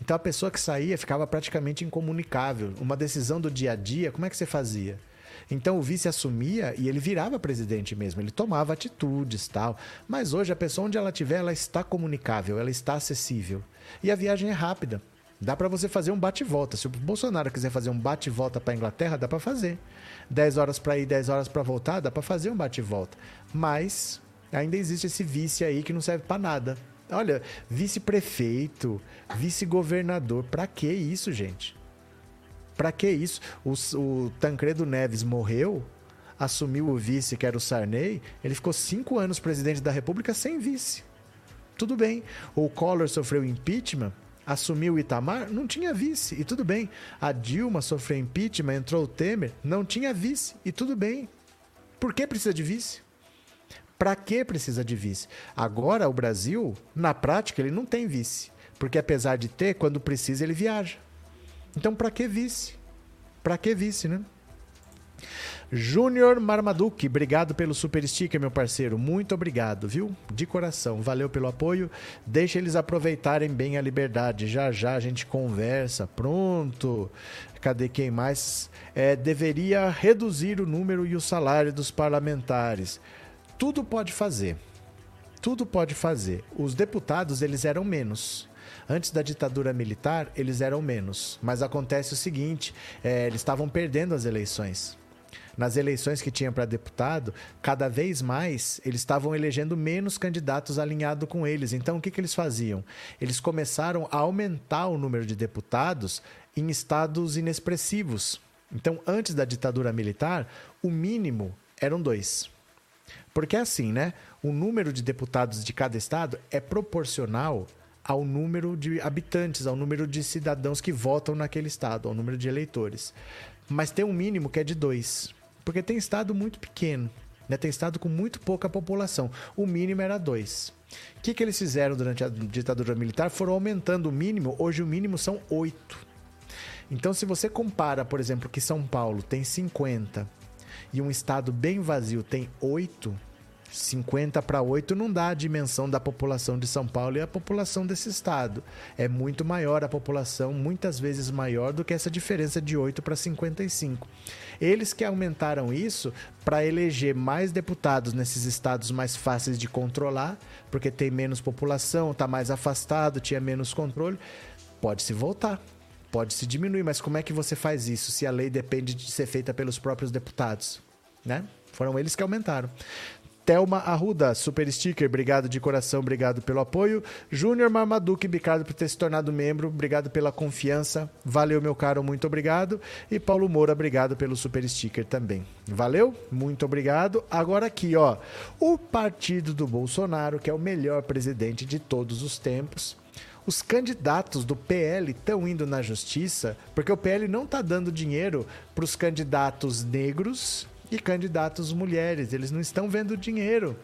Então a pessoa que saía ficava praticamente incomunicável. Uma decisão do dia a dia, como é que você fazia? Então o vice assumia e ele virava presidente mesmo, ele tomava atitudes tal. Mas hoje a pessoa onde ela estiver, ela está comunicável, ela está acessível. E a viagem é rápida. Dá para você fazer um bate-volta. Se o Bolsonaro quiser fazer um bate-volta para Inglaterra, dá para fazer. 10 horas para ir, 10 horas para voltar, dá para fazer um bate-volta. Mas ainda existe esse vice aí que não serve para nada. Olha, vice-prefeito, vice-governador, para que isso, gente? Para que isso? O, o, Tancredo Neves morreu, assumiu o vice, que era o Sarney, ele ficou cinco anos presidente da República sem vice. Tudo bem. O Collor sofreu impeachment, assumiu o Itamar, não tinha vice, e tudo bem. A Dilma sofreu impeachment, entrou o Temer, não tinha vice, e tudo bem. Por que precisa de vice? Para que precisa de vice? Agora, o Brasil, na prática, ele não tem vice. Porque apesar de ter, quando precisa, ele viaja. Então, para que vice? Para que vice, né? Júnior Marmaduke, obrigado pelo super sticker, meu parceiro. Muito obrigado, viu? De coração. Valeu pelo apoio. Deixa eles aproveitarem bem a liberdade. Já já a gente conversa. Pronto. Cadê quem mais? É, deveria reduzir o número e o salário dos parlamentares tudo pode fazer. Tudo pode fazer. Os deputados, eles eram menos. Antes da ditadura militar, eles eram menos. Mas acontece o seguinte: é, eles estavam perdendo as eleições. Nas eleições que tinham para deputado, cada vez mais eles estavam elegendo menos candidatos alinhados com eles. Então, o que, que eles faziam? Eles começaram a aumentar o número de deputados em estados inexpressivos. Então, antes da ditadura militar, o mínimo eram dois. Porque é assim, né? O número de deputados de cada estado é proporcional ao número de habitantes, ao número de cidadãos que votam naquele estado, ao número de eleitores. Mas tem um mínimo que é de dois. Porque tem estado muito pequeno, né? tem estado com muito pouca população. O mínimo era dois. O que, que eles fizeram durante a ditadura militar? Foram aumentando o mínimo. Hoje o mínimo são oito. Então, se você compara, por exemplo, que São Paulo tem 50 e um estado bem vazio tem 8, 50 para 8 não dá a dimensão da população de São Paulo e a população desse estado. É muito maior a população, muitas vezes maior do que essa diferença de 8 para 55. Eles que aumentaram isso para eleger mais deputados nesses estados mais fáceis de controlar, porque tem menos população, está mais afastado, tinha menos controle, pode se voltar pode se diminuir, mas como é que você faz isso se a lei depende de ser feita pelos próprios deputados? Né? Foram eles que aumentaram. Thelma Arruda, super sticker, obrigado de coração, obrigado pelo apoio. Júnior Marmaduke, obrigado por ter se tornado membro, obrigado pela confiança. Valeu, meu caro, muito obrigado. E Paulo Moura, obrigado pelo super sticker também. Valeu? Muito obrigado. Agora aqui, ó, o partido do Bolsonaro, que é o melhor presidente de todos os tempos. Os candidatos do PL estão indo na justiça porque o PL não está dando dinheiro para os candidatos negros e candidatos mulheres. Eles não estão vendo dinheiro.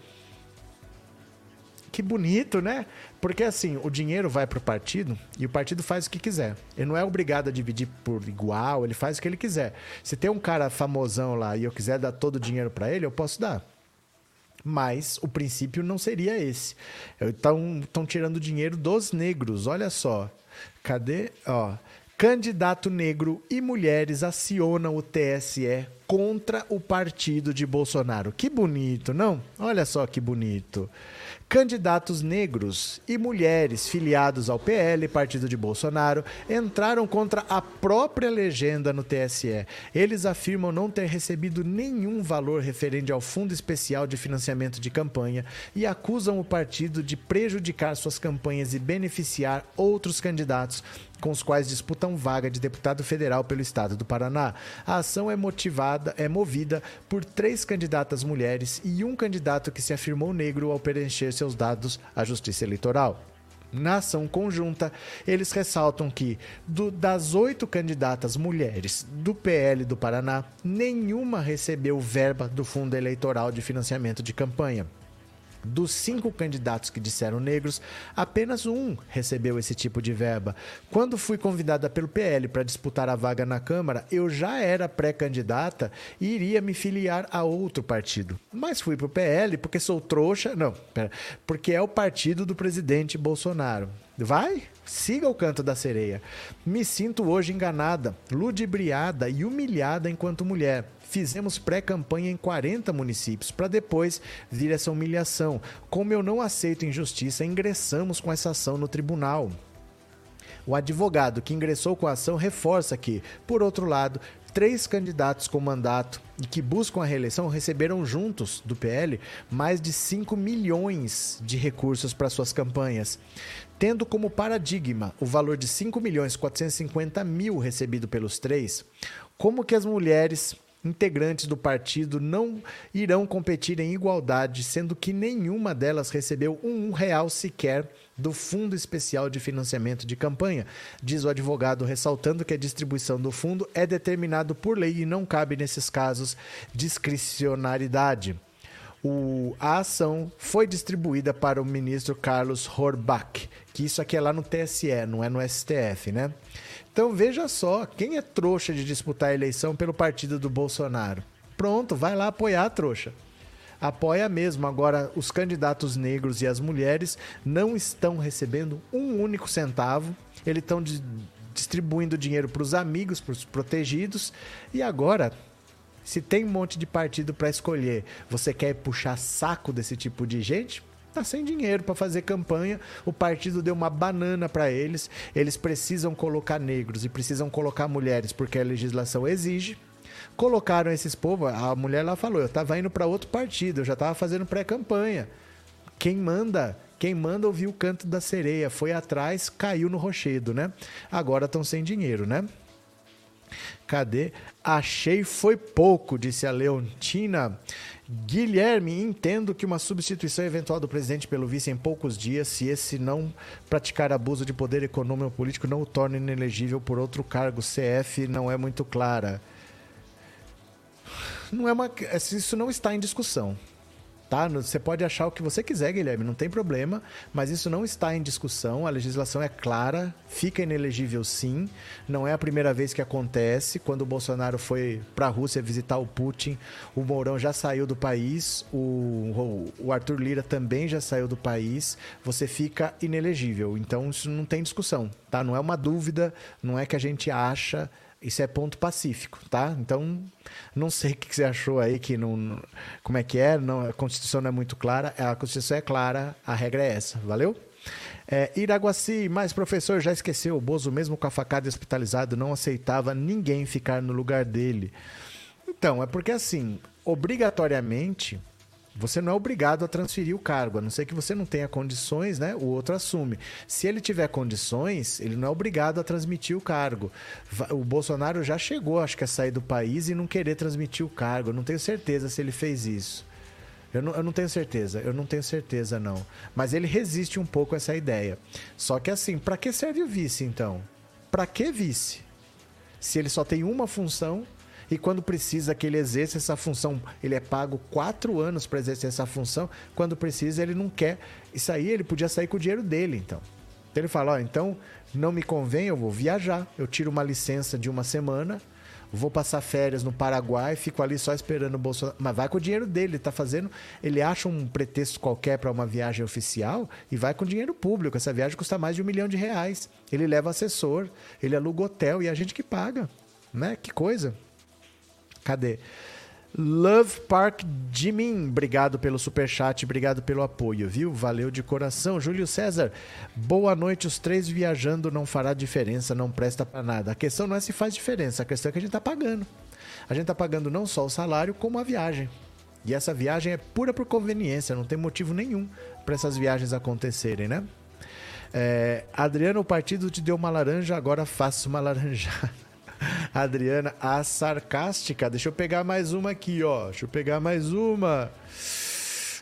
Que bonito, né? Porque assim, o dinheiro vai para o partido e o partido faz o que quiser. Ele não é obrigado a dividir por igual, ele faz o que ele quiser. Se tem um cara famosão lá e eu quiser dar todo o dinheiro para ele, eu posso dar. Mas o princípio não seria esse. Estão tirando dinheiro dos negros, olha só. Cadê? Ó, candidato negro e mulheres acionam o TSE contra o partido de Bolsonaro. Que bonito, não? Olha só que bonito. Candidatos negros e mulheres filiados ao PL, partido de Bolsonaro, entraram contra a própria legenda no TSE. Eles afirmam não ter recebido nenhum valor referente ao Fundo Especial de Financiamento de Campanha e acusam o partido de prejudicar suas campanhas e beneficiar outros candidatos com os quais disputam vaga de deputado federal pelo estado do Paraná. A ação é motivada, é movida por três candidatas mulheres e um candidato que se afirmou negro ao preencher seus dados à Justiça Eleitoral. Na ação conjunta, eles ressaltam que, do, das oito candidatas mulheres do PL do Paraná, nenhuma recebeu verba do Fundo Eleitoral de Financiamento de Campanha. Dos cinco candidatos que disseram negros, apenas um recebeu esse tipo de verba. Quando fui convidada pelo PL para disputar a vaga na Câmara, eu já era pré-candidata e iria me filiar a outro partido. Mas fui para o PL porque sou trouxa. Não, pera, porque é o partido do presidente Bolsonaro. Vai, siga o canto da sereia. Me sinto hoje enganada, ludibriada e humilhada enquanto mulher. Fizemos pré-campanha em 40 municípios para depois vir essa humilhação. Como eu não aceito injustiça, ingressamos com essa ação no tribunal. O advogado que ingressou com a ação reforça que, por outro lado, três candidatos com mandato e que buscam a reeleição receberam juntos do PL mais de 5 milhões de recursos para suas campanhas, tendo como paradigma o valor de 5 milhões 450 mil recebido pelos três. Como que as mulheres integrantes do partido não irão competir em igualdade, sendo que nenhuma delas recebeu um real sequer do Fundo Especial de Financiamento de Campanha, diz o advogado, ressaltando que a distribuição do fundo é determinado por lei e não cabe nesses casos discricionariedade. O, a ação foi distribuída para o ministro Carlos Horbach, que isso aqui é lá no TSE, não é no STF, né? Então veja só, quem é trouxa de disputar a eleição pelo partido do Bolsonaro? Pronto, vai lá apoiar a trouxa. Apoia mesmo. Agora, os candidatos negros e as mulheres não estão recebendo um único centavo. Eles estão distribuindo dinheiro para os amigos, para os protegidos. E agora, se tem um monte de partido para escolher, você quer puxar saco desse tipo de gente? Tá sem dinheiro para fazer campanha. O partido deu uma banana para eles. Eles precisam colocar negros e precisam colocar mulheres porque a legislação exige. Colocaram esses povos, a mulher lá falou, eu tava indo para outro partido, eu já tava fazendo pré-campanha. Quem manda, quem manda ouviu o canto da sereia, foi atrás, caiu no rochedo, né? Agora estão sem dinheiro, né? Cadê? Achei foi pouco, disse a Leontina. Guilherme, entendo que uma substituição eventual do presidente pelo vice em poucos dias, se esse não praticar abuso de poder econômico ou político, não o torne inelegível por outro cargo. CF não é muito clara. Não é uma, isso não está em discussão tá? Você pode achar o que você quiser, Guilherme, não tem problema, mas isso não está em discussão. A legislação é clara, fica inelegível sim. Não é a primeira vez que acontece. Quando o Bolsonaro foi para a Rússia visitar o Putin, o Mourão já saiu do país, o, o Arthur Lira também já saiu do país. Você fica inelegível. Então isso não tem discussão, tá? Não é uma dúvida, não é que a gente acha. Isso é ponto pacífico, tá? Então, não sei o que você achou aí, que não. Como é que é? Não, a Constituição não é muito clara. A Constituição é clara, a regra é essa. Valeu? É, Iraguaci, mas professor, já esqueceu. O Bozo, mesmo com a facada hospitalizado, não aceitava ninguém ficar no lugar dele. Então, é porque assim, obrigatoriamente você não é obrigado a transferir o cargo, a não ser que você não tenha condições, né? O outro assume. Se ele tiver condições, ele não é obrigado a transmitir o cargo. O Bolsonaro já chegou, acho que a sair do país e não querer transmitir o cargo. Eu não tenho certeza se ele fez isso. Eu não, eu não tenho certeza, eu não tenho certeza não. Mas ele resiste um pouco a essa ideia. Só que assim, para que serve o vice então? Para que vice? Se ele só tem uma função e quando precisa que ele exerça essa função, ele é pago quatro anos para exercer essa função. Quando precisa, ele não quer. Isso aí ele podia sair com o dinheiro dele, então. Então ele fala: ó, então não me convém, eu vou viajar. Eu tiro uma licença de uma semana, vou passar férias no Paraguai, fico ali só esperando o Bolsonaro. Mas vai com o dinheiro dele, ele tá fazendo. Ele acha um pretexto qualquer para uma viagem oficial e vai com dinheiro público. Essa viagem custa mais de um milhão de reais. Ele leva assessor, ele aluga hotel e a gente que paga. Né? Que coisa. Cadê? Love Park Jimin, obrigado pelo super chat, obrigado pelo apoio, viu? Valeu de coração. Júlio César, boa noite. Os três viajando não fará diferença, não presta para nada. A questão não é se faz diferença, a questão é que a gente tá pagando. A gente tá pagando não só o salário, como a viagem. E essa viagem é pura por conveniência, não tem motivo nenhum para essas viagens acontecerem, né? É, Adriano, o partido te deu uma laranja, agora faça uma [laughs] laranjada. [laughs] Adriana, a sarcástica. Deixa eu pegar mais uma aqui, ó. Deixa eu pegar mais uma.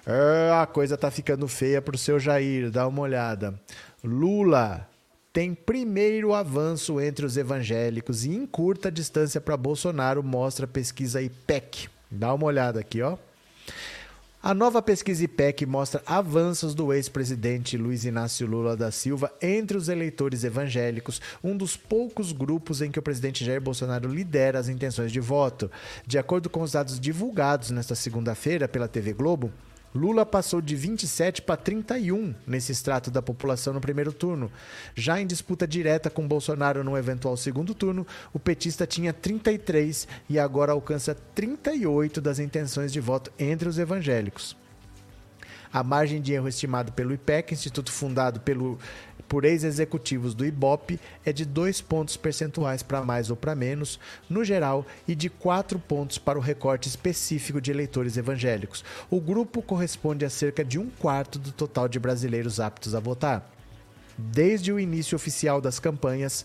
É, a coisa tá ficando feia pro seu Jair, dá uma olhada. Lula tem primeiro avanço entre os evangélicos e em curta distância para Bolsonaro, mostra a pesquisa IPEC. Dá uma olhada aqui, ó. A nova pesquisa IPEC mostra avanços do ex-presidente Luiz Inácio Lula da Silva entre os eleitores evangélicos, um dos poucos grupos em que o presidente Jair Bolsonaro lidera as intenções de voto. De acordo com os dados divulgados nesta segunda-feira pela TV Globo, Lula passou de 27 para 31 nesse extrato da população no primeiro turno. Já em disputa direta com Bolsonaro no eventual segundo turno, o petista tinha 33 e agora alcança 38 das intenções de voto entre os evangélicos. A margem de erro estimado pelo IPEC, instituto fundado pelo, por ex-executivos do IBOP, é de 2 pontos percentuais para mais ou para menos, no geral, e de 4 pontos para o recorte específico de eleitores evangélicos. O grupo corresponde a cerca de um quarto do total de brasileiros aptos a votar. Desde o início oficial das campanhas,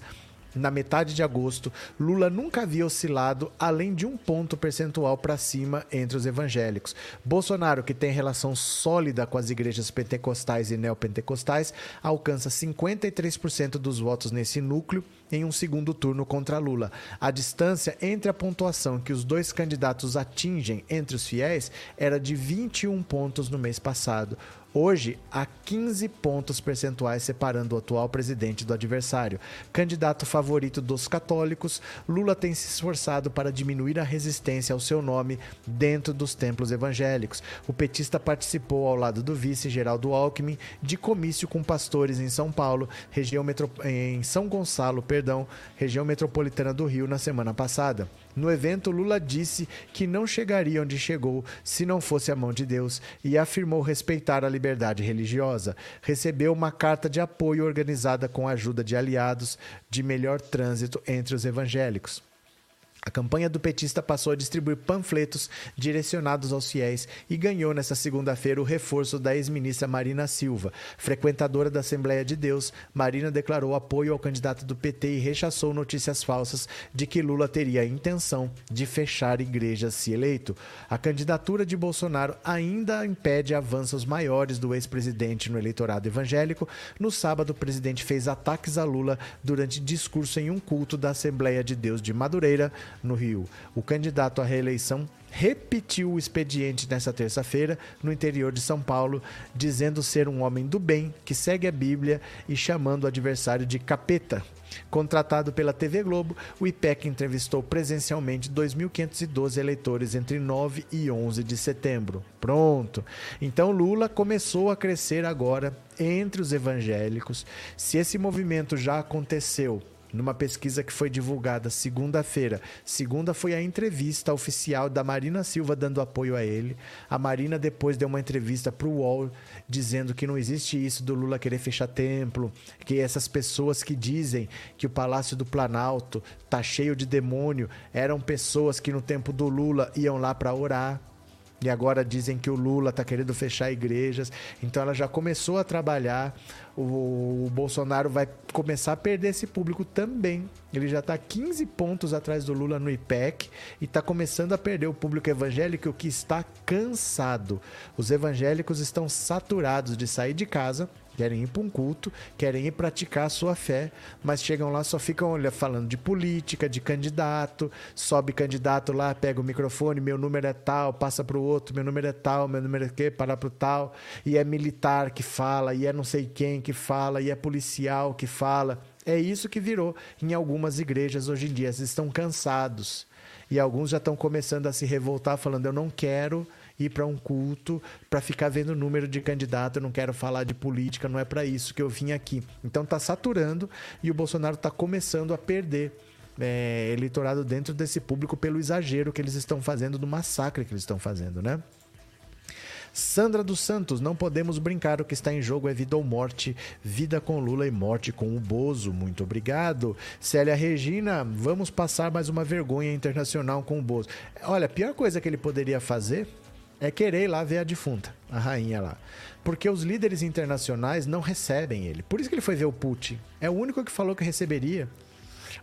na metade de agosto, Lula nunca havia oscilado além de um ponto percentual para cima entre os evangélicos. Bolsonaro, que tem relação sólida com as igrejas pentecostais e neopentecostais, alcança 53% dos votos nesse núcleo em um segundo turno contra Lula. A distância entre a pontuação que os dois candidatos atingem entre os fiéis era de 21 pontos no mês passado. Hoje, há 15 pontos percentuais separando o atual presidente do adversário. Candidato favorito dos católicos, Lula tem se esforçado para diminuir a resistência ao seu nome dentro dos templos evangélicos. O petista participou, ao lado do vice Geraldo Alckmin, de comício com pastores em São Paulo, região metro... em São Gonçalo, perdão, região metropolitana do Rio, na semana passada. No evento, Lula disse que não chegaria onde chegou se não fosse a mão de Deus e afirmou respeitar a liberdade religiosa. Recebeu uma carta de apoio organizada com a ajuda de aliados de melhor trânsito entre os evangélicos. A campanha do petista passou a distribuir panfletos direcionados aos fiéis e ganhou nesta segunda-feira o reforço da ex-ministra Marina Silva. Frequentadora da Assembleia de Deus, Marina declarou apoio ao candidato do PT e rechaçou notícias falsas de que Lula teria a intenção de fechar igrejas se eleito. A candidatura de Bolsonaro ainda impede avanços maiores do ex-presidente no eleitorado evangélico. No sábado, o presidente fez ataques a Lula durante discurso em um culto da Assembleia de Deus de Madureira no Rio. O candidato à reeleição repetiu o expediente nesta terça-feira no interior de São Paulo, dizendo ser um homem do bem que segue a Bíblia e chamando o adversário de capeta. Contratado pela TV Globo, o IPEC entrevistou presencialmente 2.512 eleitores entre 9 e 11 de setembro. Pronto. Então Lula começou a crescer agora entre os evangélicos. Se esse movimento já aconteceu numa pesquisa que foi divulgada segunda-feira. Segunda foi a entrevista oficial da Marina Silva dando apoio a ele. A Marina depois deu uma entrevista para o UOL dizendo que não existe isso do Lula querer fechar templo, que essas pessoas que dizem que o Palácio do Planalto tá cheio de demônio eram pessoas que no tempo do Lula iam lá para orar. E agora dizem que o Lula está querendo fechar igrejas. Então ela já começou a trabalhar. O, o, Bolsonaro vai começar a perder esse público também. Ele já está 15 pontos atrás do Lula no IPEC e está começando a perder o público evangélico que está cansado. Os evangélicos estão saturados de sair de casa querem ir para um culto, querem ir praticar a sua fé, mas chegam lá só ficam olha, falando de política, de candidato, sobe candidato lá, pega o microfone, meu número é tal, passa para o outro, meu número é tal, meu número é quê, para para o tal, e é militar que fala, e é não sei quem que fala, e é policial que fala. É isso que virou em algumas igrejas hoje em dia, eles estão cansados. E alguns já estão começando a se revoltar, falando: eu não quero ir para um culto para ficar vendo o número de candidato, eu não quero falar de política, não é para isso que eu vim aqui. Então está saturando e o Bolsonaro está começando a perder é, eleitorado dentro desse público pelo exagero que eles estão fazendo, do massacre que eles estão fazendo, né? Sandra dos Santos, não podemos brincar, o que está em jogo é vida ou morte, vida com Lula e morte com o Bozo. Muito obrigado. Célia Regina, vamos passar mais uma vergonha internacional com o Bozo. Olha, a pior coisa que ele poderia fazer é querer ir lá ver a defunta, a rainha lá. Porque os líderes internacionais não recebem ele. Por isso que ele foi ver o Putin. É o único que falou que receberia.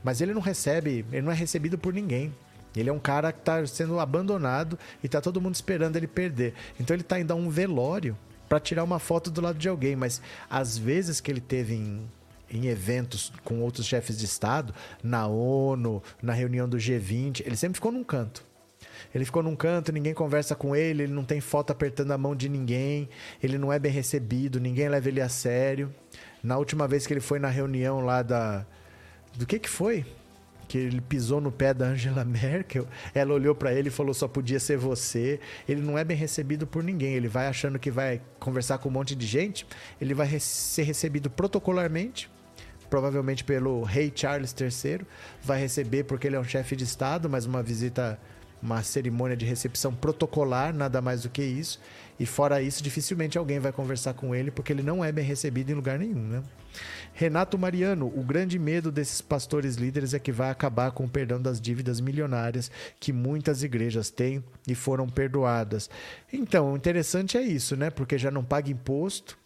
Mas ele não recebe, ele não é recebido por ninguém. Ele é um cara que está sendo abandonado e está todo mundo esperando ele perder. Então ele está indo a um velório para tirar uma foto do lado de alguém. Mas às vezes que ele teve em, em eventos com outros chefes de Estado, na ONU, na reunião do G20, ele sempre ficou num canto. Ele ficou num canto, ninguém conversa com ele, ele não tem foto apertando a mão de ninguém, ele não é bem recebido, ninguém leva ele a sério. Na última vez que ele foi na reunião lá da. Do que que foi? que ele pisou no pé da Angela [laughs] Merkel. Ela olhou para ele e falou: só podia ser você. Ele não é bem recebido por ninguém. Ele vai achando que vai conversar com um monte de gente. Ele vai ser recebido protocolarmente, provavelmente pelo rei Charles III. Vai receber porque ele é um chefe de Estado, mas uma visita, uma cerimônia de recepção protocolar, nada mais do que isso. E fora isso, dificilmente alguém vai conversar com ele porque ele não é bem recebido em lugar nenhum, né? Renato Mariano, o grande medo desses pastores líderes é que vai acabar com o perdão das dívidas milionárias que muitas igrejas têm e foram perdoadas. Então, o interessante é isso, né? Porque já não paga imposto,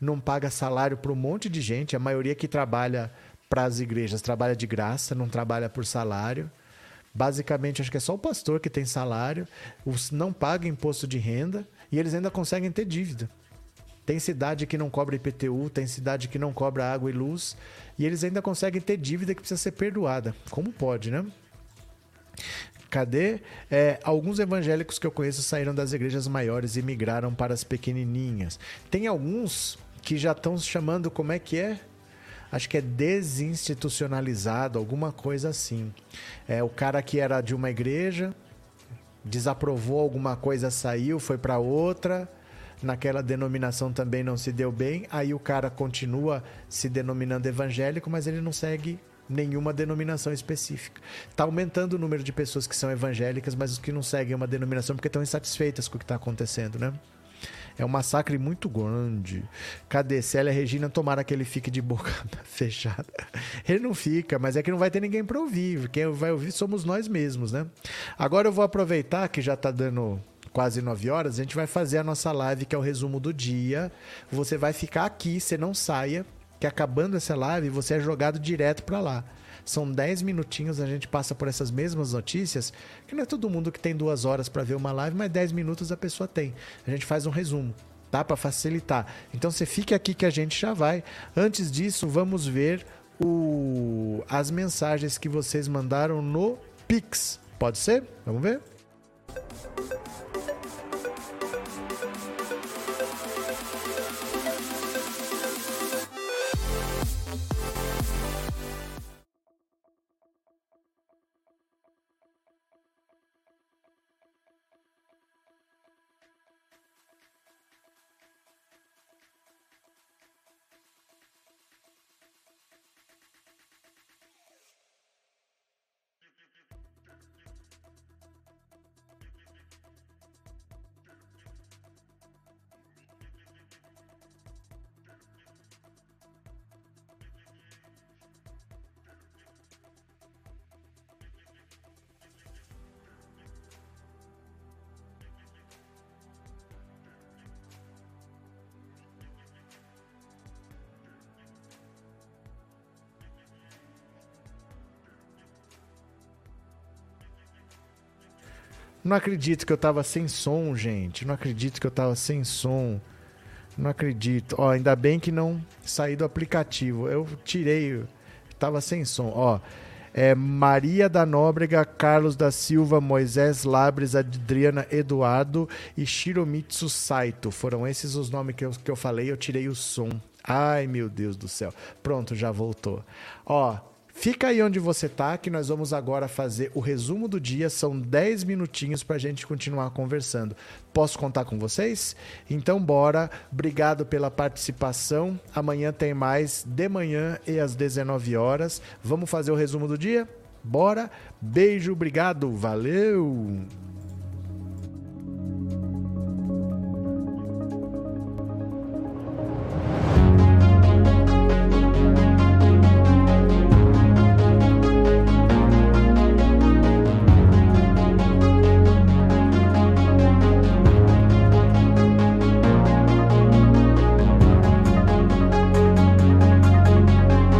não paga salário para um monte de gente, a maioria que trabalha para as igrejas trabalha de graça, não trabalha por salário. Basicamente, acho que é só o pastor que tem salário, os não paga imposto de renda e eles ainda conseguem ter dívida. Tem cidade que não cobra IPTU, tem cidade que não cobra água e luz, e eles ainda conseguem ter dívida que precisa ser perdoada. Como pode, né? Cadê? É, alguns evangélicos que eu conheço saíram das igrejas maiores e migraram para as pequenininhas. Tem alguns que já estão chamando, como é que é? Acho que é desinstitucionalizado, alguma coisa assim. É o cara que era de uma igreja, desaprovou alguma coisa, saiu, foi para outra naquela denominação também não se deu bem, aí o cara continua se denominando evangélico, mas ele não segue nenhuma denominação específica. Está aumentando o número de pessoas que são evangélicas, mas os que não seguem uma denominação porque estão insatisfeitas com o que está acontecendo, né? É um massacre muito grande. Cadê? Célia Regina, tomara que ele fique de boca [laughs] fechada. Ele não fica, mas é que não vai ter ninguém para ouvir. Quem vai ouvir somos nós mesmos, né? Agora eu vou aproveitar que já está dando quase 9 horas, a gente vai fazer a nossa live, que é o resumo do dia. Você vai ficar aqui, você não saia, que acabando essa live, você é jogado direto para lá. São 10 minutinhos, a gente passa por essas mesmas notícias, que não é todo mundo que tem duas horas para ver uma live, mas 10 minutos a pessoa tem. A gente faz um resumo, tá? Para facilitar. Então você fique aqui que a gente já vai. Antes disso, vamos ver o... as mensagens que vocês mandaram no Pix. Pode ser? Vamos ver? Não acredito que eu tava sem som, gente. Não acredito que eu tava sem som. Não acredito. Ó, ainda bem que não saí do aplicativo. Eu tirei, tava sem som. Ó, é Maria da Nóbrega, Carlos da Silva, Moisés Labres, Adriana Eduardo e Shiromitsu Saito. Foram esses os nomes que eu, que eu falei. Eu tirei o som. Ai, meu Deus do céu. Pronto, já voltou. Ó, Fica aí onde você tá, que nós vamos agora fazer o resumo do dia. São 10 minutinhos para a gente continuar conversando. Posso contar com vocês? Então, bora. Obrigado pela participação. Amanhã tem mais, de manhã e às 19 horas. Vamos fazer o resumo do dia? Bora. Beijo, obrigado. Valeu.